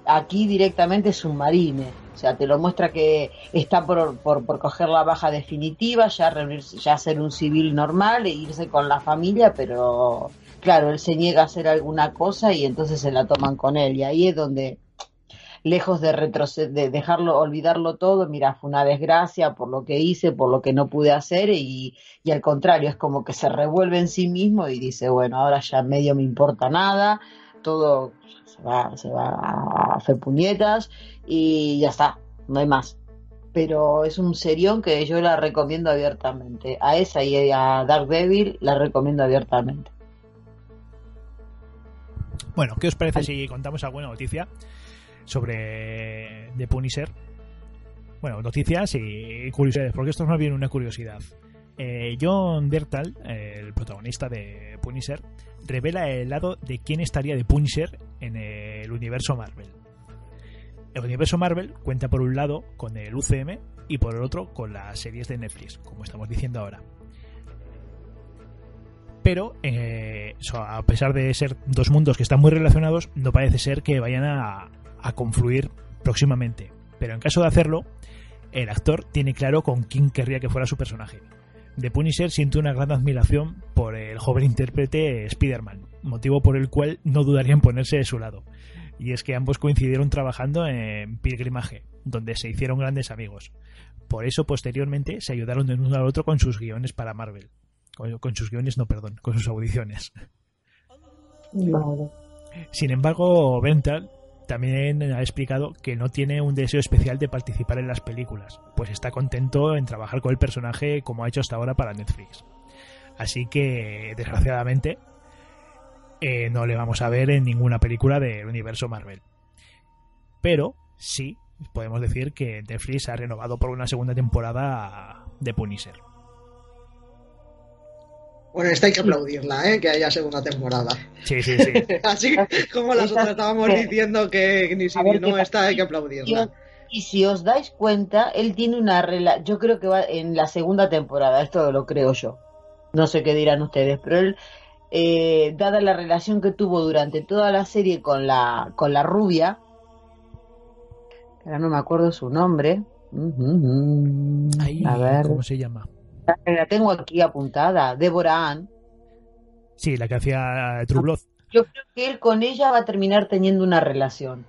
Aquí directamente es un marine o sea, te lo muestra que está por, por, coger la baja definitiva, ya reunirse, ya ser un civil normal e irse con la familia, pero claro, él se niega a hacer alguna cosa y entonces se la toman con él. Y ahí es donde, lejos de retroceder, de dejarlo, olvidarlo todo, mira, fue una desgracia por lo que hice, por lo que no pude hacer, y, y al contrario, es como que se revuelve en sí mismo y dice, bueno, ahora ya medio me importa nada, todo se va, se va a hacer puñetas y ya está, no hay más. Pero es un serión que yo la recomiendo abiertamente. A esa y a Dark Devil la recomiendo abiertamente. Bueno, ¿qué os parece si contamos alguna noticia sobre The Punisher? Bueno, noticias y curiosidades, porque esto es más bien una curiosidad. Eh, John Bertal, el protagonista de Punisher, revela el lado de quién estaría de Punisher en el universo Marvel. El universo Marvel cuenta por un lado con el UCM y por el otro con las series de Netflix, como estamos diciendo ahora. Pero, eh, a pesar de ser dos mundos que están muy relacionados, no parece ser que vayan a, a confluir próximamente. Pero en caso de hacerlo, el actor tiene claro con quién querría que fuera su personaje. The Punisher siente una gran admiración por el joven intérprete Spider-Man, motivo por el cual no dudaría en ponerse de su lado y es que ambos coincidieron trabajando en Pilgrimaje, donde se hicieron grandes amigos. Por eso, posteriormente, se ayudaron de uno al otro con sus guiones para Marvel. Con, sus guiones, no, perdón, con sus audiciones. Sin embargo, Vental también ha explicado que no tiene un deseo especial de participar en las películas, pues está contento en trabajar con el personaje como ha hecho hasta ahora para Netflix. Así que, desgraciadamente, eh, no le vamos a ver en ninguna película del universo Marvel. Pero sí, podemos decir que Netflix ha renovado por una segunda temporada de Punisher. Bueno, esta hay que aplaudirla, ¿eh? que haya segunda temporada. Sí, sí, sí. Así como las otras estábamos diciendo que ni si no, esta hay que aplaudirla. Y si os dais cuenta, él tiene una relación, yo creo que va en la segunda temporada, esto lo creo yo. No sé qué dirán ustedes, pero él eh, dada la relación que tuvo durante toda la serie con la, con la rubia, ahora no me acuerdo su nombre. a ver. ¿Cómo se llama? La tengo aquí apuntada, Deborah Ann. Sí, la que hacía True Blood. Yo creo que él con ella va a terminar teniendo una relación.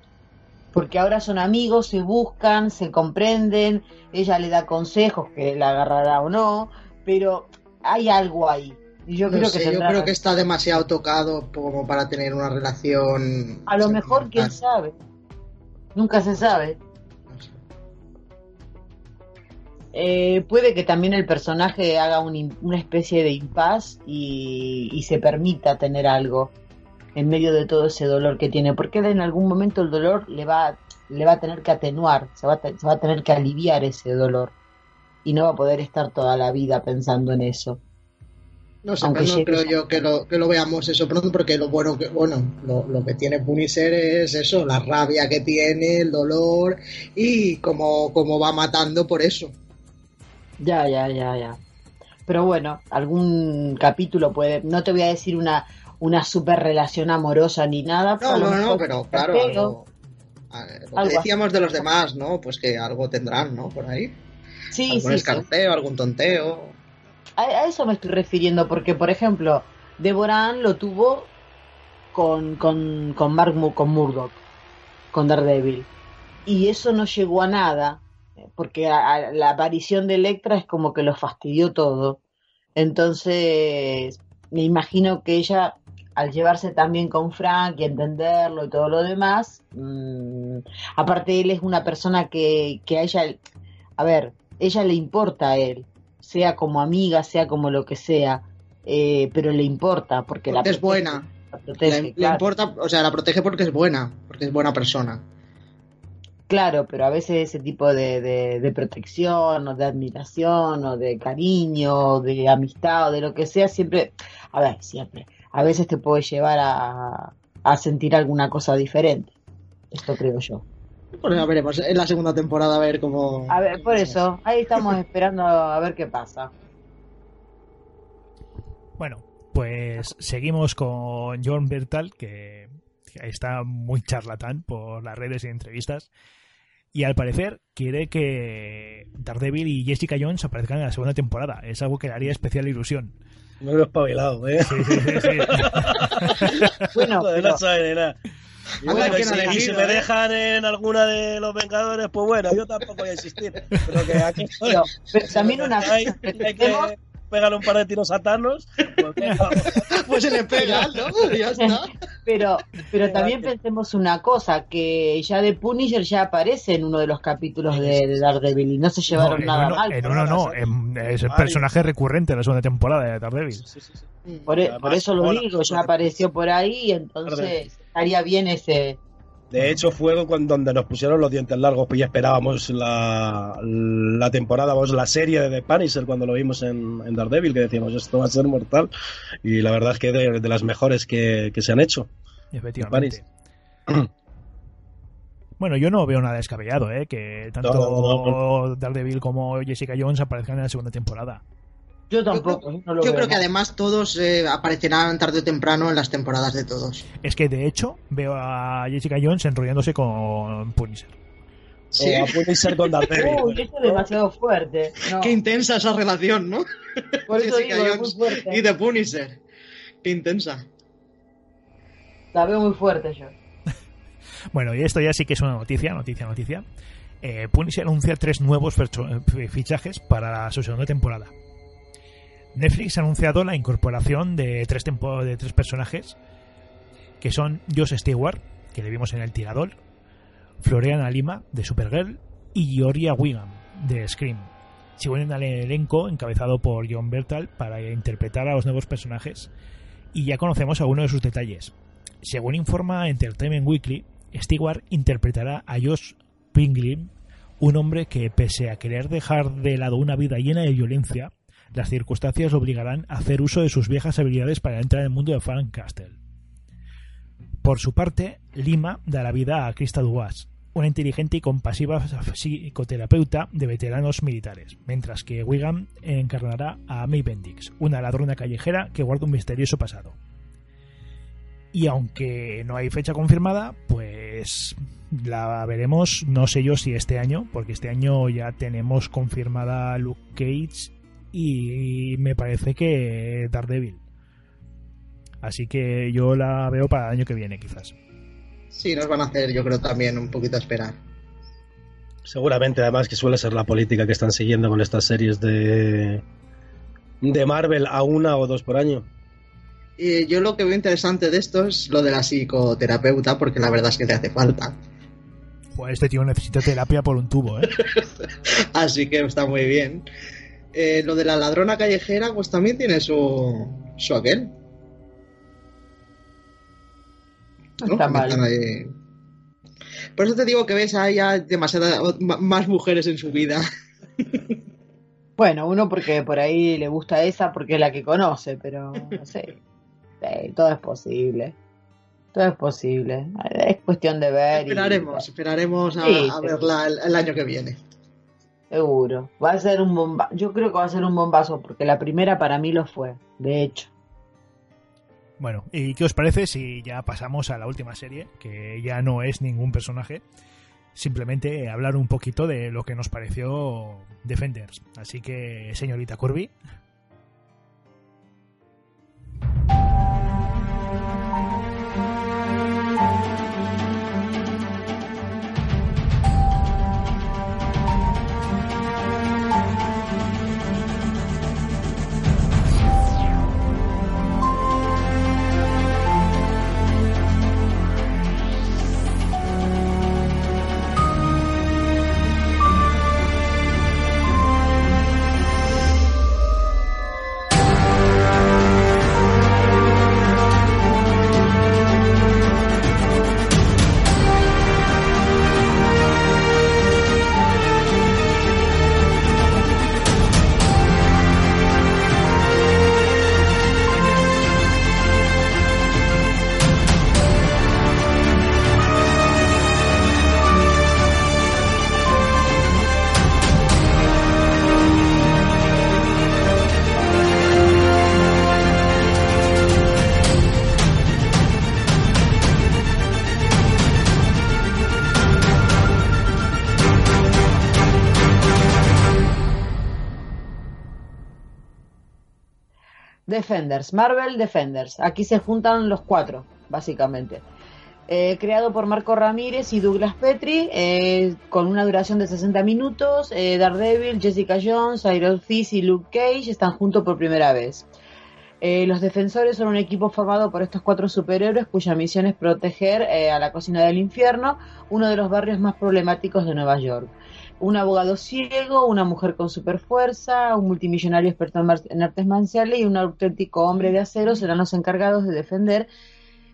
Porque ahora son amigos, se buscan, se comprenden, ella le da consejos que la agarrará o no, pero hay algo ahí yo, creo, que yo creo que está demasiado tocado como para tener una relación. A lo mejor, quién sabe. Nunca se sabe. Eh, puede que también el personaje haga una especie de impas y, se permita tener algo en medio de todo ese dolor que tiene, porque en algún momento el dolor le va, le va a tener que atenuar, se va, se va a tener que aliviar ese dolor y no va a poder estar toda la vida pensando en eso. No sé, pero no creo yo que lo, que lo veamos eso pronto, porque lo bueno que, bueno, lo, que tiene Punisher es eso, la rabia que tiene, el dolor, y como, como va matando por eso. Ya, ya, ya, ya. Pero bueno, algún capítulo puede, no te voy a decir una, una super relación amorosa ni nada. No, no, no, pero claro. Lo que decíamos de los demás, ¿no? Pues que algo tendrán, ¿no? Por ahí. Sí, algún sí, escarceo, algún tonteo. A, a eso me estoy refiriendo, porque, por ejemplo, Deborah Ann lo tuvo con, con, con Mark con Murdoch, con Daredevil. Y eso no llegó a nada, porque a- a la aparición de Electra es como que lo fastidió todo. Entonces, me imagino que ella, al llevarse tan bien con Frank y entenderlo y todo lo demás, mm, aparte él es una persona que, que a ella, a ver, ella le importa a él, sea como amiga, sea como lo que sea, eh, pero le importa porque, la es protege, buena. la protege, le, importa, o sea, la protege porque es buena, porque es buena persona. Claro, pero a veces ese tipo de, de, de protección o de admiración o de cariño o de amistad o de lo que sea, siempre, a ver, siempre, a veces te puede llevar a, a sentir alguna cosa diferente. Esto creo yo. Pues ya veremos en la segunda temporada a ver cómo. A ver, por eso, ahí estamos esperando a ver qué pasa. Bueno, pues seguimos con John Bertal, que está muy charlatán por las redes y entrevistas. Y al parecer quiere que Daredevil y Jessica Jones aparezcan en la segunda temporada. Es algo que le haría especial ilusión. Me lo he espabilado, ¿eh? Sí, sí, sí, sí. Bueno, pero- no sabe nada. Y bueno, que y no si, y si elegido, me ¿eh? dejan en alguna de los Vengadores, pues bueno, yo tampoco voy a insistir. Pero que aquí estoy. pero, pero también una hay, hay que pegarle un par de tiros a Thanos. Pues Pues se le pega, ¿no? Ya está. Pero, pero también pensemos una cosa, que ya de Punisher ya aparece en uno de los capítulos de, de Daredevil y no se llevaron en nada uno, mal. en uno no, en- es el personaje recurrente de la segunda temporada de Daredevil. sí, sí, sí. Por, e- Además, por eso lo digo, ya apareció por ahí, entonces estaría bien ese... De hecho, fue cuando, donde nos pusieron los dientes largos, pues ya esperábamos la, la temporada, vamos, la serie de The Punisher cuando lo vimos en, en Daredevil, que decíamos, esto va a ser mortal. Y la verdad es que de, de las mejores que, que se han hecho. Efectivamente. Bueno, yo no veo nada descabellado, ¿eh? Que tanto No, no, Daredevil como Jessica Jones aparezcan en la segunda temporada. Yo Yo creo, tampoco, no lo yo veo creo que mal. además todos eh, aparecerán tarde o temprano en las temporadas de todos. Es que de hecho veo a Jessica Jones enrollándose con Punisher. Sí. A Punisher con Daredevil. Uy, eso es demasiado fuerte. No, Qué intensa esa relación, ¿no? por eso Jessica digo, muy Jones fuerte. y de Punisher. Qué intensa. La veo muy fuerte yo. Bueno, y esto ya sí que es una noticia, noticia, noticia. Eh, Punisher anuncia tres nuevos eh, fichajes para su segunda temporada. Netflix ha anunciado la incorporación de tres, de tres personajes que son Josh Stewart, que le vimos en El Tirador, Floriana Lima, de Supergirl, y Georgia Wiggum, de Scream. Se unen al elenco encabezado por John Bertal para interpretar a los nuevos personajes y ya conocemos algunos de sus detalles. Según informa Entertainment Weekly, Stewart interpretará a Josh Pinglin, un hombre que, pese a querer dejar de lado una vida llena de violencia, las circunstancias lo obligarán a hacer uso de sus viejas habilidades para entrar en el mundo de Frank Castle. Por su parte, Lima dará vida a Krista Duas, una inteligente y compasiva psicoterapeuta de veteranos militares, mientras que Wiggum encarnará a May Bendix, una ladrona callejera que guarda un misterioso pasado. Y aunque no hay fecha confirmada, pues la veremos, no sé yo si este año, porque este año ya tenemos confirmada Luke Cage y me parece que Daredevil. Así que yo la veo para el año que viene, quizás. Sí, nos van a hacer, yo creo, también un poquito a esperar. Seguramente, además, que suele ser la política que están siguiendo con estas series de, de Marvel a una o dos por año. Y yo lo que veo interesante de esto es lo de la psicoterapeuta, porque la verdad es que le hace falta. Joder, este tío necesita terapia por un tubo, ¿eh? Así que está muy bien. Eh, lo de la ladrona callejera, pues también tiene su, su aquel. No está mal. ahí. Por eso te digo que ves ahí ya demasiadas ma- más mujeres en su vida. Bueno, uno porque por ahí le gusta esa porque es la que conoce, pero no sé. Sí, todo es posible. Todo es posible. Es cuestión de ver. y- Esperaremos, esperaremos a, Sí, a sí. verla el, el año que viene. Seguro. Va a ser un bombazo. Yo creo que va a ser un bombazo porque la primera para mí lo fue, de hecho. Bueno, ¿y qué os parece si ya pasamos a la última serie, que ya no es ningún personaje, simplemente hablar un poquito de lo que nos pareció Defenders. Así que, señorita Kirby. Defenders, Marvel Defenders. Aquí se juntan los cuatro, básicamente. Eh, creado por Marco Ramírez y Douglas Petri, eh, con una duración de 60 minutos. Eh, Daredevil, Jessica Jones, Iron Fist y Luke Cage están juntos por primera vez. los defensores son un equipo formado por estos cuatro superhéroes cuya misión es proteger a la cocina del infierno, uno de los barrios más problemáticos de Nueva York un abogado ciego, una mujer con superfuerza, un multimillonario experto en artes marciales y un auténtico hombre de acero serán los encargados de defender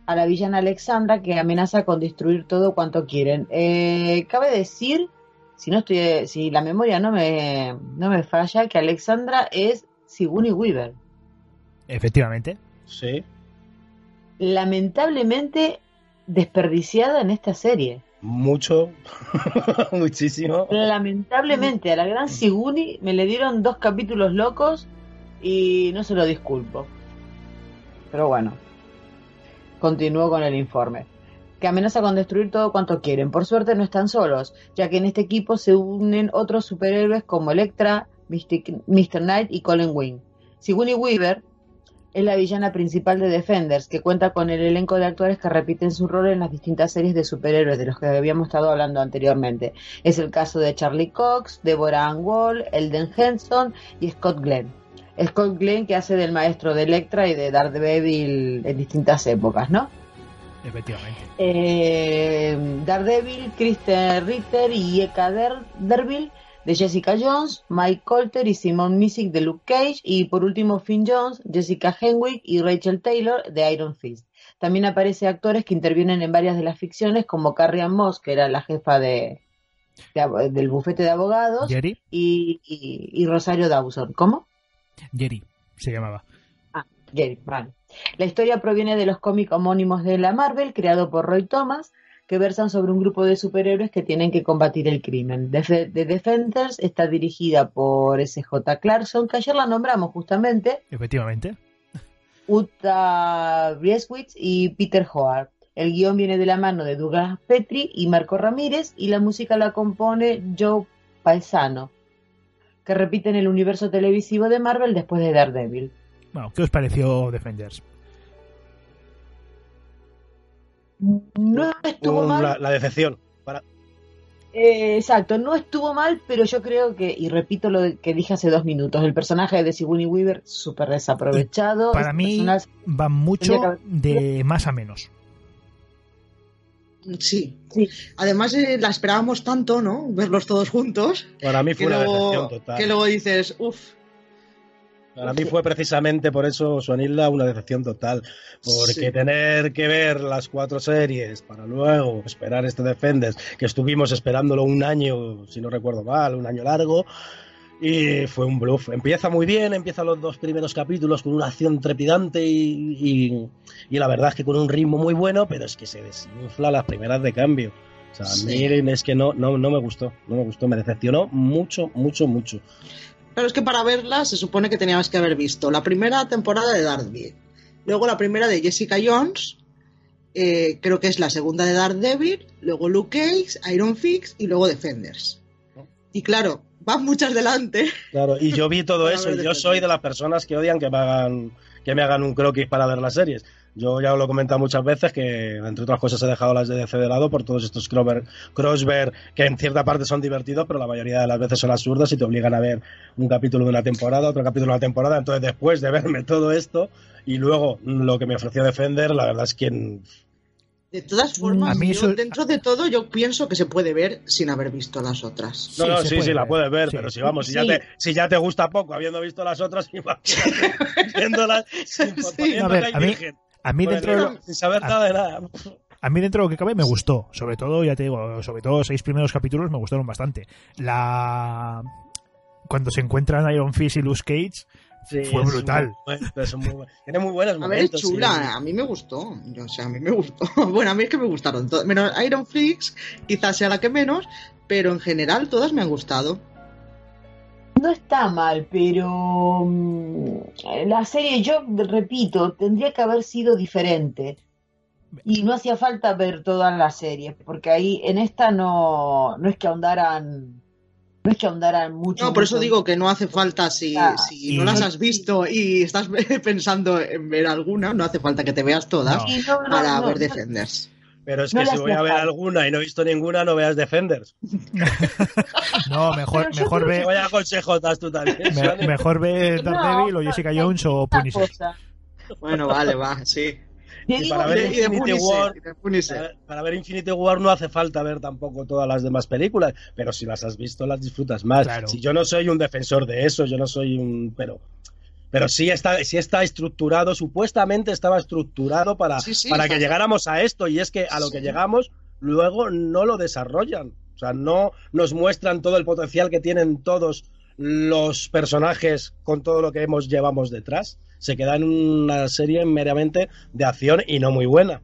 a la villana Alexandra que amenaza con destruir todo cuanto quieren. Eh, cabe decir, si no estoy, si la memoria no me, no me falla, que Alexandra es Sigourney Weaver. Efectivamente. Sí. Lamentablemente desperdiciada en esta serie mucho, muchísimo. Lamentablemente, a la gran Siguni me le dieron dos capítulos locos y no se lo disculpo. Pero bueno, continúo con el informe. Que amenaza con destruir todo cuanto quieren. Por suerte no están solos, ya que en este equipo se unen otros superhéroes como Electra, Mr. Knight y Colin Wing. Sigourney Weaver es la villana principal de Defenders, que cuenta con el elenco de actores que repiten su rol en las distintas series de superhéroes de los que habíamos estado hablando anteriormente. Es el caso de Charlie Cox, Deborah Ann Wall, Elden Henson y Scott Glenn. Scott Glenn que hace del maestro de Electra y de Daredevil en distintas épocas, ¿no? Efectivamente. Eh, Daredevil, Kristen Ritter y Eka Derville de Jessica Jones, Mike Colter y Simon Missick de Luke Cage y por último Finn Jones, Jessica Henwick y Rachel Taylor de Iron Fist. También aparece actores que intervienen en varias de las ficciones como Carrie Ann Moss, que era la jefa de, del bufete de abogados, Y, y, Rosario Dawson. ¿Cómo? Jerry se llamaba. Ah, Jerry, vale. La historia proviene de los cómics homónimos de la Marvel, creado por Roy Thomas, que versan sobre un grupo de superhéroes que tienen que combatir el crimen. The, Defenders está dirigida por S.J. Clarkson, que ayer la nombramos justamente. Efectivamente. Uta Brieswitz y Peter Hoare. El guion viene de la mano de Douglas Petri y Marco Ramírez y la música la compone Joe Paesano, que repite en el universo televisivo de Marvel después de Daredevil. Bueno, ¿qué os pareció Defenders? No estuvo mal. La, decepción. Para... Eh, exacto, no estuvo mal, pero yo creo que, y repito lo que dije hace dos minutos, el personaje de Sigourney Weaver súper desaprovechado. para mí va mucho de más a menos. Sí. sí. Además eh, la esperábamos tanto, ¿no? Verlos todos juntos. Para mí fue una decepción total. Que luego dices, uff, para mí fue precisamente por eso Suanilda una decepción total, porque tener que ver las cuatro series para luego esperar este Defenders, que estuvimos esperándolo un año, si no recuerdo mal, un año largo, y fue un bluff. Empieza muy bien, empieza los dos primeros capítulos con una acción trepidante y, la verdad es que con un ritmo muy bueno, pero es que se desinfla las primeras de cambio. O sea, miren, es que no, no, no me gustó, no me gustó, me decepcionó mucho, mucho, mucho. Pero es que para verla se supone que teníamos que haber visto la primera temporada de Daredevil, luego la primera de Jessica Jones, eh, creo que es la segunda de Daredevil, luego Luke Cage, Iron Fix y luego Defenders. Y claro, van muchas delante. Claro, y yo vi todo eso y yo soy de las personas que odian que me hagan que me hagan un croquis para ver las series. Yo ya lo he comentado muchas veces que, entre otras cosas, he dejado las de DC de lado por todos estos crossver, que en cierta parte son divertidos, pero la mayoría de las veces son absurdos y te obligan a ver un capítulo de una temporada, otro capítulo de una temporada. Entonces, después de verme todo esto y luego lo que me ofreció Defender, la verdad es que De todas formas, A mí yo, eso- dentro de todo, yo pienso que se puede ver sin haber visto las otras. No, no, sí, sí, la puedes ver, Sí. pero si vamos, si, Sí. ya te, si ya te gusta poco habiendo visto las otras, imagínate viéndolas sin, A ver, a mí- virgen. A mí dentro de lo- sin saber a- nada de nada. A mí dentro de lo que cabe me gustó, sobre todo, ya te digo, sobre todo los seis primeros capítulos me gustaron bastante. La cuando se encuentran Iron Fist y Luke Cage, Sí, Fue es brutal. muy muy. Tiene muy buenos A ver, momentos. chula, sí. a mí me gustó. Yo, o sea, a mí me gustó. Bueno, a mí es que me gustaron todas. Menos Iron Flix, quizás sea la que menos, pero en general todas me han gustado. No está mal, pero mm, la serie, yo repito, tendría que haber sido diferente. Y no hacía falta ver todas las series, porque ahí en esta no, no es que ahondaran, no es que ahondaran mucho. No, por eso mucho. digo que no hace falta si, Ah, si no las has visto y estás pensando en ver alguna, no hace falta que te veas todas No. Sí, no, no, para no, ver no. Defenders. Pero es que si voy a ver alguna y no he visto ninguna, no veas Defenders. no, mejor Pero mejor ve vaya consejotas tú también. me- mejor ve No, Daredevil o no, Jessica no, Jones o Punisher. Bueno, vale, va, sí. Y para ver Infinity War. Para, para ver Infinity War no hace falta ver tampoco todas las demás películas, pero si las has visto las disfrutas más. Claro. Si yo no soy un defensor de eso, yo no soy un pero pero sí está sí está estructurado, supuestamente estaba estructurado para Sí, sí, para que llegáramos a esto y es que a lo que llegamos luego no lo desarrollan. O sea, no nos muestran todo el potencial que tienen todos los personajes con todo lo que hemos llevamos detrás. Se queda en una serie meramente de acción y no muy buena.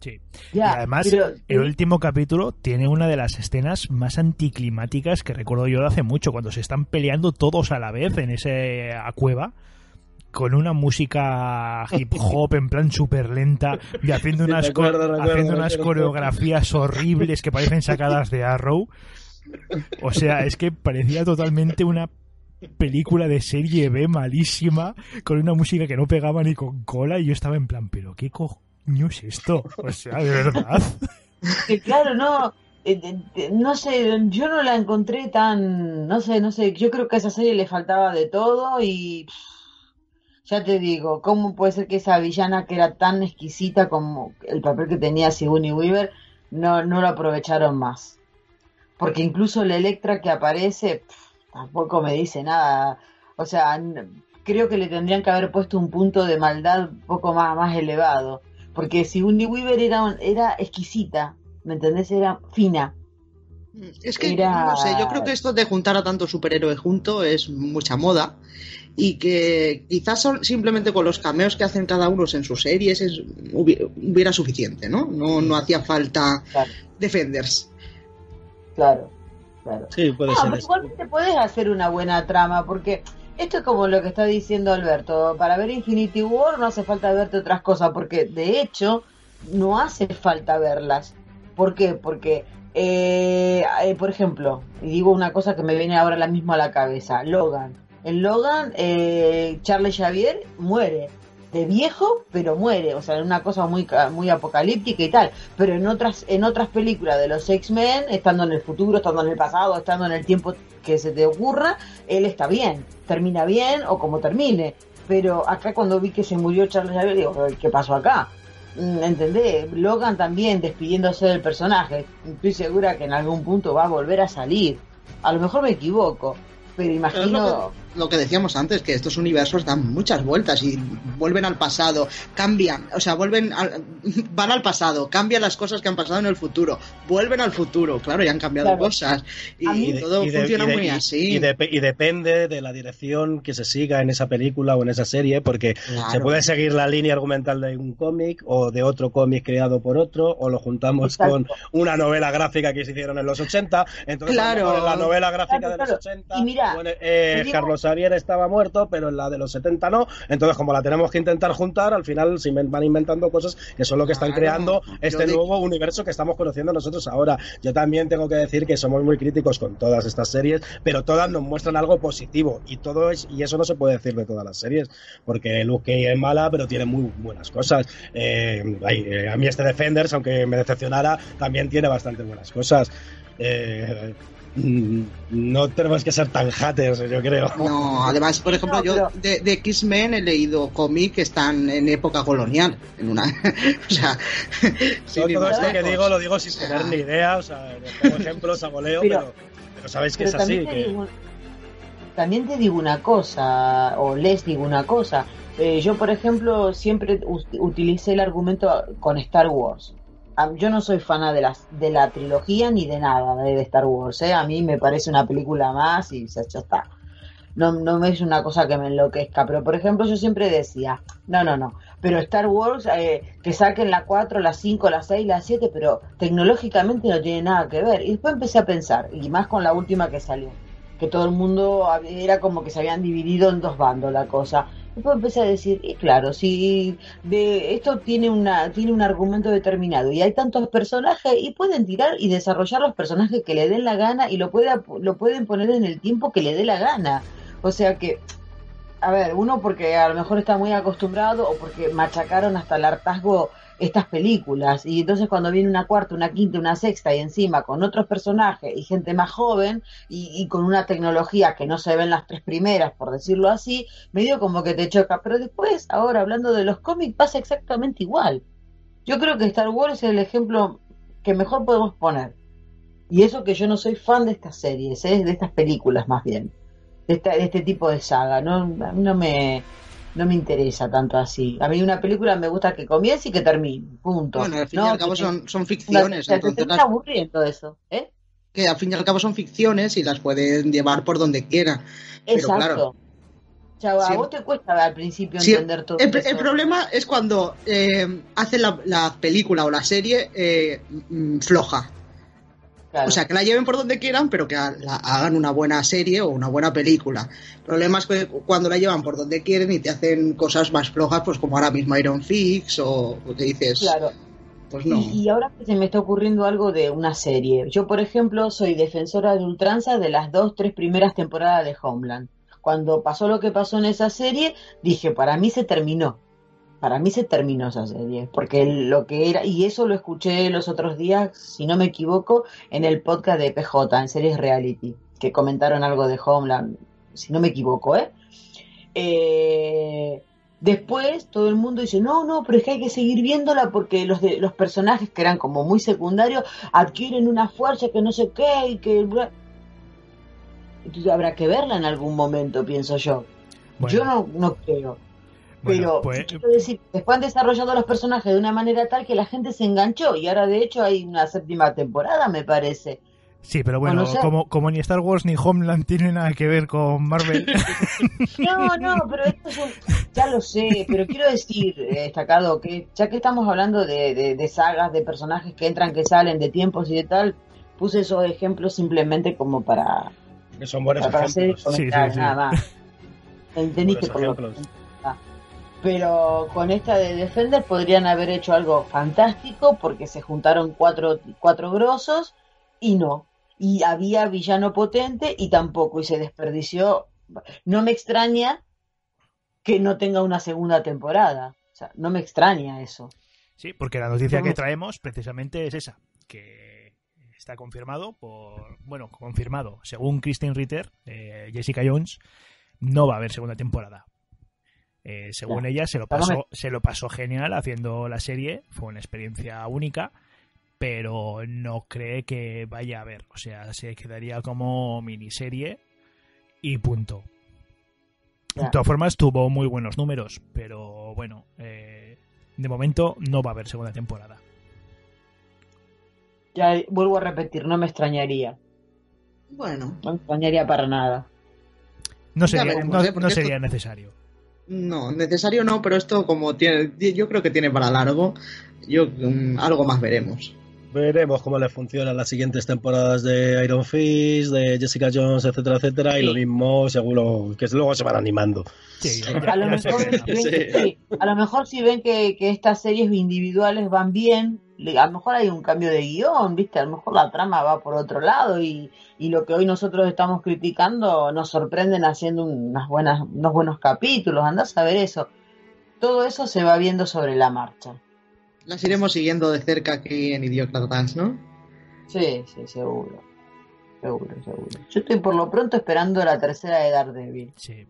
Sí. Ya, y además, pero- el último capítulo tiene una de las escenas más anticlimáticas que recuerdo yo de hace mucho, cuando se están peleando todos a la vez en esa cueva, con una música hip hop en plan súper lenta, y haciendo unas, co- recuerdo, haciendo unas coreografías horribles que parecen sacadas de Arrow. O sea, es que parecía totalmente una película de serie B malísima, con una música que no pegaba ni con cola, y yo estaba en plan, pero ¿qué coño es esto? O sea, de verdad. claro, no, eh, no sé, yo no la encontré tan, no sé, no sé, yo creo que a esa serie le faltaba de todo y ya te digo, ¿cómo puede ser que esa villana que era tan exquisita como el papel que tenía Sigourney Weaver no, no lo aprovecharon más? Porque incluso la Electra que aparece tampoco me dice nada, o sea, creo que le tendrían que haber puesto un punto de maldad un poco más, más elevado. Porque Sigourney Weaver era, un- era exquisita, ¿me entendés? Era fina. Es que, Era- no sé, yo creo que esto de juntar a tantos superhéroes juntos es mucha moda y que quizás son- simplemente con los cameos que hacen cada uno en sus series es- hubi- hubiera suficiente, ¿no? No, no hacía falta Claro, Defenders. claro, claro. Sí, puede No, ser. igualmente podés hacer una buena trama, porque esto es como lo que está diciendo Alberto. Para ver Infinity War no hace falta verte otras cosas, porque de hecho no hace falta verlas. ¿Por qué? Porque, eh, eh, por ejemplo, digo una cosa que me viene ahora mismo a la cabeza, Logan. En Logan, eh, Charles Xavier muere. De viejo, pero muere. O sea, es una cosa muy, muy apocalíptica y tal. Pero en otras, en otras películas de los X-Men, estando en el futuro, estando en el pasado, estando en el tiempo que se te ocurra, él está bien. Termina bien o como termine. Pero acá cuando vi que se murió Charles Xavier, digo, ¿qué pasó acá? Mm, ¿Entendés? Logan también despidiéndose del personaje. Estoy segura que en algún punto va a volver a salir. A lo mejor me equivoco, pero imagino... lo que, decíamos antes, que estos universos dan muchas vueltas y vuelven al pasado, cambian, o sea, vuelven al- van al pasado, cambian las cosas que han pasado en el futuro, vuelven al futuro, claro, y han cambiado Claro. cosas. Y, de- todo y de- funciona y de- muy y- así. Y, de- y depende de la dirección que se siga en esa película o en esa serie, porque Claro. se puede seguir la línea argumental de un cómic o de otro cómic creado por otro, o lo juntamos Exacto. con una novela gráfica que se hicieron en los 80. Entonces, Claro. en la novela gráfica Claro, de los claro. 80. Y mira, bueno, eh, Carlos Xavier estaba muerto, pero en la de los 70 no. Entonces, como la tenemos que intentar juntar, al final se van inventando cosas que son lo que están creando este nuevo universo que estamos conociendo nosotros ahora. Yo también tengo que decir que somos muy críticos con todas estas series, pero todas nos muestran algo positivo y todo es y eso no se puede decir de todas las series, porque Luke es mala, pero tiene muy buenas cosas. Eh, eh, a mí este Defenders, aunque me decepcionara, también tiene bastante buenas cosas. Eh, no tenemos que ser tan haters, yo creo. No, además, por ejemplo, yo de, X-Men he leído cómics que están en época colonial. En una, o sea, todo esto que digo lo digo sin tener ni idea, o sea, como ejemplos a voleo, pero, pero, sabéis que es así. también te digo una cosa, o les digo una cosa. Eh, yo, por ejemplo, siempre utilicé el argumento con Star Wars yo no soy fan de, las, de la trilogía ni de nada de Star Wars. ¿eh? A mí me parece una película más y ya está. No, no es una cosa que me enloquezca. Pero, por ejemplo, yo siempre decía, no, no, no. Pero Star Wars, eh, que saquen la 4, la 5, la 6, la 7, pero tecnológicamente no tiene nada que ver. Y después empecé a pensar, y más con la última que salió, que todo el mundo era como que se habían dividido en dos bandos la cosa. Después empecé a decir, y claro, si de esto tiene una tiene un argumento determinado y hay tantos personajes y pueden tirar y desarrollar los personajes que le den la gana y lo puede, lo pueden poner en el tiempo que le dé la gana. O sea que a ver, uno porque a lo mejor está muy acostumbrado o porque machacaron hasta el hartazgo estas películas. Y entonces cuando viene una cuarta, una quinta, una sexta y encima con otros personajes y gente más joven y, con una tecnología que no se ven las tres primeras, por decirlo así, medio como que te choca. Pero después, ahora hablando de los cómics, pasa exactamente igual. Yo creo que Star Wars es el ejemplo que mejor podemos poner. Y eso que yo no soy fan de estas series, ¿eh? de estas películas más bien, de, de este tipo de saga. No, no me no me interesa tanto así. A mí una película me gusta que comience y que termine, punto. Bueno, al fin y al cabo son, son ficciones. entonces las... aburriendo eso, ¿eh? Que al fin y al cabo son ficciones y las pueden llevar por donde quieran. Exacto. Chau, a vos te cuesta al principio entender todo el, el, problema es cuando eh, hacen la, la, película o la serie eh, mm, O sea, que la lleven por donde quieran, pero que hagan una buena serie o una buena película. El problema es que cuando la llevan por donde quieren y te hacen cosas más flojas, pues como ahora mismo Iron Fix o te dices. Claro. Pues no. Y, ahora que se me está ocurriendo algo de una serie. Yo, por ejemplo, soy defensora de ultranza de las dos, tres primeras temporadas de Homeland. Cuando pasó lo que pasó en esa serie, dije, para mí se terminó para mí se terminó esa serie, porque lo que era, y eso lo escuché los otros días, si no me equivoco, en el podcast de PJ, en series reality, que comentaron algo de Homeland, si no me equivoco, ¿eh? eh después todo el mundo dice, no, no, pero es que hay que seguir viéndola porque los, de, los personajes que eran como muy secundarios adquieren una fuerza que no sé qué y que... Entonces habrá que verla en algún momento, pienso yo. Yo no, no creo pero pues, quiero decir, después han desarrollado los personajes de una manera tal que la gente se enganchó y ahora de hecho hay una séptima temporada, me parece. Sí, pero bueno, como, como ni Star Wars ni Homeland tienen nada que ver con Marvel. no, no, pero esto es un, ya lo sé, pero quiero decir, eh, destacado, que ya que estamos hablando de, de, sagas, de personajes que entran, que salen, de tiempos y de tal, puse esos ejemplos simplemente como para... Que son buenos ejemplos. sí, nada más. Entendiste por lo pero con esta de Defender podrían haber hecho algo fantástico porque se juntaron cuatro, cuatro grosos y no. Y había villano potente y tampoco, y se desperdició. No me extraña que no tenga una segunda temporada. O sea, no me extraña eso. Sí, porque la noticia que traemos precisamente es esa, que está confirmado por, bueno, confirmado, según Christine Ritter, eh, Jessica Jones, no va a haber segunda temporada. Eh, según ella, se lo, pasó, se lo pasó genial haciendo la serie, fue una experiencia única, pero no cree que vaya a haber. O sea, se quedaría como miniserie y punto. De todas formas, tuvo muy buenos números, pero bueno, eh, de momento no va a haber segunda temporada. Ya vuelvo a repetir, no me extrañaría. Bueno. No me extrañaría para nada. No sería, no, sería necesario. No, necesario no, pero esto como tiene, yo creo que tiene para largo, yo mm, algo más veremos. Veremos cómo le funcionan las siguientes temporadas de Iron Fist, de Jessica Jones, etcétera, etcétera, y lo mismo seguro que luego se van animando. Sí, A lo, mejor, si ven, Sí. sí, a lo mejor si ven que, que estas series individuales van bien, a lo mejor hay un cambio de guion, ¿viste? A lo mejor la trama va por otro lado y, y lo que hoy nosotros estamos criticando nos sorprenden haciendo unas buenas, unos buenos capítulos, andás a ver eso. Todo eso se va viendo sobre la marcha. Las iremos siguiendo de cerca aquí en Idiócratas, ¿no? Sí, sí, seguro. Seguro, seguro. Yo estoy por lo pronto esperando la tercera de Daredevil. Sí.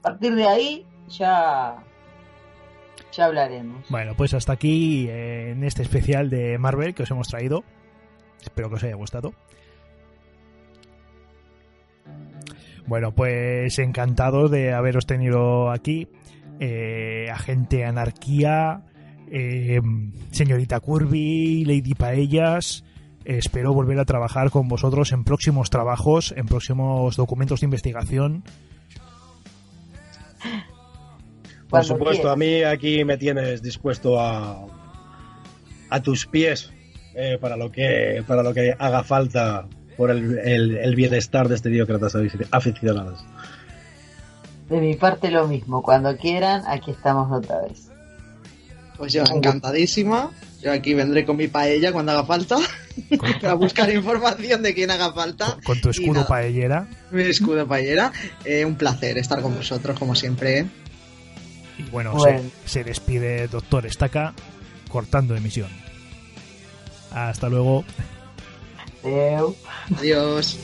A partir de ahí ya, ya hablaremos. Bueno, pues hasta aquí eh, en este especial de Marvel que os hemos traído. Espero que os haya gustado. Bueno, pues encantados de haberos tenido aquí. Eh, agente Anarquía, eh, señorita Curvy, Lady Paellas. Espero volver a trabajar con vosotros en próximos trabajos, en próximos documentos de investigación. Por supuesto, quieras. a mí aquí me tienes dispuesto a, a tus pies eh, para lo que para lo que haga falta por el, el- el bienestar de este idiócratas afic- aficionados. De mi parte lo mismo, cuando quieran, aquí estamos otra vez. Pues yo encantadísima. Yo aquí vendré con mi paella cuando haga falta. a buscar información de quién haga falta. Con, con tu escudo nada. paellera. Mi escudo paellera. Eh, un placer estar con vosotros, como siempre. Y bueno, Bueno. Se, se despide Doctor Estaca cortando emisión. Hasta luego. Adiós.